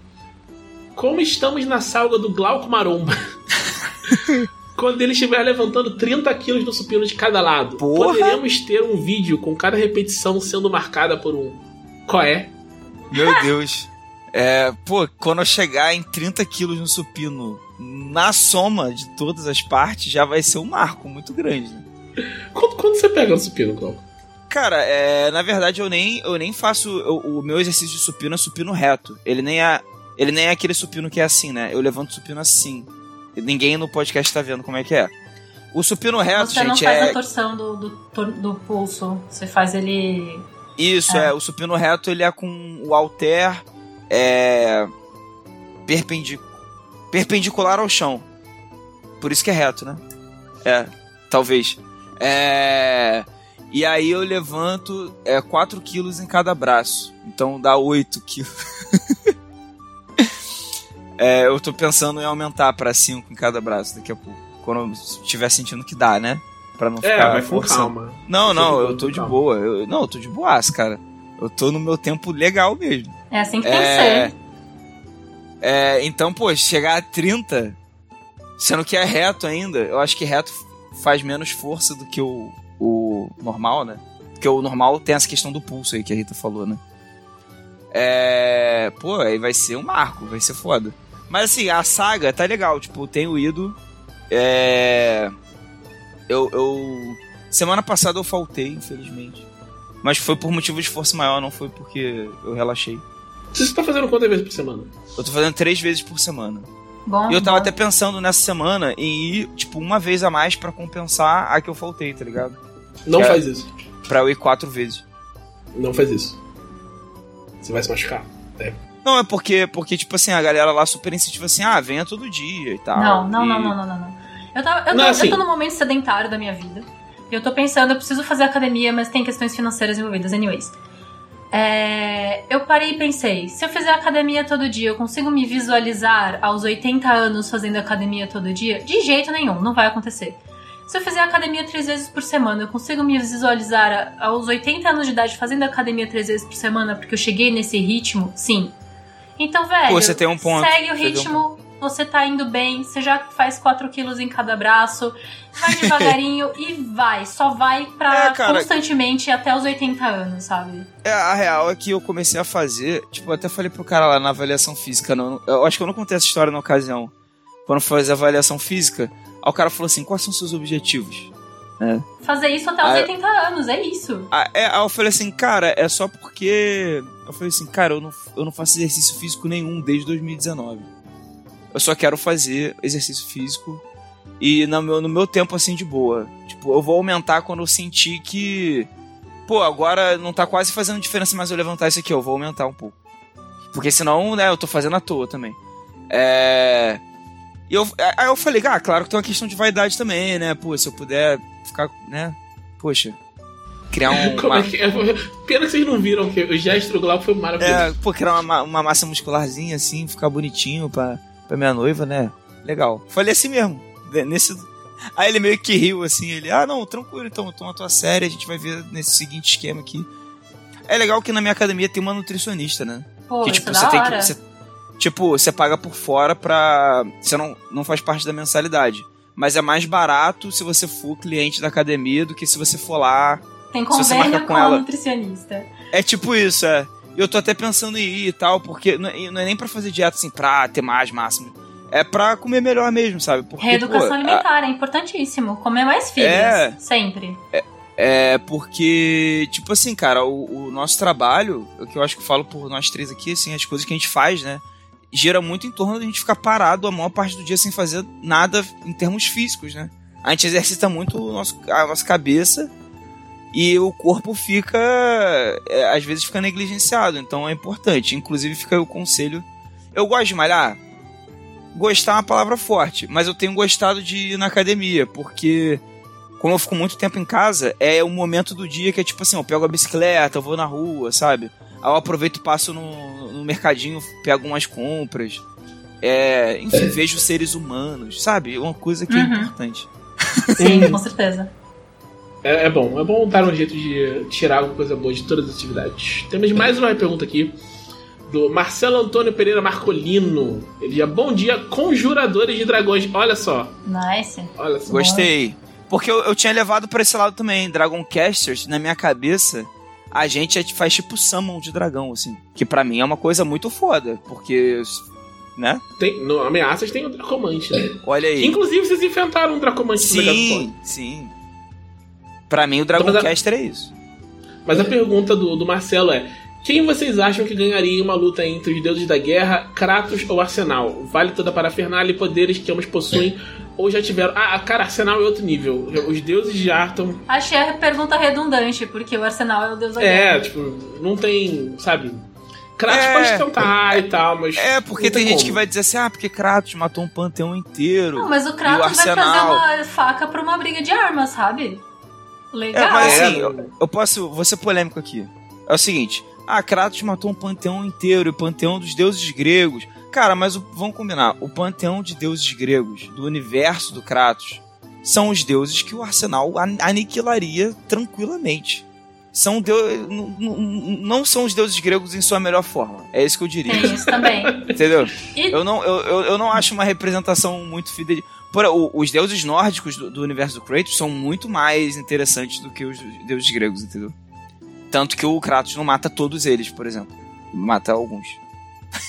Como estamos na salga do Glauco Maromba? Quando ele estiver levantando 30 quilos no supino de cada lado, Porra. poderemos ter um vídeo com cada repetição sendo marcada por um qual é? Meu Deus. É, pô, quando eu chegar em 30 quilos no supino, na soma de todas as partes, já vai ser um marco muito grande. Né? Quanto, quanto você pega no supino, Cláudio? Cara, é, na verdade eu nem, eu nem faço. Eu, o meu exercício de supino é supino reto. Ele nem é. Ele nem é aquele supino que é assim, né? Eu levanto o supino assim. Ninguém no podcast tá vendo como é que é. O supino reto, Você gente, não faz é... a torção do, do, do, pulso. Você faz ele. Isso, é. é. O supino reto, ele é com o halter é perpendic perpendicular ao chão. Por isso que é reto, né? É, talvez. É... E aí eu levanto é, 4 quilos em cada braço. Então dá 8 quilos. é, eu tô pensando em aumentar para 5 em cada braço daqui a pouco. Quando eu estiver sentindo que dá, né? Pra não é, ficar vai forçando. calma. Não, não, eu tô de boa. Eu, não, eu tô de boas, cara. Eu tô no meu tempo legal mesmo. É assim que tem que é, ser. É, então, pô, chegar a 30, sendo que é reto ainda, eu acho que reto faz menos força do que o, o normal, né? Porque o normal tem essa questão do pulso aí que a Rita falou, né? É. Pô, aí vai ser um marco, vai ser foda. Mas assim, a saga tá legal, tipo, tenho ido. É. Eu, eu. Semana passada eu faltei, infelizmente. Mas foi por motivo de força maior, não foi porque eu relaxei. Você tá fazendo quantas vezes por semana? Eu tô fazendo três vezes por semana. Bom, e eu tava bom. até pensando nessa semana em ir, tipo, uma vez a mais para compensar a que eu faltei, tá ligado? Não que faz é isso. Pra eu ir quatro vezes. Não faz isso. Você vai se machucar. É. Não, é porque, porque, tipo assim, a galera lá super incentiva assim, ah, venha todo dia e tal. Não, não, e... não, não, não, não, não. Eu, tava, eu, não, tô, assim... eu tô num momento sedentário da minha vida. E eu tô pensando, eu preciso fazer academia, mas tem questões financeiras envolvidas, anyways. É, eu parei e pensei, se eu fizer academia todo dia, eu consigo me visualizar aos 80 anos fazendo academia todo dia? De jeito nenhum, não vai acontecer. Se eu fizer academia três vezes por semana, eu consigo me visualizar aos 80 anos de idade fazendo academia três vezes por semana porque eu cheguei nesse ritmo? Sim. Então, velho, Pô, você tem um ponto. segue o ritmo, você tá indo bem, você já faz 4 quilos em cada braço, vai devagarinho e vai. Só vai pra é, cara, constantemente até os 80 anos, sabe? É, a real é que eu comecei a fazer, tipo, eu até falei pro cara lá na avaliação física, não, eu acho que eu não contei essa história na ocasião. Quando fazer a avaliação física, aí o cara falou assim: quais são seus objetivos? É. Fazer isso até os Ah, 80 anos, é isso. Ah, é, aí eu falei assim, cara, é só porque. Eu falei assim, cara, eu não, eu não faço exercício físico nenhum desde 2019. Eu só quero fazer exercício físico e no meu, no meu tempo assim de boa. Tipo, eu vou aumentar quando eu sentir que. Pô, agora não tá quase fazendo diferença mais eu levantar isso aqui, eu vou aumentar um pouco. Porque senão, né, eu tô fazendo à toa também. É. E eu, aí eu falei, ah, claro que tem uma questão de vaidade também, né? Pô, se eu puder ficar, né? Poxa, criar um. Como uma- é que é? Pena que vocês não viram, que o gesto do Glauco foi maravilhoso. É, pô, criar uma, uma massa muscularzinha assim, ficar bonitinho pra, pra minha noiva, né? Legal. Falei assim mesmo. né, Nesse... Aí ele meio que riu assim, ele, ah não, tranquilo, então toma tua série, a gente vai ver nesse seguinte esquema aqui. É legal que na minha academia tem uma nutricionista, né? Pô, que tipo, é você tem que. você- tipo, você paga por fora pra. Você não, não faz parte da mensalidade. Mas é mais barato se você for cliente da academia do que se você for lá Tem convênio com, com a ela- nutricionista. é tipo isso, é. Eu tô até pensando em ir e tal, porque não é não é nem pra fazer dieta assim, pra ter mais máximo. É pra comer melhor mesmo, sabe? Porque, Reeducação pô, alimentar é importantíssimo. Comer mais filhos, É. sempre. É porque, tipo assim, cara, o, o nosso trabalho, o que eu acho que eu falo por nós três aqui, assim, as coisas que a gente faz, né? Gira muito em torno da gente ficar parado a maior parte do dia sem fazer nada em termos físicos, né? A gente exercita muito nosso, a nossa cabeça e o corpo fica, é, às vezes fica negligenciado, então é importante. Inclusive fica aí o conselho. Eu gosto de malhar. Gostar é uma palavra forte, mas eu tenho gostado de ir na academia, porque como eu fico muito tempo em casa, é o momento do dia que é tipo assim, eu pego a bicicleta, eu vou na rua, sabe? Aí eu aproveito e passo no, no mercadinho, pego umas compras. É, enfim, vejo seres humanos, sabe? Uma coisa que é Uhum. importante. Sim, com certeza. É, é bom, é bom dar um jeito de tirar alguma coisa boa de todas as atividades. Temos mais uma pergunta aqui do Marcelo Antônio Pereira Marcolino. Ele diz: Bom dia, conjuradores de dragões. Olha só, Nice. olha só. Gostei. Porque eu, eu tinha levado pra esse lado também. Dragon Casters, na minha cabeça, a gente é- faz tipo summon de dragão, assim. Que pra mim é uma coisa muito foda. Porque, né? Tem, no Ameaças tem o Dracomante, né? Olha aí. Inclusive, vocês enfrentaram um Dracomante. Sim, sim. Pra mim, o Dragon Mas a- Caster é isso. Mas a pergunta do, do Marcelo é: quem vocês acham que ganharia em uma luta entre os deuses da guerra, Kratos ou Arsenal? Vale toda a parafernália e poderes que ambos possuem ou já tiveram. Ah, cara, Arsenal é outro nível. Os deuses já estão. Achei a pergunta redundante, porque o Arsenal é o deus da É, guerra. tipo, não tem. Sabe? Kratos É. pode tentar e tal, mas. É, porque não tem, gente como. que vai dizer assim, ah, porque Kratos matou um panteão inteiro. Não, mas o E o Kratos vai trazer Arsenal? uma faca pra uma briga de armas, sabe? Legal. É, mas É, assim, eu, eu posso. Vou ser polêmico aqui. É o seguinte: ah, Kratos matou um panteão inteiro, e o panteão dos deuses gregos. Cara, mas o- vamos combinar: o panteão de deuses gregos, do universo do Kratos, são os deuses que o arsenal an- aniquilaria tranquilamente. São deu- n- n- não são os deuses gregos em sua melhor forma. É isso que eu diria. Tem isso também. Entendeu? E- Eu não, eu, eu, eu não acho uma representação muito fidel. Por, o- os deuses nórdicos do, do universo do Kratos são muito mais interessantes do que os deuses gregos, entendeu? Tanto que o Kratos não mata todos eles, por exemplo. Mata alguns.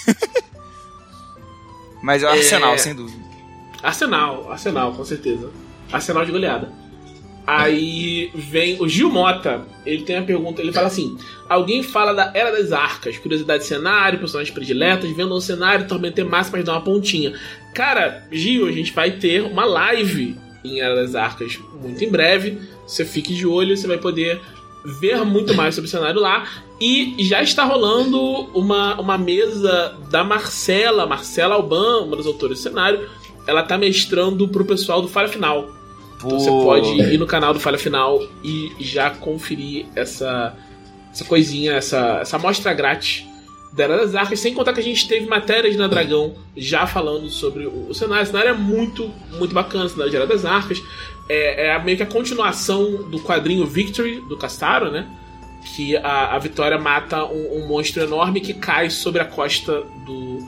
Mas é o É. Arsenal, sem dúvida. Arsenal, Arsenal, com certeza. Arsenal de goleada. Aí vem o Gil Mota, ele tem a pergunta, ele fala assim: Alguém fala da Era das Arcas, curiosidade de cenário, personagens prediletas, vendo um cenário, tormento máximo para dar uma pontinha. Cara, Gil, a gente vai ter uma live em Era das Arcas muito em breve. Você fique de olho, você vai poder ver muito mais sobre o cenário lá. E já está rolando uma, uma mesa da Marcela, Marcela Alban, uma das autoras do cenário. Ela tá mestrando pro pessoal do Falha Final. Então você pode ir no canal do Falha Final e já conferir essa, essa coisinha, essa, essa amostra grátis da Era das Arcas, sem contar que a gente teve matérias na Dragão já falando sobre o, cenário. O cenário é muito, muito bacana, o cenário de Era das Arcas. É, é meio que a continuação do quadrinho Victory, do Castaro, né? Que a, a Vitória mata um, um monstro enorme que cai sobre a costa do,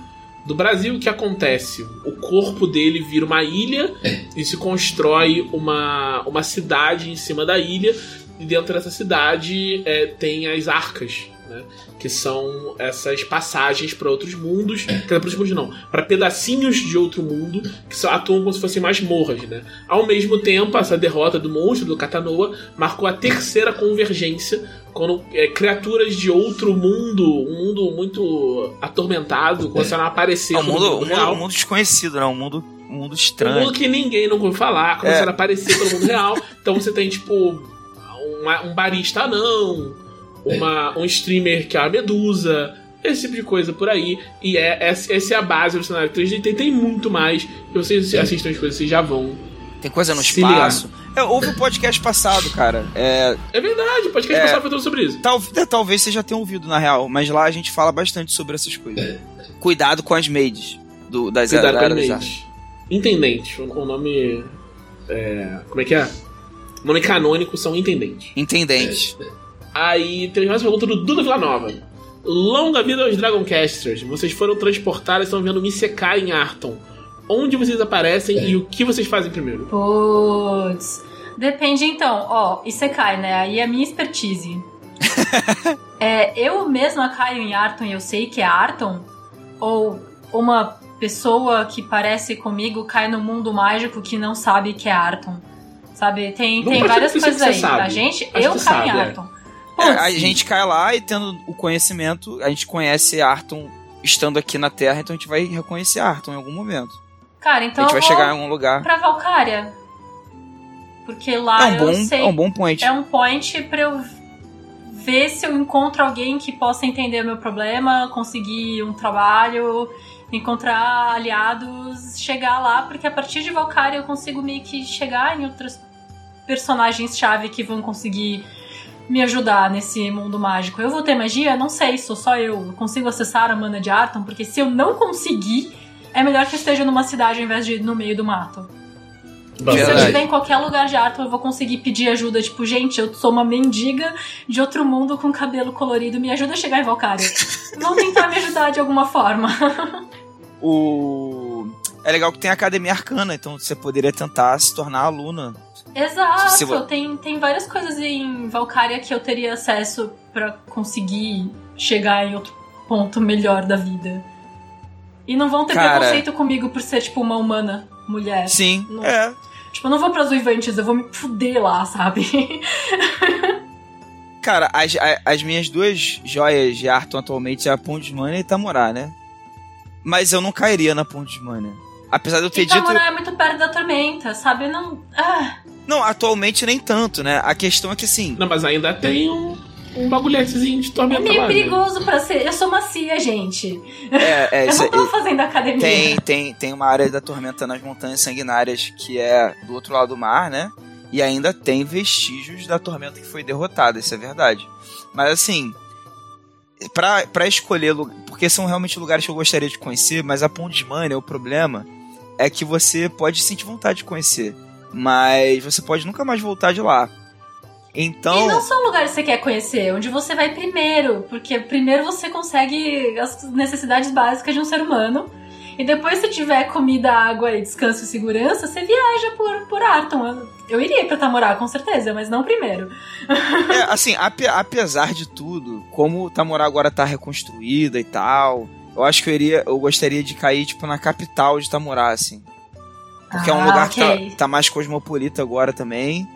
do Brasil. O que acontece? O corpo dele vira uma ilha e se constrói uma, uma cidade em cima da ilha. E dentro dessa cidade é, tem as arcas né? Que são essas passagens para outros mundos, para outros mundos não, para pedacinhos de outro mundo que só atuam como se fossem masmorras, né? Ao mesmo tempo, essa derrota do monstro do Katanoa marcou a terceira convergência quando é, criaturas de outro mundo, um mundo muito atormentado, começaram a aparecer É um no mundo, mundo um, mundo, um mundo desconhecido, né? Um mundo, um mundo Um estranho. mundo que ninguém nunca ouviu falar, começaram É. a aparecer pelo mundo real. Então você tem, tipo, uma- um barista anão, uma, um streamer que é a Medusa, esse tipo de coisa por aí. E é, essa, essa é a base do cenário 3D. Tem, tem muito mais. E vocês assistem as coisas, vocês já vão. Tem coisa no espaço. É, houve o podcast passado, cara. É, É verdade, o podcast É. passado foi tudo sobre isso. tal, é, talvez você já tenha ouvido, na real, mas lá a gente fala bastante sobre essas coisas. Cuidado com as maids do, das Cuidado da com era a das mente. artes. Intendente. O, nome. é, como é que é? O nome canônico são intendentes. Intendente. Aí temos mais uma pergunta do Duda Villanova. Longa vida aos Dragoncasters. Vocês foram transportados e estão vendo me secar em Arton. Onde vocês aparecem e o que vocês fazem primeiro? Puts. Depende então, ó, Isekai, né? Aí é a minha expertise. é, eu mesma caio em Arton e eu sei que é Arton? Ou uma pessoa que parece comigo cai no mundo mágico que não sabe que é Arton? Sabe? Tem, Não tem várias coisas aí. você sabe. A gente, Acho eu caio em sabe, é. Arton. É, a Putz, gente cai lá e tendo o conhecimento, a gente conhece Arton estando aqui na Terra, então a gente vai reconhecer Arton em algum momento. Cara, então a gente vai chegar em algum lugar. pra Valkyria. Porque lá É um eu bom, sei é um bom point. é um point pra eu ver se eu encontro alguém que possa entender o meu problema, conseguir um trabalho, encontrar aliados, chegar lá, porque a partir de Valkyria eu consigo meio que chegar em outros personagens-chave que vão conseguir me ajudar nesse mundo mágico. Eu vou ter magia? Não sei, sou só eu. Eu consigo acessar a mana de Arton, porque se eu não conseguir, é melhor que eu esteja numa cidade ao invés de ir no meio do mato. Se eu Verdade. estiver em qualquer lugar de Arton, eu vou conseguir pedir ajuda. Tipo, gente, eu sou uma mendiga de outro mundo com cabelo colorido. Me ajuda a chegar em Valkyria. Vão tentar me ajudar de alguma forma. O... É legal que tem a Academia Arcana, então você poderia tentar se tornar aluna. Exato. Se Tem, tem várias coisas em Valkyria que eu teria acesso pra conseguir chegar em outro ponto melhor da vida. E não vão ter Cara- preconceito comigo por ser, tipo, uma humana mulher. Sim, Não. é. Tipo, eu não vou pras uivantes, eu vou me fuder lá, sabe? Cara, as, a- as minhas duas joias de Arton atualmente é a Pondmania e Tamorá, né? Mas eu não cairia na Pondmania. Apesar de eu ter E dito. Tamura é muito perto da tormenta, sabe? Não. Ah, Não, atualmente nem tanto, né? A questão é que assim. Não, mas ainda tem um, um bagulhetezinho de é tormenta meio lá. né? perigoso pra ser. Eu sou macia, gente. É, é, Eu isso, não tô fazendo academia. tem, tem, tem uma área da tormenta nas montanhas sanguinárias que é do outro lado do mar, né? E ainda tem vestígios da tormenta que foi derrotada, isso é verdade. Mas assim, pra, pra escolher porque são realmente lugares que eu gostaria de conhecer, mas a Pondmania, o problema é que você pode sentir vontade de conhecer, mas você pode nunca mais voltar de lá. Então, E não são lugares que você quer conhecer, onde você vai primeiro, porque primeiro você consegue as necessidades básicas de um ser humano. E depois, se tiver comida, água e descanso e segurança, você viaja por, por Arton. Eu, iria pra Tamorá, com certeza, mas não primeiro. É, assim, ape- apesar de tudo, como Tamorá agora tá reconstruída e tal, eu acho que eu iria, eu gostaria de cair, tipo, na capital de Tamorá, assim. Porque é um Ah, lugar ok. que tá, tá mais cosmopolita agora também.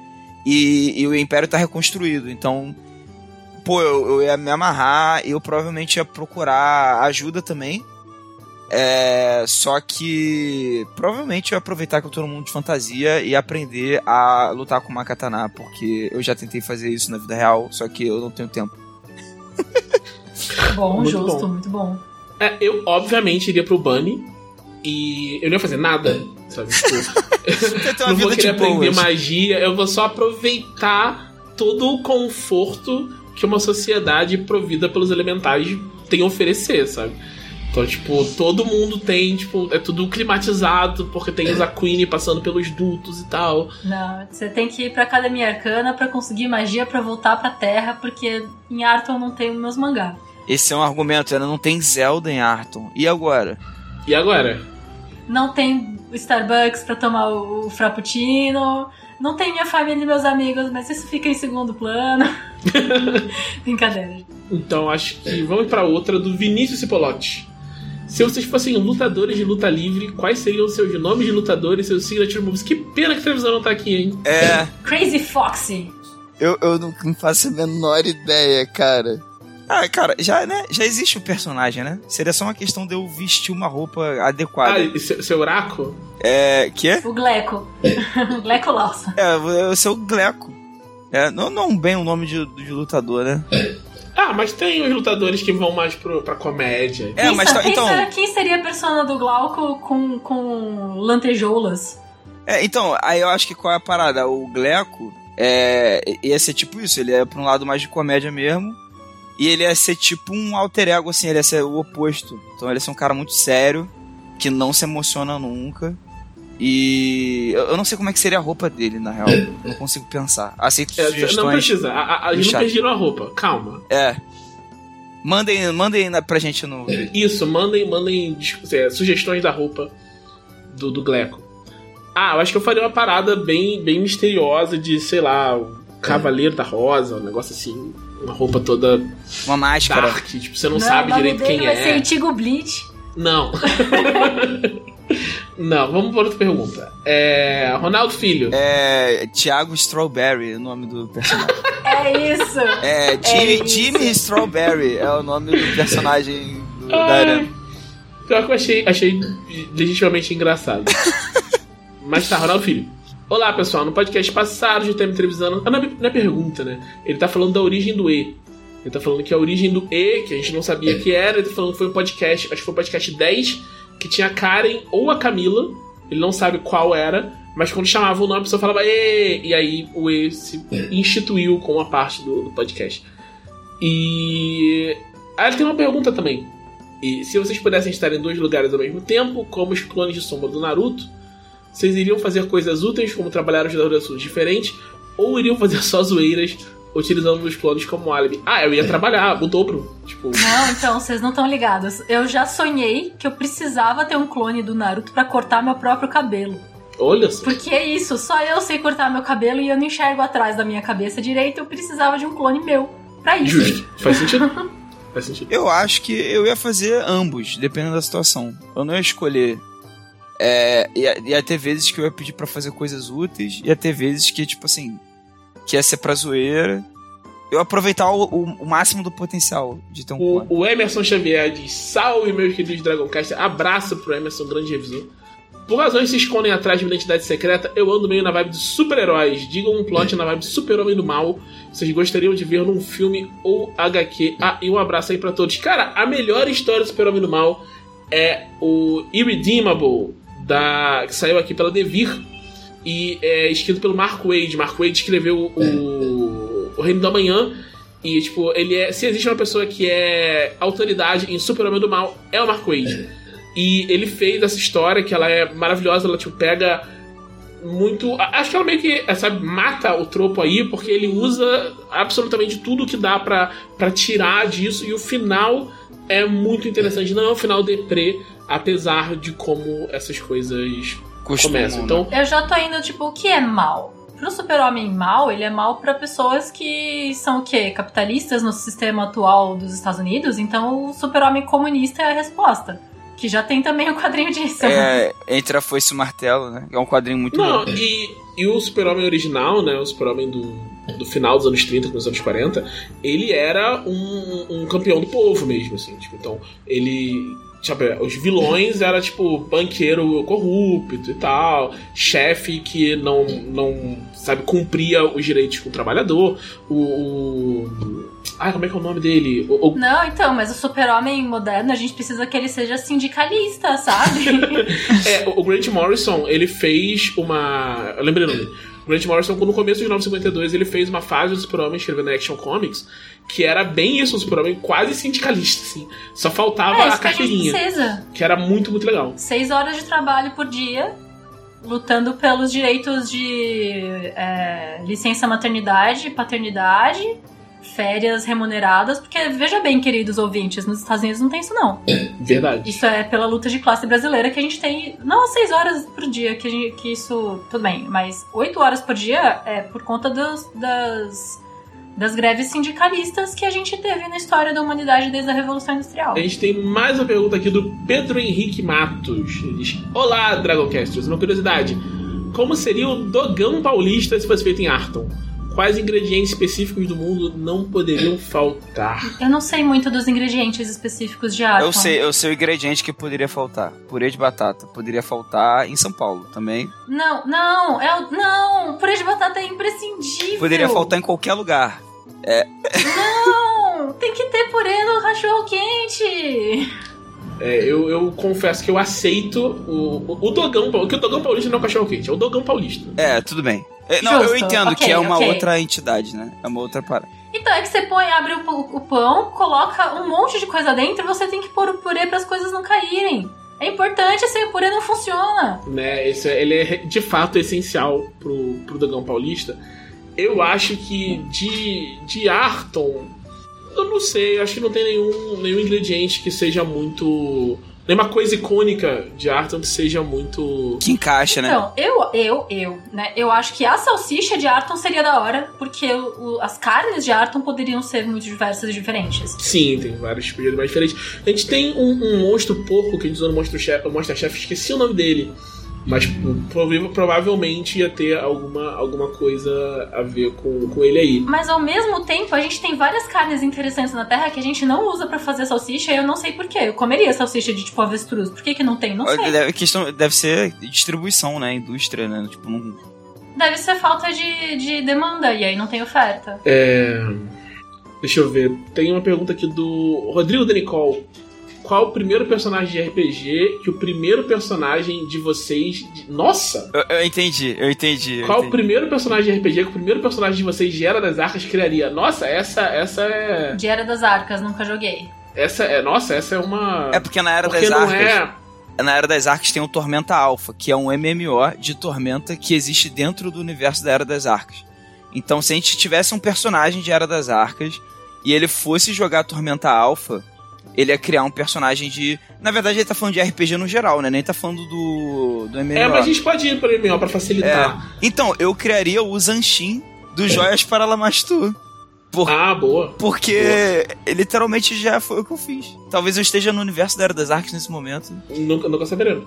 E, e o Império tá reconstruído. Então, pô, eu, eu ia me amarrar e eu provavelmente ia procurar ajuda também. É, só que provavelmente eu ia aproveitar que eu tô no mundo de fantasia e aprender a lutar com uma katana, porque eu já tentei fazer isso na vida real, só que eu não tenho tempo. Bom, Muito justo, bom. muito bom. É, eu, obviamente, iria pro Bunny. E eu não ia fazer nada, sabe? Tipo, não vou querer de aprender boas. magia, eu vou só aproveitar todo o conforto que uma sociedade provida pelos elementais tem a oferecer, sabe? Então, tipo, todo mundo tem, tipo, é tudo climatizado, porque tem os Aquini passando pelos dutos e tal. Não, você tem que ir pra Academia Arcana pra conseguir magia pra voltar pra Terra, porque em Arton não tem os meus mangá. Esse é um argumento, ainda não tem Zelda em Arton. E agora? E agora? Não tem Starbucks pra tomar o, Frappuccino. Não tem minha família e meus amigos, mas isso fica em segundo plano. Brincadeira. Então acho que vamos pra outra do Vinícius Cipolotti. Se vocês fossem lutadores de luta livre, quais seriam os seus nomes de lutadores e seus signature moves? Que pena que a televisão não tá aqui, hein? É, Crazy Foxy. eu, eu não, não faço a menor ideia, cara. Ah, cara, já, né, já existe o personagem, né? Seria só uma questão de eu vestir uma roupa Ah, adequada. e seu, seu Oraco? É, que é? O Gleco. o Gleco Lawson. É, eu sou o Gleco. É, não, não bem o nome de, de lutador, né? Ah, mas tem os lutadores que vão mais pro, pra comédia. É, Quem mas tá- quem, então- será- quem seria a persona do Glauco com, com lantejoulas? É, então, aí eu acho que qual é a parada? O Gleco é, ia ser tipo isso, ele é pra um lado mais de comédia mesmo. E ele ia ser tipo um alter ego, assim, ele ia ser o oposto. Então ele ia ser um cara muito sério, que não se emociona nunca. E eu não sei como é que seria a roupa dele, na real. Não consigo pensar. Aceito É, não sugestões. precisa, a, a, gente não pediram a roupa, calma. É. Mandem, mandem pra gente no. Isso, mandem, mandem é, sugestões da roupa do, do Gleco. Ah, eu acho que eu faria uma parada bem, bem misteriosa de, sei lá, o Cavaleiro da Rosa, um negócio assim, uma roupa toda Uma máscara. dark, tipo, você não, Não, sabe o direito quem vai é. ser Antigo Bleach. Não. não, vamos para outra pergunta. É, Ronaldo Filho. É. Thiago Strawberry, o nome do personagem. É isso. É, Jimmy, isso. Jimmy Strawberry é o nome do personagem do, da Arena. Pior que eu achei, achei legitimamente engraçado. Mas tá, Ronaldo Filho. Olá, pessoal. No podcast passado de tema entrevistando. Ah, não é, não é pergunta, né? Ele tá falando da origem do E. Ele tá falando que a origem do E, que a gente não sabia que era, ele tá falando que foi um podcast, acho que foi o podcast 10, que tinha a Karen ou a Camila. Ele não sabe qual era, mas quando chamava o nome, a pessoa falava E, e aí o E se instituiu com uma parte do, do podcast. E. Ele tem uma pergunta também. E se vocês pudessem estar em dois lugares ao mesmo tempo, como os clones de sombra do Naruto, vocês iriam fazer coisas úteis, como trabalhar os assuntos diferentes, ou iriam fazer só zoeiras, utilizando os clones como álibi? Ah, eu ia trabalhar, o dobro. Tipo, Não, então, vocês não estão ligados. Eu já sonhei que eu precisava ter um clone do Naruto pra cortar meu próprio cabelo. olha só. Porque é isso, só eu sei cortar meu cabelo e eu não enxergo atrás da minha cabeça direito, eu precisava de um clone meu pra isso. Justo. Faz sentido? Faz sentido. Eu acho que eu ia fazer ambos, dependendo da situação. Eu não ia escolher. É, ia, ia ter vezes que eu ia pedir pra fazer coisas úteis, ia ter vezes que, tipo assim, que ia ser pra zoeira. Eu aproveitar o, o, o máximo do potencial de ter um. O, o Emerson Xavier diz: Salve, meus queridos Dragoncast. Abraço pro Emerson, grande revisor. Por razões que se escondem atrás de uma identidade secreta, eu ando meio na vibe de super-heróis. Digam um plot na vibe de super-homem do mal. Vocês gostariam de ver num filme ou HQ. Ah, e um abraço aí pra todos. Cara, a melhor história do super-homem do mal é o Irredeemable, da, que saiu aqui pela Devir. E é escrito pelo Mark Wade. Mark Wade escreveu o, o Reino do Amanhã. E, tipo, ele é. Se existe uma pessoa que é autoridade em Super-Homem do Mal, é o Mark Wade. E ele fez essa história que ela é maravilhosa, ela, tipo, pega muito. Acho que ela meio que, é, sabe, mata o tropo aí, porque ele usa absolutamente tudo que dá pra tirar disso. E o final é muito interessante. Não é um final deprê, apesar de como essas coisas Costumam, começam. né? Então, Eu já tô indo, tipo, o que é mal? Pro super-homem mal, ele é mal pra pessoas que são o quê? Capitalistas no sistema atual dos Estados Unidos? Então o super-homem comunista é a resposta. Que já tem também o quadrinho disso. É, entre a foice e o martelo, né? É um quadrinho muito Não, bom. e, e o Super-Homem original, né? O Super-Homem do, do final dos anos 30, nos anos 40, ele era um, um campeão do povo mesmo, assim. Tipo, então, ele. Tipo, os vilões era tipo banqueiro corrupto e tal, chefe que não, não sabe, cumpria os direitos com o trabalhador, o. o ai, como é que é o nome dele? O, o- Não, então, mas o super-homem moderno, a gente precisa que ele seja sindicalista, sabe? É, o o Grant Morrison, ele fez uma. Eu lembrei o nome. Grant Morrison, no começo de 1952, ele fez uma fase do Super-Homem escrevendo Action Comics, que era bem isso, o Super-Homem quase sindicalista, assim. Só faltava é a gente carteirinha, que era muito, muito legal. Seis horas de trabalho por dia, lutando pelos direitos de é, licença maternidade, paternidade, férias remuneradas, porque veja bem, queridos ouvintes, nos Estados Unidos não tem isso não. Verdade. Isso é pela luta de classe brasileira que a gente tem, não seis horas por dia, que, a gente- que isso, tudo bem, mas oito horas por dia é por conta dos, das, das greves sindicalistas que a gente teve na história da humanidade desde a Revolução Industrial. A gente tem mais uma pergunta aqui do Pedro Henrique Matos. Ele diz: Olá, Dragoncasters. Uma curiosidade: como seria o dogão paulista se fosse feito em Arton? Quais ingredientes específicos do mundo não poderiam faltar? Eu não sei muito dos ingredientes específicos de Arton. Eu sei, eu sei o ingrediente que poderia faltar. Purê de batata. Poderia faltar em São Paulo também. Não, não, é o, não, purê de batata é imprescindível. Poderia faltar em qualquer lugar. É. Não, tem que ter purê no cachorro quente. É, eu, eu confesso que eu aceito o, o, o dogão, porque o dogão paulista não é o cachorro quente, é o dogão paulista. É, tudo bem. É, não, eu Justo, entendo ok, que é uma ok. outra entidade, né? É uma outra parada. Então, é que você põe, abre o, o pão, coloca um monte de coisa dentro e você tem que pôr o purê para as coisas não caírem. É importante, sem o purê não funciona. né? Esse, é- ele é de fato essencial pro, pro Dogão Paulista. Eu acho que de, de Arton, eu não sei, eu acho que não tem nenhum, nenhum ingrediente que seja muito. Nenhuma coisa icônica de Arton que seja muito. Que encaixa, né? Então, eu, eu, eu, né? Eu acho que a salsicha de Arton seria da hora, porque o- o- as carnes de Arton poderiam ser muito diversas e diferentes. Sim, tem vários tipos de animais diferentes. A gente tem um, um monstro porco que a gente usou no Monstro Chef, Monster Chef, esqueci o nome dele. Mas prova- provavelmente ia ter alguma, alguma coisa a ver com, com ele aí. Mas ao mesmo tempo, a gente tem várias carnes interessantes na Terra que a gente não usa pra fazer salsicha e eu não sei porquê. Eu comeria salsicha de tipo avestruz. Por que, que não tem? Não sei. Deve, questão, deve ser distribuição, né? Indústria, né? Tipo, não. Deve ser falta de, de demanda e aí não tem oferta. É... Deixa eu ver. Tem uma pergunta aqui do Rodrigo Denicol. Qual o primeiro personagem de RPG que o primeiro personagem de vocês. de- Nossa! Eu, eu entendi, eu entendi. eu Qual o entendi. primeiro personagem de RPG que o primeiro personagem de vocês de Era das Arcas criaria? Nossa, essa essa é. De Era das Arcas, nunca joguei. Essa é. Nossa, essa é uma. É porque na Era porque das Arcas. é. Na Era das Arcas tem o Tormenta Alpha, que é um MMO de Tormenta que existe dentro do universo da Era das Arcas. Então, se a gente tivesse um personagem de Era das Arcas e ele fosse jogar Tormenta Alpha, ele ia criar um personagem de. Na verdade, ele tá falando de RPG no geral, né? Nem tá falando do, do MMO. É, mas a gente pode ir para MMO pra facilitar. Então, eu criaria o Zanshin do Joias para Lamastu. Por- Ah, boa. Porque literalmente já foi o que eu fiz. Talvez eu esteja no universo da Era das Arcas nesse momento. Nunca, nunca saberemos.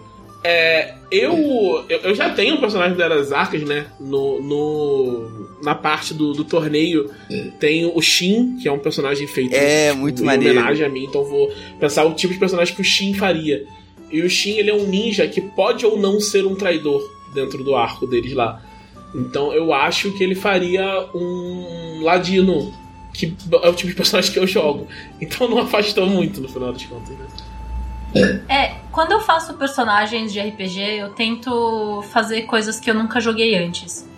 É, eu, eu já tenho um personagem das Arcas, né? No, no, na parte do, do torneio tem o Shin, que é um personagem feito É, tipo, muito em maneiro. homenagem a mim, então vou pensar o tipo de personagem que o Shin faria. E o Shin, ele é um ninja que pode ou não ser um traidor dentro do arco deles lá. Então eu acho que ele faria um ladino, que é o tipo de personagem que eu jogo. Então não afastou muito no final das contas, né? É, quando eu faço personagens de RPG, eu tento fazer coisas que eu nunca joguei antes.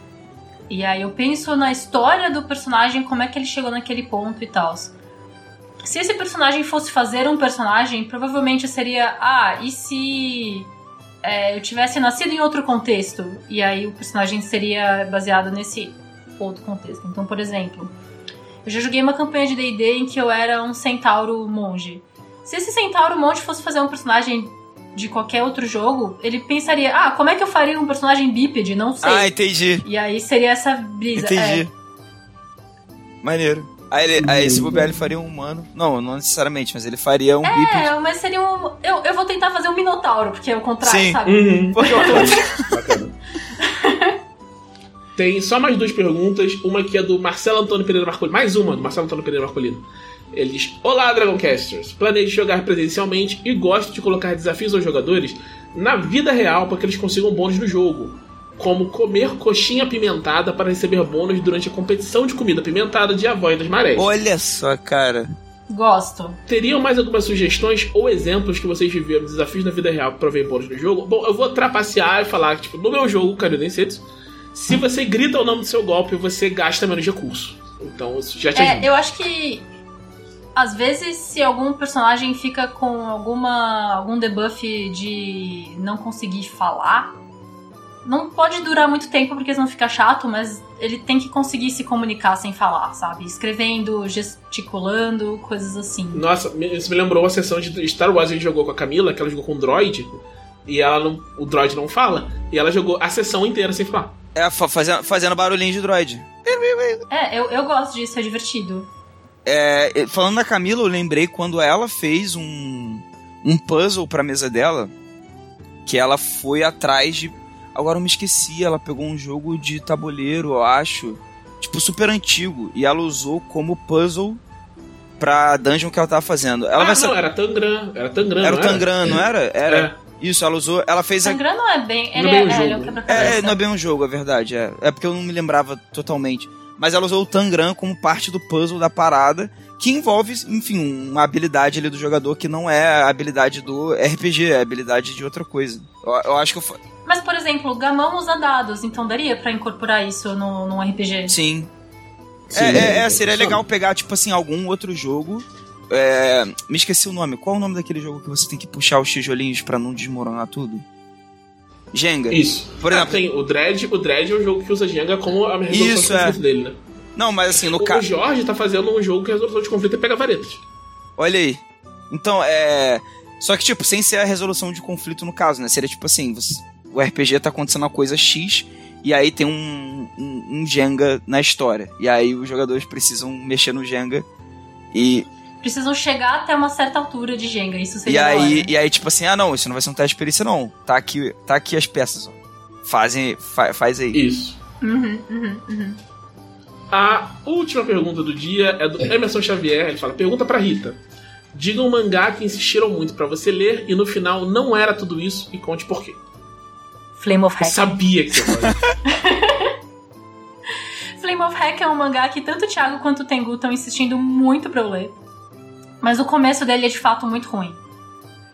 E aí eu penso na história do personagem, como é que ele chegou naquele ponto e tal. Se esse personagem fosse fazer um personagem, provavelmente seria: ah, e se é, eu tivesse nascido em outro contexto? E aí o personagem seria baseado nesse outro contexto. Então, por exemplo, eu já joguei uma campanha de DD em que eu era um centauro monge. Se esse centauro monge fosse fazer um personagem de qualquer outro jogo, ele pensaria: ah, como é que eu faria um personagem bípede? Não sei. Ah, entendi. E aí seria essa brisa. Entendi. É, Maneiro. Aí, ele, aí esse bobear ele faria um humano. Não, não necessariamente, mas ele faria um bípede. é, mas seria um. Eu, eu vou tentar fazer um minotauro, porque é o contrário, Sim. sabe? Uhum. Porque eu tô- Bacana. Tem só mais duas perguntas. Uma que é do Marcelo Antônio Pereira Marcolino. Mais uma do Marcelo Antônio Pereira Marcolino. Ele diz: Olá, Dragoncasters. Planejo jogar presencialmente e gosto de colocar desafios aos jogadores na vida real para que eles consigam bônus no jogo. Como comer coxinha apimentada para receber bônus durante a competição de comida apimentada de Avó das Marés. Olha só, cara. Gosto. Teriam mais algumas sugestões ou exemplos que vocês viveram de desafios na vida real para ver bônus no jogo? Bom, eu vou trapacear e falar que, tipo, no meu jogo, Cario Setsu, se você grita o nome do seu golpe, você gasta menos recurso. Então, isso já te É, ajuda. eu acho que. Às vezes, se algum personagem fica com alguma algum debuff de não conseguir falar, não pode durar muito tempo porque senão fica chato, mas ele tem que conseguir se comunicar sem falar, sabe? Escrevendo, gesticulando, coisas assim. Nossa, isso me lembrou a sessão de Star Wars que a gente jogou com a Camila, que ela jogou com o droid, e ela não, o droid não fala, e ela jogou a sessão inteira sem falar. É, fazendo, fazendo barulhinho de droid. É, eu, eu gosto disso, é divertido. É, falando da Camila, eu lembrei quando ela fez um, um puzzle pra mesa dela, que ela foi atrás de. Agora eu me esqueci, ela pegou um jogo de tabuleiro, eu acho, tipo super antigo, e ela usou como puzzle pra dungeon que ela tava fazendo. Ela ah, vai não, era Tangram, era Tangram, Era o não era? Tangram, não era? Era. É. Isso, ela usou. Ela fez a. Sangram não é bem. Ele Não é é, bem um é, ele é jogo. um. É, não é bem um jogo, é verdade. É, é porque eu não me lembrava totalmente. Mas ela usou o Tangram como parte do puzzle da parada, que envolve, enfim, uma habilidade ali do jogador que não é a habilidade do RPG, é a habilidade de outra coisa. Eu, eu acho que eu. Mas, por exemplo, o Gamão usa dados, então daria pra incorporar isso no, num RPG? Sim. Sim, é, é, é, funciona. seria legal pegar, tipo assim, algum outro jogo. É, me esqueci o nome. Qual é o nome daquele jogo que você tem que puxar os tijolinhos pra não desmoronar tudo? Jenga. Isso. Por Ah, exemplo- tem o Dread, o Dread é o jogo que usa Jenga como a resolução Isso, de é. conflito dele, né? Não, mas assim, no caso. o Jorge tá fazendo um jogo que a resolução de conflito é pega varetas. Olha aí. Então, é. Só que, tipo, sem ser a resolução de conflito no caso, né? Seria tipo assim: você- o RPG tá acontecendo uma coisa X, e aí tem um, um, um Jenga na história. E aí os jogadores precisam mexer no Jenga. E, Precisam chegar até uma certa altura de Jenga, isso e, seria da aí, hora. e aí, tipo assim, ah não, isso não vai ser um teste de perícia, não. Tá aqui, tá aqui as peças, ó. Fazem, fa- faz aí. Isso. Uhum, uhum, uhum. A última pergunta do dia é do Emerson Xavier. Ele fala: Pergunta pra Rita. Diga um mangá que insistiram muito pra você ler e no final não era tudo isso e conte por quê. Flame of Eu Hack. sabia que você. Flame of Hack é um mangá que tanto o Thiago quanto o Tengu estão insistindo muito pra eu ler. Mas o começo dele é de fato muito ruim.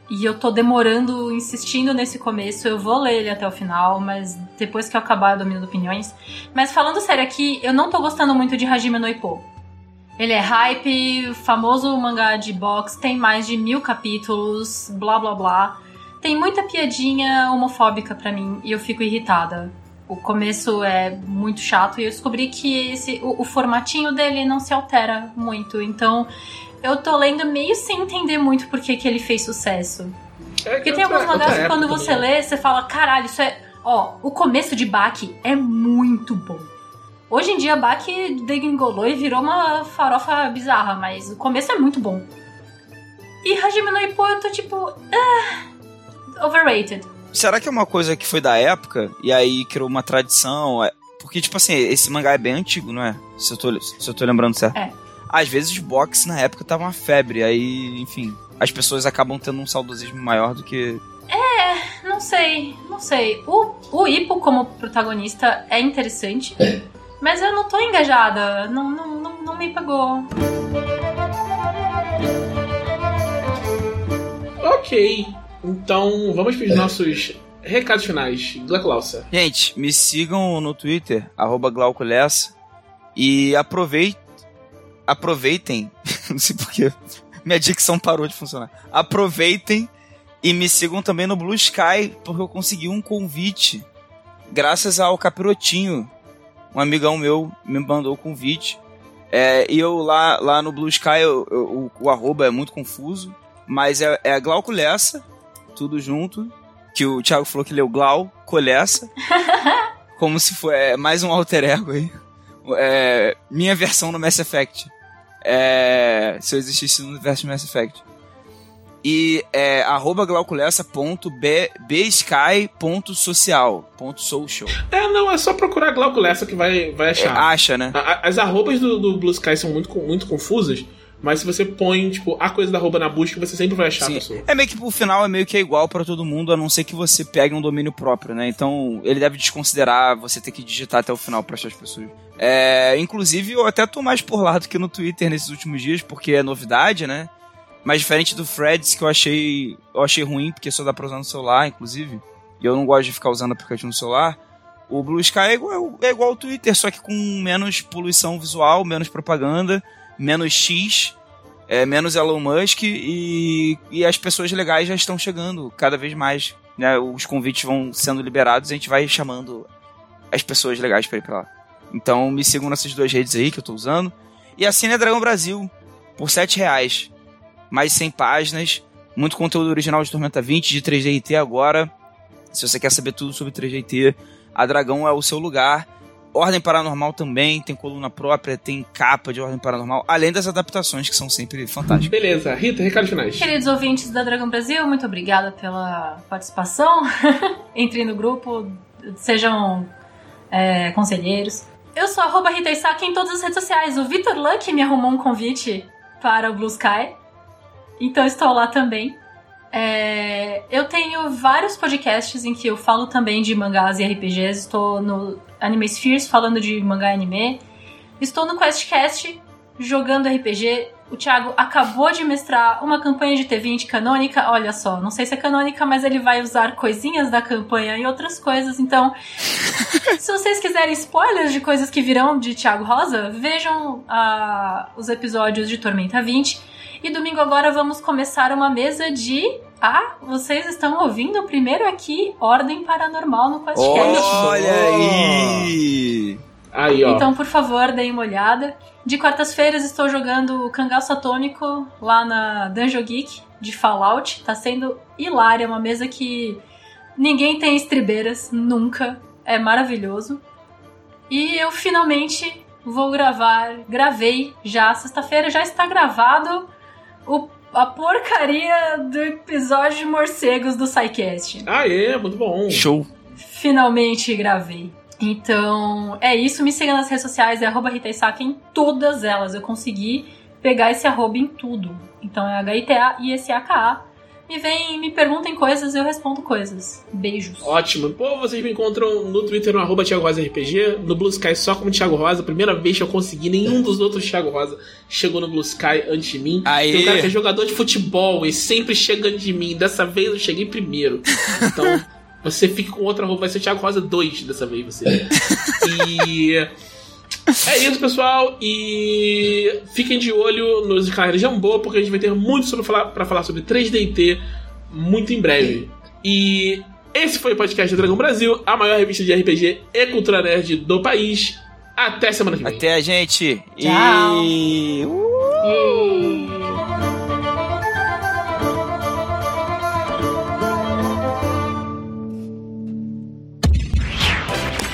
E eu tô demorando, insistindo nesse começo. Eu vou ler ele até o final, mas depois que eu acabar eu domino opiniões. Mas falando sério aqui, eu não tô gostando muito de Hajime no Ippo. Ele é hype, famoso mangá de box, tem mais de mil capítulos, blá blá blá. Tem muita piadinha homofóbica pra mim e eu fico irritada. O começo é muito chato e eu descobri que esse, o, o formatinho dele não se altera muito. Então eu tô lendo meio sem entender muito por que, que ele fez sucesso. É Porque tem alguns mangás que quando você lê, você fala, caralho, isso é. Ó, o começo de Baki é muito bom. Hoje em dia, Baki degringolou e virou uma farofa bizarra, mas o começo é muito bom. E Hajime no Ippo, eu tô tipo. Ah, overrated. Será que é uma coisa que foi da época e aí criou uma tradição? É- Porque, tipo assim, esse mangá é bem antigo, não é? Se eu tô, se eu tô lembrando certo. É. Às vezes box na época tava uma febre, aí, enfim, as pessoas acabam tendo um saudosismo maior do que. Não sei, não sei. O, o Ippo como protagonista é interessante, mas eu não tô engajada. Não, não, não, não me pegou. Ok. Então vamos pros nossos recados finais. Glaucia. Gente, me sigam no Twitter, arroba Glaucolessa, e aproveitem. Aproveitem. não sei porquê. Minha dicção parou de funcionar. Aproveitem e me sigam também no Blue Sky, porque eu consegui um convite graças ao Capirotinho. Um amigão meu me mandou o convite. É, e eu lá, lá no Blue Sky, eu- eu- o, o arroba é muito confuso, mas é, é Glauco Lessa, tudo junto. Que o Thiago falou que leu Glau, Colessa. como se fosse é, mais um alter ego aí. É, minha versão no Mass Effect. É, se eu existisse no universo de Mass Effect. E é arroba glaucolessa.bsky.social. Ponto social. É, não, é só procurar Glaucia que vai, vai É, achar. acha, né? A- As arrobas do, do Blue Sky são muito, muito confusas, mas se você põe, tipo, a coisa da arroba na busca, você sempre vai achar Sim. a pessoa. É meio que o final é meio que igual pra todo mundo, a não ser que você pegue um domínio próprio, né? Então ele deve desconsiderar você ter que digitar até o final pra achar as pessoas. É, inclusive, eu até tô mais por lá do que no Twitter nesses últimos dias, porque é novidade, né? Mas diferente do Freds, que eu achei, eu achei ruim, porque só dá pra usar no celular, inclusive. E eu não gosto de ficar usando aplicativo no celular. O Blue Sky é igual, é igual ao Twitter, só que com menos poluição visual, menos propaganda, menos X, é, menos Elon Musk e, e as pessoas legais já estão chegando cada vez mais. Né? Os convites vão sendo liberados e a gente vai chamando as pessoas legais para ir pra lá. Então me sigam nessas duas redes aí que eu tô usando. E assine a Dragão Brasil por 7 reais. Mais de 100 páginas, muito conteúdo original de Tormenta 20, de 3DT agora. Se você quer saber tudo sobre 3DT, a Dragão é o seu lugar. Ordem Paranormal também tem coluna própria, tem capa de Ordem Paranormal, além das adaptações que são sempre fantásticas. Beleza, Rita, recados finais. Queridos ouvintes da Dragão Brasil, muito obrigada pela participação. Entrem no grupo, sejam é, conselheiros. Eu sou arroba Rita Isaac em todas as redes sociais. O Vitor Luck me arrumou um convite para o Blue Sky, então estou lá também. É, eu tenho vários podcasts em que eu falo também de mangás e RPGs. Estou no Anime Spheres falando de mangá e anime. Estou no QuestCast jogando RPG. O Thiago acabou de mestrar uma campanha de T20 canônica. Olha só, não sei se é canônica, mas ele vai usar coisinhas da campanha e outras coisas. Então, se vocês quiserem spoilers de coisas que virão de Thiago Rosa, vejam uh, os episódios de Tormenta 20 e domingo agora vamos começar uma mesa de. Ah, vocês estão ouvindo primeiro aqui Ordem Paranormal no podcast. Olha aí! Aí, ó. Então, por favor, deem uma olhada. De quartas-feiras estou jogando o Cangaço Atômico lá na Dungeon Geek de Fallout. Tá sendo hilária, uma mesa que ninguém tem estribeiras, nunca. É maravilhoso. E eu finalmente vou gravar, gravei já sexta-feira, já está gravado o, a porcaria do episódio de morcegos do SciCast. Ah, é, muito bom. Show. Finalmente gravei. Então, é isso. Me siga nas redes sociais, é arroba Rita Isaka em todas elas. Eu consegui pegar esse arroba em tudo. Então é H-I-T-A-I-S-A-K-A me vem, me perguntem coisas, eu respondo coisas. Beijos. Ótimo. Pô, vocês me encontram no Twitter no arroba Thiago Rosa RPG, no Blue Sky só como Thiago Rosa. Primeira vez que eu consegui, nenhum dos outros Thiago Rosa chegou no Blue Sky antes de mim. Aê. Tem um cara que é jogador de futebol e sempre chega antes de mim. Dessa vez eu cheguei primeiro. Então, você fica com outra roupa, vai ser Thiago Rosa 2 dessa vez você. E. É isso, pessoal. E fiquem de olho nos canais de Jambô, porque a gente vai ter muito sobre falar, pra falar sobre 3DT muito em breve. E esse foi o podcast do Dragão Brasil, a maior revista de RPG e cultura nerd do país. Até semana que vem. Até a gente. Tchau. E... Uh!